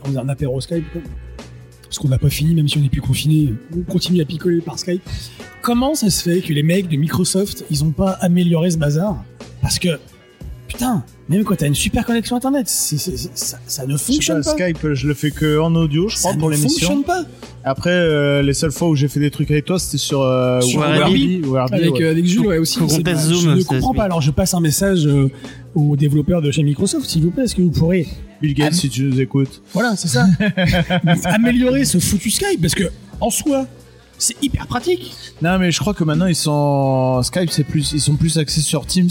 On faisait un apéro Skype. quoi. Parce qu'on n'a pas fini, même si on n'est plus confiné. On continue à picoler par Skype. Comment ça se fait que les mecs de Microsoft, ils ont pas amélioré ce bazar? Parce que, putain, même quand t'as une super connexion internet, ça, ça ne fonctionne pas, pas. Skype, je le fais que en audio, je Ça crois, pour ne l'émission. fonctionne pas. Après, euh, les seules fois où j'ai fait des trucs avec toi, c'était sur, euh, Sur Warby, Warby, Avec, ouais. euh, avec Jules, ouais, aussi. Teste je Zoom, ne ça, comprends pas. Alors, je passe un message euh, aux développeurs de chez Microsoft, s'il vous plaît. Est-ce que vous pourrez Bill Gates, si tu nous écoutes. Voilà, c'est ça. *laughs* Améliorer ce foutu Skype parce que en soi, c'est hyper pratique. Non, mais je crois que maintenant, ils sont, Skype, c'est plus, ils sont plus axés sur Teams,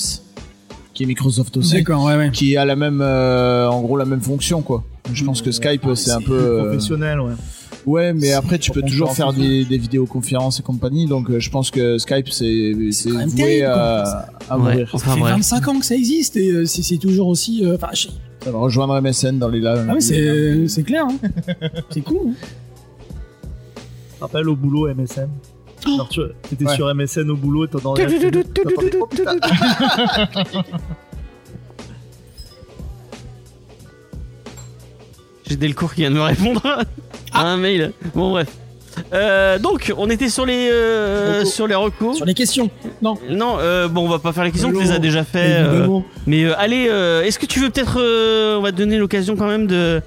qui est Microsoft aussi. D'accord, ouais, ouais. Qui a la même, euh, en gros, la même fonction, quoi. Je pense que Skype, c'est un peu, euh, Professionnel, ouais. Ouais, mais après tu peux toujours faire des, des vidéoconférences et compagnie, donc euh, je pense que Skype c'est voué terrible, à, à Ouais, mourir. Ça fait bref. 25 ans que ça existe et euh, c'est c'est toujours aussi. euh, Enfin, je- Ça va rejoindre MSN dans les là. ah ouais, c'est c'est clair. Hein. c'est cool. hein. *laughs* Rappelle au boulot MSN. Alors tu étais Ouais. sur MSN au boulot et t'entendais. oh. J'ai Delcourt qui vient de me répondre à un mail. Bon bref. Euh, donc on était sur les euh, Recos. sur les recours. Sur les questions. Non. Non, euh, bon on va pas faire les questions, on Non, les a déjà fait. mais allez, euh, est-ce que tu veux peut-être, euh, on va te donner l'occasion quand même de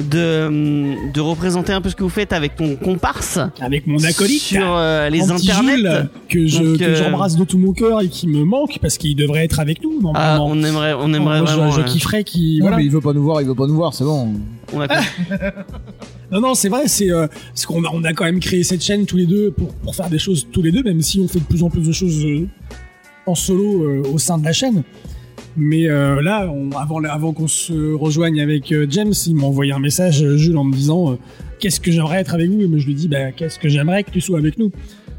de hum, de représenter un peu ce que vous faites avec ton comparse Avec mon acolyte. sur euh, les internets. Que je Donc, que euh, j'embrasse de tout mon cœur et qui me manque parce qu'il devrait être avec nous Ah, normalement. on aimerait, on aimerait Moi, je- vraiment. je, euh, kifferais qu'il Non, voilà. mais il veut pas nous voir, il veut pas nous voir, c'est bon. on a- *laughs* Non, non, c'est vrai, c'est euh, parce qu'on a, on a quand même créé cette chaîne tous les deux pour, pour faire des choses tous les deux, même si on fait de plus en plus de choses euh, en solo euh, au sein de la chaîne. Mais euh, là, on- avant, avant qu'on se rejoigne avec euh, James, il m'a envoyé un message, euh, Jules, en me disant euh, Qu'est-ce que j'aimerais être avec vous? Et moi, je lui dis bah, Qu'est-ce que j'aimerais que tu sois avec nous?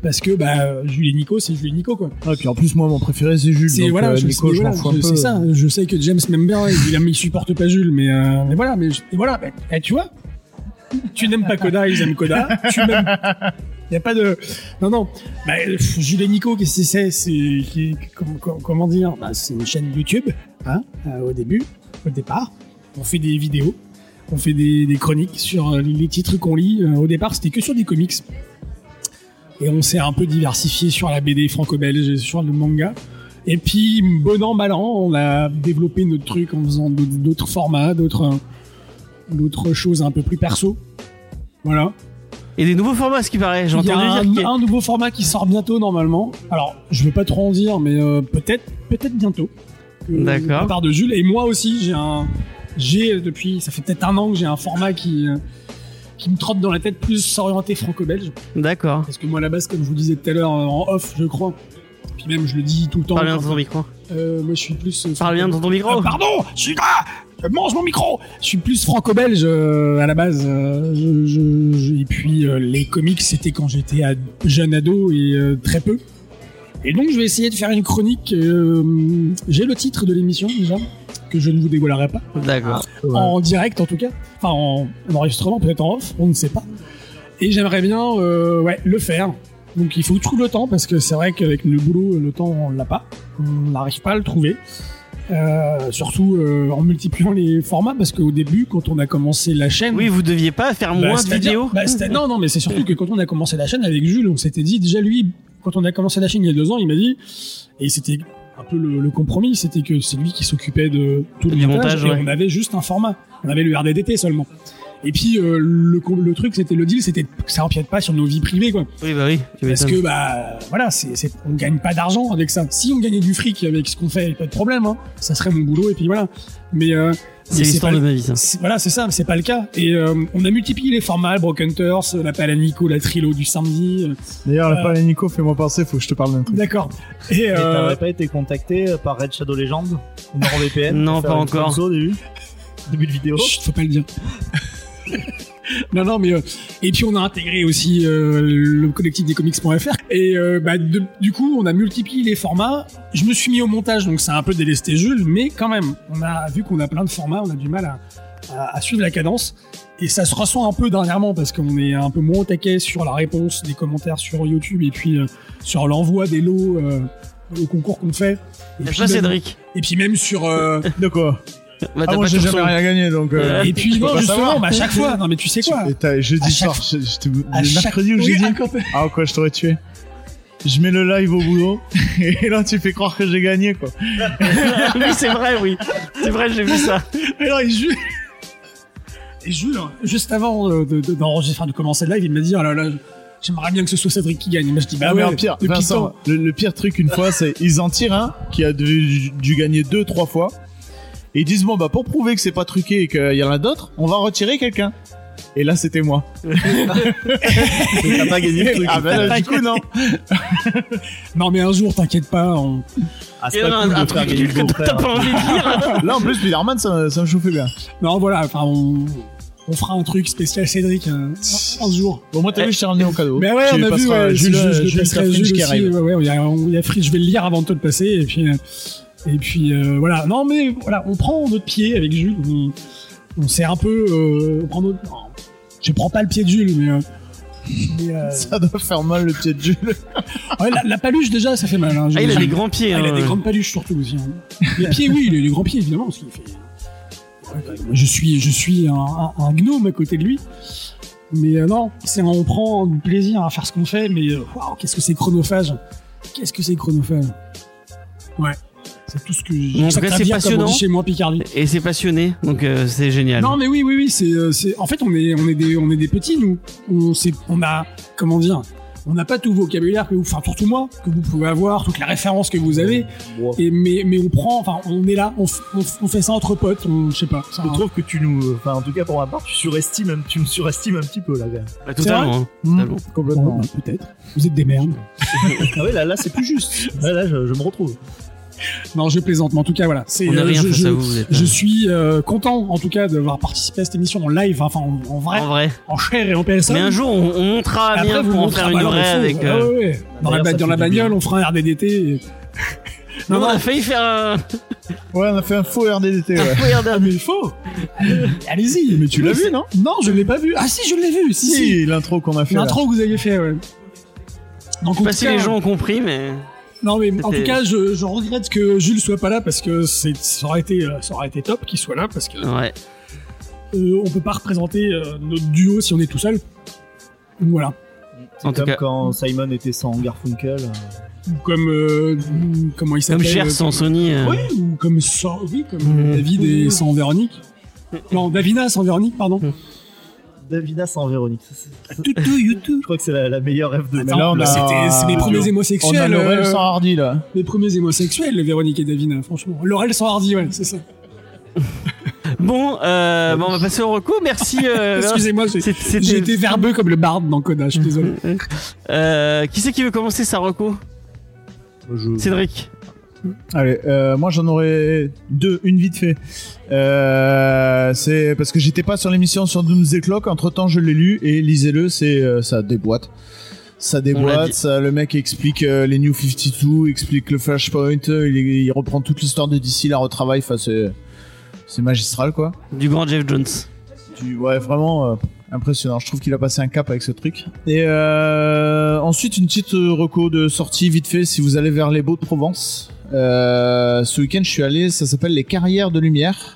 Parce que bah, Jules et Nico, c'est Jules et Nico, quoi. Ah, puis en plus moi mon préféré c'est Jules. C'est voilà, je, Nico, c'est- je m'en voilà, fous un je- peu. c'est ça. Je sais que James m'aime bien, il, il supporte pas Jules, mais, euh, mais voilà, mais et voilà, bah, eh, tu vois, tu n'aimes pas Koda, ils aiment Koda. Tu m'aimes. Il y a pas de. Non, non. Bah, Jules et Nico, qu'est-ce que c'est C'est comment dire? Bah, C'est une chaîne YouTube, hein, euh, au début, au départ. On fait des vidéos, on fait des, chroniques sur euh, les titres qu'on lit. Euh, au départ, c'était que sur des comics. Et on s'est un peu diversifié sur la BD franco-belge et sur le manga. Et puis, bon an, mal an, on a développé notre truc en faisant d'autres formats, d'autres choses un peu plus perso. Voilà. Et des nouveaux formats, ce qui paraît. J'ai entendu un, dire qu'il y a- un nouveau format qui sort bientôt normalement. Alors, je veux pas trop en dire, mais euh, peut-être, peut-être bientôt. Que- D'accord. De la part de Jules et moi aussi, j'ai un, j'ai euh, depuis, ça fait peut-être un an que j'ai un format qui euh, qui me trotte dans la tête plus orienté franco-belge. D'accord. Parce que moi, à la base, comme je vous disais tout à l'heure euh, en off, je crois. Puis même, je le dis tout le temps. Parle bien dans ton micro. euh, moi, je suis plus. euh, Parle bien dans ton micro. ah, pardon, je suis là, mange mon micro. Je suis plus franco-belge euh, à la base. euh, je- je- je- et puis euh, les comics, c'était quand j'étais jeune ado et euh, très peu. Et donc je vais essayer de faire une chronique. euh, J'ai le titre de l'émission déjà que je ne vous dévoilerai pas D'accord. en direct en tout cas, enfin en, en enregistrement peut-être en off, on ne sait pas. Et j'aimerais bien euh, ouais le faire. Donc il faut que je trouve le temps parce que c'est vrai qu'avec le boulot le temps on l'a pas, on n'arrive pas à le trouver. Euh, surtout euh, en multipliant les formats, parce qu'au début, quand on a commencé la chaîne, Oui, vous deviez pas faire bah, moins de vidéos bah, non, non, mais c'est surtout que quand on a commencé la chaîne avec Jules, on s'était dit déjà lui, quand on a commencé la chaîne il y a deux ans, il m'a dit, et c'était un peu le, le compromis, c'était que c'est lui qui s'occupait de tout le montage, montage, et ouais. on avait juste un format, on avait le RDDT seulement. Et puis euh, le, truc, c'était le deal, c'était que ça empiète pas sur nos vies privées, quoi. Oui, bah oui. Parce que bah voilà, c'est, c'est, on gagne pas d'argent avec ça. Si on gagnait du fric avec ce qu'on fait, pas de problème, hein. ça serait mon boulot et puis voilà. Mais euh, C'est l'histoire de le- ma vie, ça. c'est- voilà, c'est ça, mais c'est pas le cas. Et euh, on a multiplié les formats, Broken Hunters, l'appel à Nico, la trilo du samedi. euh, D'ailleurs, la Euh, parole Nico, fais-moi penser, faut que je te parle d'un truc. D'accord. Et Et euh, t'aurais pas été contacté par Red Shadow Legend ou NordVPN Non, pas encore. au début *laughs* Début de vidéo chut, faut pas le dire. *laughs* non, non, mais euh, et puis on a intégré aussi euh, le collectif des comics.fr et euh, bah, de- du coup on a multiplié les formats. Je me suis mis au montage, donc c'est un peu délesté Jules, mais quand même, on a vu qu'on a plein de formats, on a du mal à, à- à suivre la cadence. Et ça se ressent un peu dernièrement parce qu'on est un peu moins au taquet sur la réponse des commentaires sur YouTube et puis sur l'envoi des lots au concours qu'on fait. Et puis, même, Cédric et puis même sur *laughs* De quoi? Bah, Ah, moi, j'ai jamais rien gagné, donc. euh, et puis non justement bah, à chaque fois non mais tu sais quoi? jeudi soir, le chaque- mercredi ou le Oui, jeudi Ah, quoi, je t'aurais tué. Je mets le live au boulot, *laughs* et là, tu fais croire que j'ai gagné, quoi. *laughs* oui, c'est vrai, oui. C'est vrai, j'ai vu ça. Alors, et Jules, et Jules, hein, juste avant euh, de, de, d'enregistrer, de commencer le live, il m'a dit, oh là là, j'aimerais bien que ce soit Cédric qui gagne. Moi, je dis, bah Ah, mais ouais, en pire, depuis Vincent, le, le pire truc une fois, c'est ils en tirent un qui a dû, dû gagner deux, trois fois. Et ils disent, bon, bah, pour prouver que c'est pas truqué et qu'il y en a d'autres, on va retirer quelqu'un. Et là, c'était moi. *laughs* T'as pas gagné le truc. Ah, ben là, du coup, non. *laughs* Non, mais un jour, t'inquiète pas, on... Ah, c'est pas cool un de faire gagner le t'as pas envie de dire. *laughs* Là, en plus, Spider-Man, ça, ça me chauffait bien. Non, voilà, enfin, on, on fera un truc spécial Cédric euh, un, un jour. Bon, moi, t'as vu, je t'ai ramené mon cadeau. Mais ouais, Tu on a vu, ouais, Jules, je il y a, il y a Fringe, je et puis, euh, voilà. Non, mais voilà, on prend notre pied avec Jules, on, on s'est un peu, euh, on prend notre, non, je prends pas le pied de Jules, mais, euh, mais, euh, Ça doit faire mal le pied de Jules. *laughs* ouais, la, la paluche déjà, ça fait mal. Hein, Ah, il a des grands pieds. Ah, il a hein. des grandes paluches surtout aussi. hein. Les pieds, oui, il a des grands pieds évidemment, parce qu'il fait. Ouais. Je suis, je suis un, un- un gnome à côté de lui. Mais euh, non, c'est on prend du plaisir à faire ce qu'on fait, mais euh, waouh, qu'est-ce que c'est chronophage Qu'est-ce que c'est chronophage Ouais, c'est tout ce que j'ai. En tout cas, c'est passionnant. chez moi Picardie. Et c'est passionné, donc euh, c'est génial. Non, mais oui, oui, oui, c'est, euh, c'est. En fait, on est, on est des, on est des petits nous. On, c'est, on a, comment dire, on n'a pas tout le vocabulaire que vous, enfin surtout moi, que vous pouvez avoir, toutes les références que vous avez. Wow. Et mais, mais on prend, enfin, on est là, on, on, fait ça entre potes, on, je sais pas. Je trouve que tu nous, enfin en tout cas pour ma part, tu surestimes, tu me surestimes un petit peu là. Bah, totalement. hein. Totalement. Complètement. Bon, bah, peut-être. Vous êtes des merdes. *laughs* Ah oui, là, là c'est plus juste. Là, là, je, je me retrouve. *laughs* Non, je plaisante, mais en tout cas, voilà. C'est, On n'a euh, rien je, face je, à vous. vous êtes, je euh, suis euh, content, en tout cas, d'avoir participé à cette émission en live, enfin, en, en vrai, En vrai. en chair et en personne. Mais un jour, on, on montera à vous pour en faire ah, une vraie avec. Ah, euh, ouais, ouais. Dans, la, dans bagnole, bien. on fera un RDDT. et- *laughs* Non, non, on a failli faire un. *laughs* Ouais, on a fait un faux RDDT, ouais. Regarde, Ah, mais il faut Allez-y Mais tu l'as vu, non Non, je l'ai pas vu. Ah si, je l'ai vu. Si, si. L'intro qu'on a fait. là. L'intro que vous aviez fait, ouais. Donc, en pas tout si les gens ont compris, mais. Non, mais en tout cas, je, je regrette que Jules soit pas là parce que c'est, ça aurait été, euh, ça aurait été top qu'il soit là parce que Ouais. euh, on peut pas représenter euh, notre duo si on est tout seul. Donc voilà. C'est En tout comme cas- quand Simon était sans Garfunkel. euh, Ou comme euh, comment il Comme s'appelle Cher euh, sans Sony. euh, Oui, ou comme sans, oui, comme Mhm. David et sans Véronique. Non, Davina sans Véronique, pardon. Davina sans Véronique. Je crois que c'est la, la meilleure rêve de Mais là, on couple. a- C'était, c'est mes premiers On a homosexuels. Laurel euh, sans Hardy, là. mes premiers homosexuels, Véronique et Davina, franchement. Laurel sans Hardy, ouais, c'est ça. *laughs* Bon, euh, bon, on va passer au recours. Merci. euh, *laughs* Excusez-moi, j'ai, c'est- c'était- j'ai été verbeux comme le barde dans Coda, je suis désolé. Euh, qui c'est qui veut commencer sa reco? Je- Cédric. Allez, euh, moi j'en aurais deux, une vite fait. Euh, c'est parce que j'étais pas sur l'émission sur Doomsday Clock. Entre temps, je l'ai lu et lisez-le. C'est euh, ça déboîte. Ça déboîte. Ça, le mec explique euh, les New 52, explique le Flashpoint. il, il reprend toute l'histoire de DC, la retravaille. Enfin, c'est c'est magistral quoi. Du grand Jeff Jones. Du, ouais, vraiment impressionnant. Je trouve qu'il a passé un cap avec ce truc. Et ensuite, une petite reco de sortie vite fait si vous allez vers les Beaux de Provence. Euh, ce week-end, je suis allé, ça s'appelle les carrières de lumière.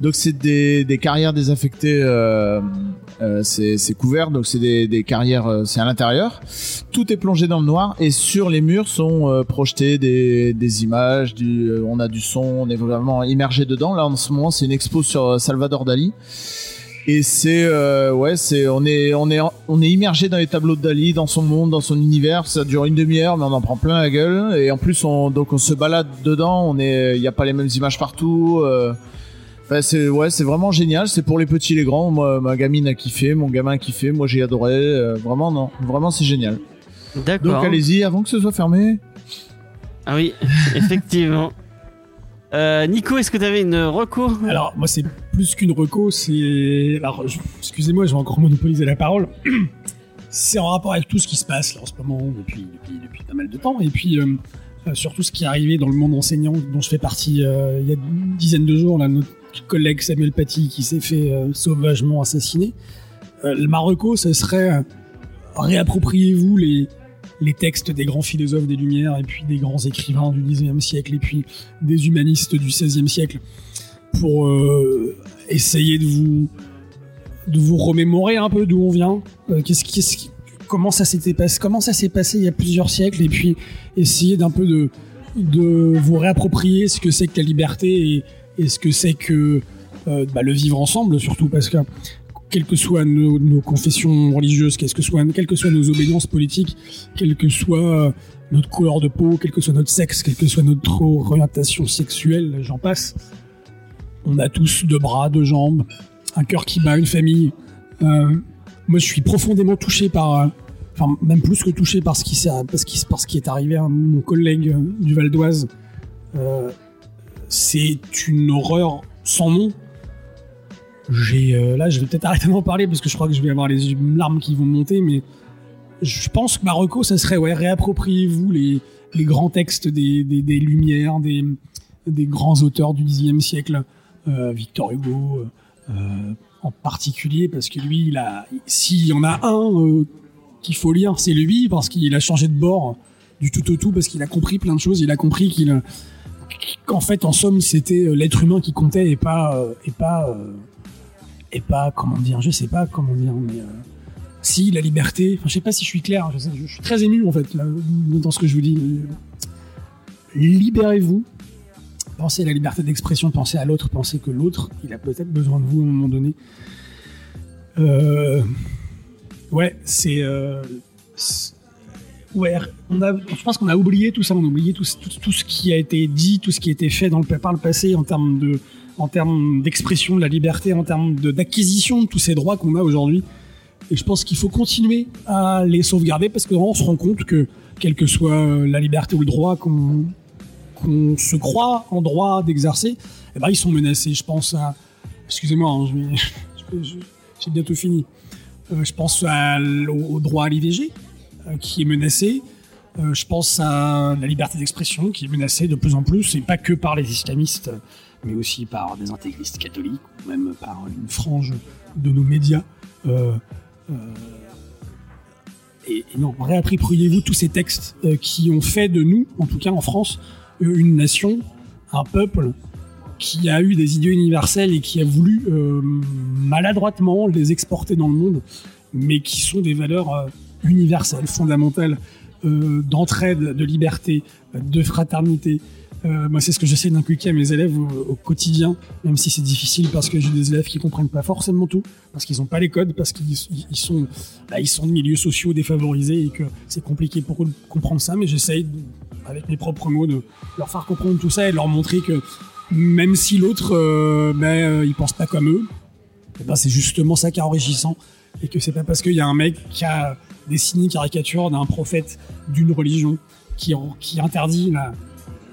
Donc c'est des, des carrières désaffectées, euh, euh, c'est couvert, donc c'est des, des carrières, euh, c'est à l'intérieur. Tout est plongé dans le noir et sur les murs sont euh, projetées des, des images, du, euh, on a du son, on est vraiment immergé dedans. Là en ce moment, c'est une expo sur Salvador Dali. Et c'est euh, ouais, c'est on est on est on est immergé dans les tableaux de Dali, dans son monde, dans son univers. Ça dure une demi-heure, mais on en prend plein la gueule. Et en plus, on donc on se balade dedans. On est, il y a pas les mêmes images partout. euh. C'est ouais, c'est vraiment génial. C'est pour les petits, et les grands. Moi, ma gamine a kiffé, mon gamin a kiffé. Moi, j'ai adoré. Euh, vraiment, non, vraiment, c'est génial. Donc D'accord. allez-y avant que ce soit fermé. Ah oui, *laughs* effectivement. Euh, Nico, est-ce que tu avais une reco Alors, moi, c'est plus qu'une reco, c'est. Alors, excusez-moi, je vais encore monopoliser la parole. *clears throat* C'est en rapport avec tout ce qui se passe là en ce moment, depuis, depuis, pas mal de temps, et puis euh, surtout ce qui est arrivé dans le monde enseignant, dont je fais partie euh, il y a une dizaine de jours, notre collègue Samuel Paty qui s'est fait euh, sauvagement assassiner. Le Marocco, ce serait réappropriez-vous les, les textes des grands philosophes des Lumières, et puis des grands écrivains du XIXe siècle, et puis des humanistes du XVIe siècle pour euh, essayer de vous de vous remémorer un peu d'où on vient, euh, comment ça s'est passé il y a plusieurs siècles, et puis essayer d'un peu de de vous réapproprier ce que c'est que la liberté et, ce que c'est que euh, bah, le vivre ensemble, surtout parce que quelles que soient nos, confessions religieuses, quelles que soient, quelles que soient nos obédiences politiques, quelle que soit notre couleur de peau, quel que soit notre sexe, quelle que soit notre orientation sexuelle, j'en passe, on a tous deux bras, deux jambes, un cœur qui bat, une famille. Euh, moi, je suis profondément touché par, euh, enfin même plus que touché par ce qui, s'est- par ce qui, par qui est arrivé à mon collègue euh, du Val d'Oise. Euh, c'est une horreur sans nom. J'ai là, je vais peut-être arrêter d'en parler parce que je crois que je vais avoir les larmes qui vont monter, mais je pense que Marocco, ça serait ouais, réappropriez-vous les, grands textes des, Lumières, des, grands auteurs du Xe siècle, Victor Hugo euh, en particulier, parce que lui, s'il y en a un euh, qu'il faut lire, c'est lui, parce qu'il a changé de bord du tout au tout, parce qu'il a compris plein de choses, il a compris qu'en fait, en somme, c'était euh, l'être humain qui comptait et pas, euh, et pas, euh, et pas, comment dire, je sais pas comment dire, mais euh, si la liberté, enfin, je sais pas si je suis clair, je suis très ému en fait là, dans ce que je vous dis. Libérez-vous, pensez à la liberté d'expression, pensez à l'autre, pensez que l'autre, il a peut-être besoin de vous à un moment donné. Euh, ouais, c'est. euh, ouais, on a, je pense qu'on a oublié tout ça, on a oublié tout, ce qui a été dit, tout ce qui a été fait dans le, par le passé en termes de, en termes d'expression de la liberté, en termes de- d'acquisition de tous ces droits qu'on a aujourd'hui. Et je pense qu'il faut continuer à les sauvegarder parce que vraiment, on se rend compte que, quelle que soit la liberté ou le droit qu'on qu'on se croit en droit d'exercer, eh ben, ils sont menacés. Je pense à. Excusez-moi, hein, *laughs* j'ai bientôt fini. Euh, je pense au, droit à l'IVG euh, qui est menacé. Euh, je pense à la liberté d'expression qui est menacée de plus en plus, et pas que par les islamistes, mais aussi par des intégristes catholiques, ou même par une frange de nos médias. Et, et non, réappropriez-vous tous ces textes qui ont fait de nous, en tout cas en France, une nation, un peuple qui a eu des idées universelles et qui a voulu euh, maladroitement les exporter dans le monde, mais qui sont des valeurs euh, universelles, fondamentales, euh, d'entraide, de liberté, euh, de fraternité. Euh, moi, c'est ce que j'essaie d'inculquer à mes élèves au, quotidien, même si c'est difficile parce que j'ai des élèves qui comprennent pas forcément tout, parce qu'ils n'ont pas les codes, parce qu'ils ils sont, bah, ils sont de milieux sociaux défavorisés et que c'est compliqué pour eux de comprendre ça. Mais j'essaye, avec mes propres mots, de leur faire comprendre tout ça et de leur montrer que même si l'autre, euh, ben, euh, il pense pas comme eux, eh ben, c'est justement ça qui est enrichissant. Et que c'est pas parce qu'il y a un mec qui a dessiné une caricature d'un prophète d'une religion qui, qui interdit la,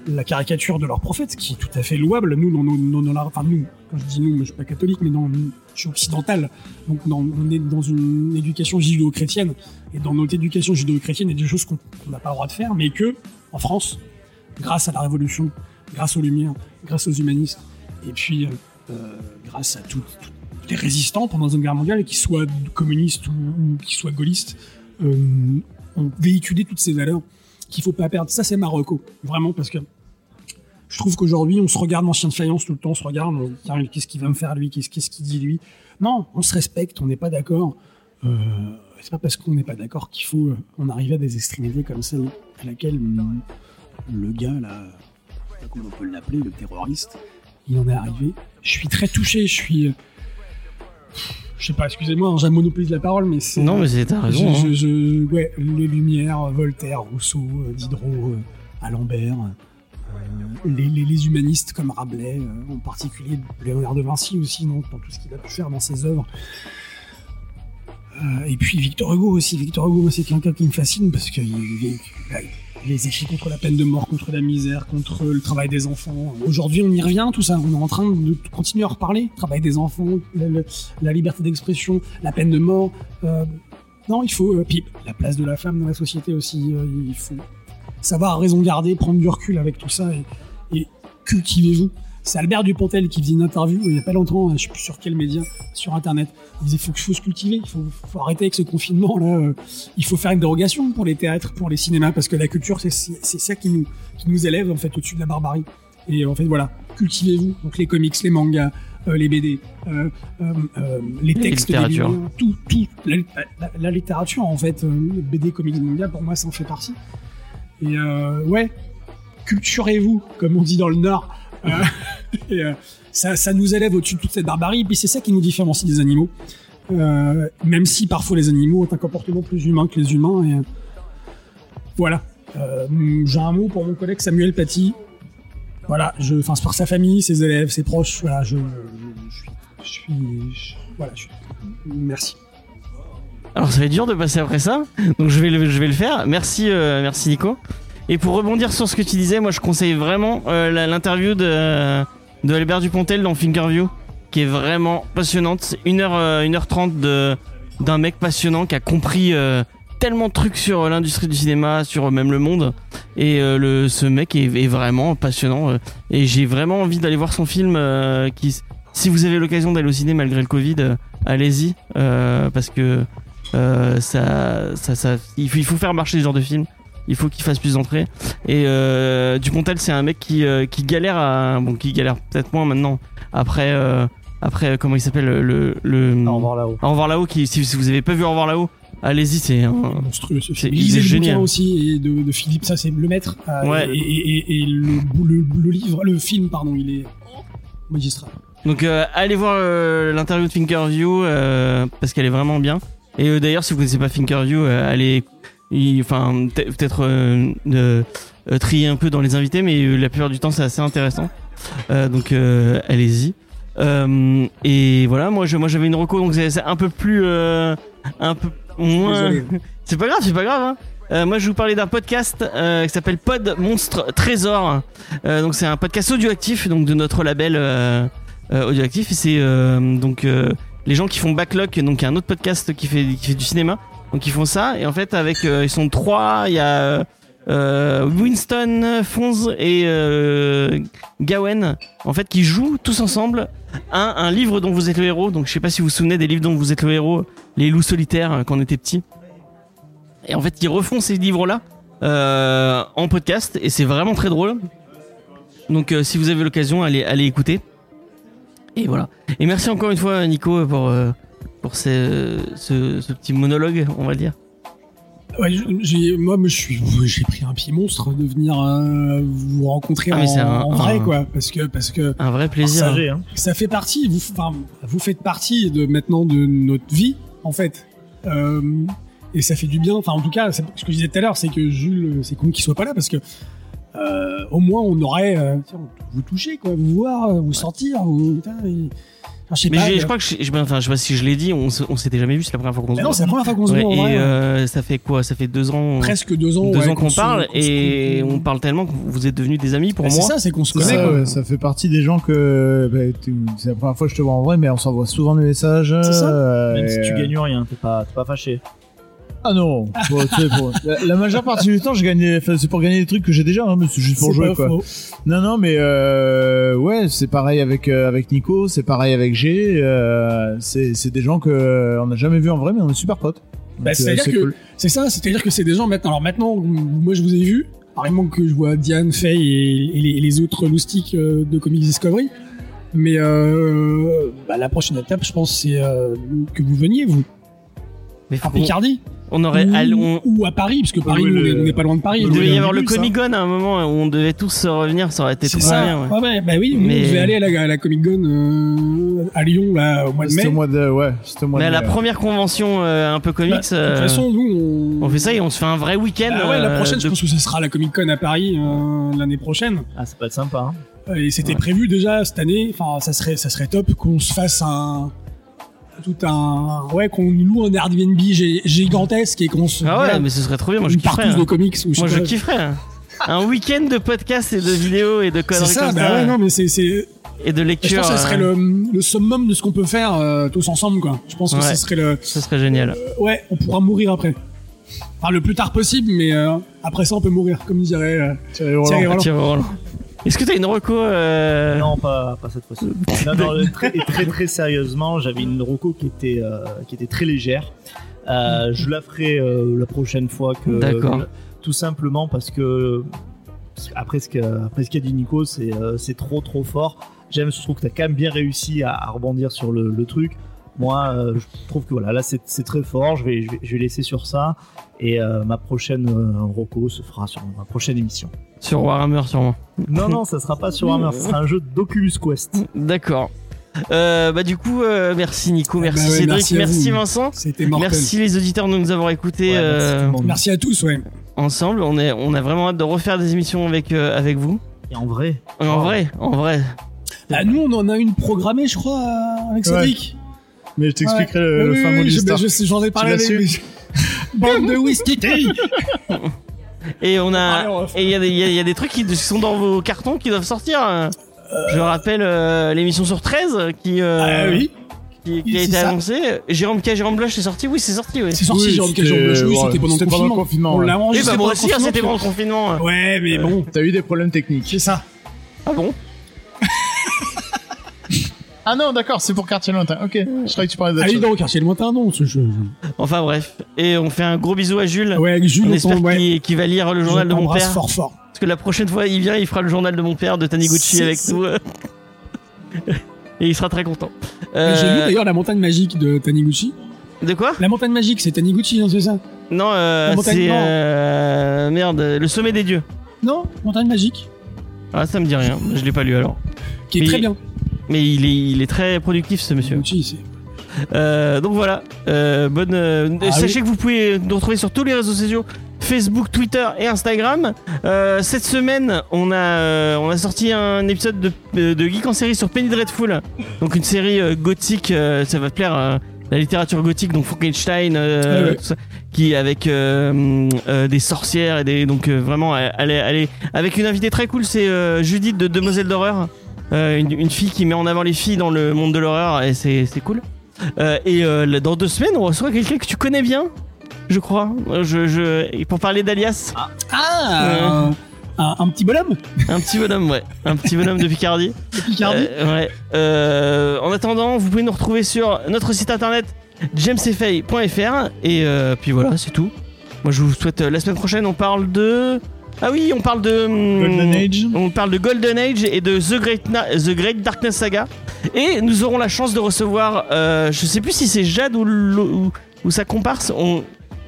la caricature de leur prophète, qui est tout à fait louable. Nous, dans nos- enfin nous, quand je dis nous, je suis pas catholique, mais dans, je suis occidental, donc on est dans une éducation judéo-chrétienne, et dans notre éducation judéo-chrétienne, il y a des choses qu'on n'a pas le droit de faire, mais que, en France, grâce à la Révolution, grâce aux Lumières, grâce aux humanistes, et puis euh, euh, grâce à tous les résistants pendant la Seconde Guerre mondiale, qu'ils soient communistes ou, qu'ils soient gaullistes, euh, ont véhiculé toutes ces valeurs qu'il faut pas perdre. Ça, c'est Marocco, vraiment, parce que Je trouve qu'aujourd'hui, on se regarde en de faïence tout le temps, on se regarde, qu'est-ce qu'il va me faire lui, qu'est-ce qu'il dit lui? Non, on se respecte, on n'est pas d'accord. Euh, c'est pas parce qu'on n'est pas d'accord qu'il faut euh, en arriver à des extrémités comme celle à laquelle hum, le gars, là, je sais pas comment on peut l'appeler, le terroriste, il en est arrivé. Je suis très touché, je suis. euh, Je sais pas, excusez-moi, hein, j'ai monopolise la parole, mais c'est. Non, mais c'est- t'as raison. Je- hein. je- je- ouais, les Lumières, Voltaire, Rousseau, euh, Diderot, euh, Alembert, euh, les, les- les humanistes comme Rabelais, euh, en particulier Léonard de Vinci aussi, donc, dans tout ce qu'il a pu faire dans ses œuvres. Euh, et puis Victor Hugo aussi. Victor Hugo, c'est quelqu'un qui me fascine parce il- il les écrit contre la peine de mort, contre la misère, contre le travail des enfants. Aujourd'hui, on y revient, tout ça. On est en train de continuer à reparler. Travail des enfants, la, liberté d'expression, la peine de mort. Euh, non, il faut. euh, puis la place de la femme dans la société aussi. il faut savoir raison garder, prendre du recul avec tout ça et, et cultivez-vous. C'est Albert Dupontel qui faisait une interview il y a pas longtemps, je sais plus sur quel média, sur internet. Il disait faut, faut se cultiver, il faut, faut arrêter avec ce confinement là. euh, il faut faire une dérogation pour les théâtres, pour les cinémas, parce que la culture c'est ça qui nous qui nous élève en fait au-dessus de la barbarie. Et en fait voilà, cultivez-vous. Donc les comics, les mangas, euh, les BD, euh, euh, euh, les textes, littératures. Lumières, tout, tout, la, la- la littérature en fait, euh, BD, comics, manga, pour moi ça en fait partie. Et euh, ouais, culturez-vous, comme on dit dans le Nord. Euh, *laughs* euh, ça, nous élève au-dessus de toute cette barbarie, et puis c'est ça qui nous différencie des animaux. Euh, même si parfois les animaux ont un comportement plus humain que les humains. Voilà. J'ai un mot pour mon collègue Samuel Paty. Voilà, je, enfin, pour sa famille, ses élèves, ses proches. Voilà, je, suis, voilà. Merci. Alors ça va être dur de passer après ça, donc je vais le, faire. Merci, merci Nico. Et pour rebondir sur ce que tu disais, moi je conseille vraiment euh, l'interview de, Albert Dupontel dans Thinkerview, qui est vraiment passionnante. 1h, 1h30 de, d'un mec passionnant qui a compris euh, tellement de trucs sur l'industrie du cinéma, sur même le monde. Et euh, le, ce mec est, vraiment passionnant. euh, et j'ai vraiment envie d'aller voir son film. euh, si vous avez l'occasion d'aller au ciné malgré le Covid, euh, allez-y. euh, parce que euh, ça, ça, ça, il, faut, il faut faire marcher ce genre de film. Il faut qu'il fasse plus d'entrées. Et euh, Dupontel, c'est un mec qui, euh, qui galère à. Bon, qui galère peut-être moins maintenant. Après, euh, après comment il s'appelle le. le Au revoir là-haut. Au revoir là-haut. Qui, si, si vous avez pas vu Au revoir là-haut, allez-y, c'est un. monstrueux ce c'est- film. il est génial. aussi et de, de Philippe, ça c'est le maître. Euh, Ouais. Et, et- et- et le, le- le livre, le film, pardon, il est magistral. Donc euh, allez voir euh, l'interview de Thinkerview euh, parce qu'elle est vraiment bien. Et euh, d'ailleurs, si vous connaissez pas Thinkerview, euh, allez, enfin peut- peut-être euh, euh, trier un peu dans les invités, mais la plupart du temps c'est assez intéressant. Euh, donc allez-y. Et voilà, moi je, moi j'avais une reco, donc c'est un peu plus, un peu moins. *laughs* C'est pas grave, c'est pas grave. Hein. Euh, moi, je vais vous parler d'un podcast euh, qui s'appelle Pod Monstre Trésor. Euh, donc, c'est un podcast audioactif, donc de notre label audioactif. Et c'est donc les gens qui font Backlock, donc un autre podcast qui fait qui fait du cinéma. Donc, ils font ça. Et en fait, avec euh, ils sont trois. Il y a euh, Winston, Fonz et euh, Gawen, en fait, qui jouent tous ensemble un, un livre dont vous êtes le héros. Donc, je sais pas si vous vous souvenez des livres dont vous êtes le héros, les loups solitaires quand on était petit. Et en fait, ils refont ces livres-là euh, en podcast et c'est vraiment très drôle. Donc, euh, si vous avez l'occasion, allez, allez écouter. Et voilà. Et merci encore une fois, Nico, pour, euh, pour ce, ce, ce petit monologue, on va dire. Ouais, j'ai, moi, je suis, *laughs* j'ai pris un pied monstre de venir euh, vous rencontrer Ah, en, un- vrai, un- quoi, parce que parce que Un vrai plaisir. Passager, hein. ça fait partie, vous, enfin, vous faites partie de maintenant de notre vie, en fait. Euh, et ça fait du bien. Enfin, en tout cas, ce que je disais tout à l'heure, c'est que Jules, c'est con qu'il soit pas là parce que euh, au moins on aurait euh, vous toucher, quoi, vous voir, vous sentir, vous, putain, et- enfin, je sais Mais pas. je euh, crois que je, je- enfin, je sais pas si je l'ai dit, on, s'était jamais vu, c'est la première fois qu'on se voit. non, c'est la première fois qu'on se Ouais, voit. en et ouais. euh, ça fait quoi? Ça fait deux ans. presque deux ans, deux ouais, ans qu'on parle et on parle tellement que vous êtes devenus des amis pour Bah, moi. C'est ça, c'est qu'on se C'est connaît. ça, quoi. ouais, ça fait partie des gens que bah, tu- c'est la première fois que je te vois en vrai, mais on s'envoie souvent des messages. C'est ça. euh, Même si tu euh, gagnes rien, t'es pas, t'es pas fâché. Ah non, Bon, tu sais, pour- la, la majeure partie du temps, je gagne, enfin, c'est pour gagner des trucs que j'ai déjà, hein, mais c'est juste pour jouer quoi. faux. Non, non, mais euh, ouais, c'est pareil avec euh, avec Nico, c'est pareil avec G. Euh, c'est c'est des gens que euh, on n'a jamais vu en vrai, mais on est super potes. Bah, euh, c'est-à-dire c'est que- cool. C'est ça, c'est-à-dire que c'est des gens maintenant. Alors maintenant, moi je vous ai vu. apparemment que je vois Diane, Faye et, et les, et les autres loustiques de Comics Discovery. Mais euh, bah, la prochaine étape, je pense, c'est euh, que vous veniez, vous, Mais faut- Picardie. On aurait, ou, allé- on- ou à Paris, parce que Paris, oui, on le- est- on n'est pas loin de Paris. il devait y avoir le ça. Comic Con à un moment où on devait tous revenir, ça aurait été trop ça. bien. ouais. Ouais, ouais, bah oui, Mais- on devait aller à la, à la Comic Con euh, à Lyon là, au mois de mai. C'était au mois de, ouais, c'était au mois Mais de à la première convention euh, un peu comics, Bah, de toute euh, façon, nous, on, on fait ça et on se fait un vrai week-end. Ah ouais, la euh, prochaine, de- je pense que ce sera la Comic Con à Paris euh, l'année prochaine. Ah, ça peut être sympa. hein. Et c'était prévu déjà cette année. Enfin, ça serait, ça serait top qu'on se fasse un tout un ouais qu'on loue un Airbnb gigantesque et qu'on se Ah ouais, voilà, mais ce serait trop bien. Moi, je une kifferais. hein. de comics ou Moi, je pas. kifferais. hein. Un week-end de podcasts et de vidéos et de C'est conneries ça, comme bah ça. ouais, non, mais c'est, c'est, Et de je lecture. pense que ça serait euh, le, le summum de ce qu'on peut faire euh, tous ensemble, quoi. Je pense que Ouais. ça serait le, Ce serait génial. ouais, on pourra mourir après. Enfin, le plus tard possible, mais euh, après ça, on peut mourir, comme dirait euh, Thierry Roland. Thierry Roland. Est-ce que t'as une reco euh, Non, pas, pas cette fois-ci. Non, non, très, très très sérieusement, j'avais une roco qui était, euh, qui était très légère. Euh, je la ferai la prochaine fois que. D'accord. tout simplement parce que après ce qu'a dit Nico, c'est c'est trop trop fort. J'aime, je trouve que t'as quand même bien réussi à, à rebondir sur le, le truc. Moi, euh, je trouve que voilà, là c'est très fort. Je vais, je vais je vais laisser sur ça et euh, ma prochaine euh, roco se fera sur ma prochaine émission. Sur Warhammer, sûrement. Non non, ça sera pas sur Warhammer, *laughs* ça sera un jeu d'Oculus Quest. D'accord. Euh, bah du coup, euh, merci Nico, Bah merci ouais, Cédric, merci merci. Vincent, merci les auditeurs de nous avoir écoutés Ouais, merci euh, à tous, ouais. ensemble. On est, on a vraiment hâte de refaire des émissions avec euh, avec vous. Et en vrai, En Oh. vrai, en vrai. Ah, nous, on en a une programmée, je crois, avec Ouais. Mais je t'expliquerai le, Oui, le oui, fin mot oui, de sais, J'en ai parlé avec su Bande de whisky *laughs* tea. Et on Allez, on a, et il y, a des- il y a- il y a des trucs qui sont dans vos cartons qui doivent sortir. hein. Je rappelle euh, l'émission sur 13 qui, euh, Ah oui, qui, qui Oui, a été ça. annoncée. Jérôme K, Jérôme Blush, c'est sorti Oui, c'est sorti, oui. c'est sorti, Oui, Jérôme c'était- Cajun Blush. Oui, ouais, c'était pendant, le pendant le confinement. On ouais. l'a enregistré bah moi aussi, hein, c'était pendant le confinement. Ouais, mais bon, T'as eu des problèmes techniques. c'est ça. Ah bon? *laughs* Ah non, d'accord, c'est pour quartier lointain. Ok, je croyais que tu parlais d'autre Allez chose. donc, quartier lointain, non. ce jeu. Enfin bref. Et on fait un gros bisou à Jules. Ouais, Jules, on on espère ouais, qu'il va lire le journal je de mon t'embrasse père. fort fort. Parce que la prochaine fois, il vient, il fera le journal de mon père de Taniguchi C'est- avec c'est- nous. *laughs* Et il sera très content. J'ai Euh, lu d'ailleurs la montagne magique de Taniguchi. de quoi? La montagne magique, c'est Taniguchi, non, c'est ça? Non, euh, La montagne c'est. Euh, merde, le sommet des dieux. Non, montagne magique, Ah, ça me dit rien. Je l'ai pas lu alors. qui est Mais- très bien. Mais il est, il est très productif ce monsieur. Euh, donc voilà. Euh, bonne. euh, Ah sachez que vous pouvez nous retrouver sur tous les réseaux sociaux Facebook, Twitter et Instagram. Cette semaine, on a on a sorti un épisode de, Geek en série sur Penny Dreadful. Donc une série gothique. ça va te plaire. la littérature gothique, donc Frankenstein, euh, ouais. tout ça, qui avec euh, euh, des sorcières et des donc vraiment elle est, elle est avec une invitée très cool, c'est Judith de Demoiselle d'horreur, une, une fille qui met en avant les filles dans le monde de l'horreur et c'est c'est cool. Euh, et euh, dans deux semaines, on reçoit quelqu'un que tu connais bien, je crois. Euh, Je, je, et pour parler d'Alias, Ah un, un- un petit bonhomme un petit bonhomme, ouais, un petit bonhomme de Picardie. *laughs* de Picardie. Euh, ouais. Euh, en attendant, vous pouvez nous retrouver sur notre site internet jamesfay.fr et euh, puis voilà, c'est tout. Moi, je vous souhaite euh, la semaine prochaine. On parle de ah oui, on parle de hum, Golden Age. On parle de Golden Age et de The Great, Na- The Great Darkness Saga. Et nous aurons la chance de recevoir, euh, je sais plus si c'est Jade ou, l'o- ou, ou sa comparse, on-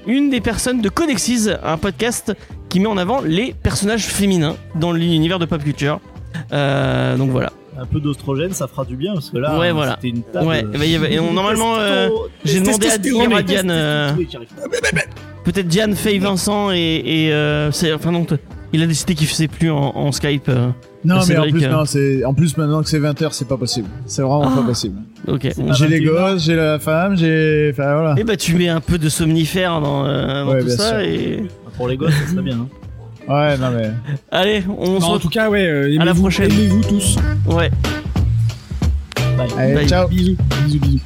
une des personnes de Codexiz, un podcast qui met en avant les personnages féminins dans l'univers de pop culture. Euh, donc voilà. Un peu d'ostrogène, ça fera du bien parce que là, Ouais, voilà. c'était une table. Ouais, bah, il y avait- et on- normalement, euh, j'ai demandé à dire à Diane, euh, peut-être Diane, Faye, Vincent et, et euh, enfin non, il a décidé qu'il faisait plus en, en Skype. euh. Non, mais en plus, euh. non, c'est, en plus, maintenant que c'est 20h, c'est pas possible. C'est vraiment Ah. pas possible. ok. J'ai les 21. gosses, j'ai la femme, j'ai, enfin, voilà. Eh bah tu mets un peu de somnifère dans, euh, dans Ouais, tout ça sûr. et Pour les gosses, ça serait bien. hein. Ouais, non, mais. allez on se Non, en tout cas, ouais, euh, À la aimez-vous- prochaine. Aimez-vous tous. ouais Allez, Bye. ciao. Bisous, bisous, bisous.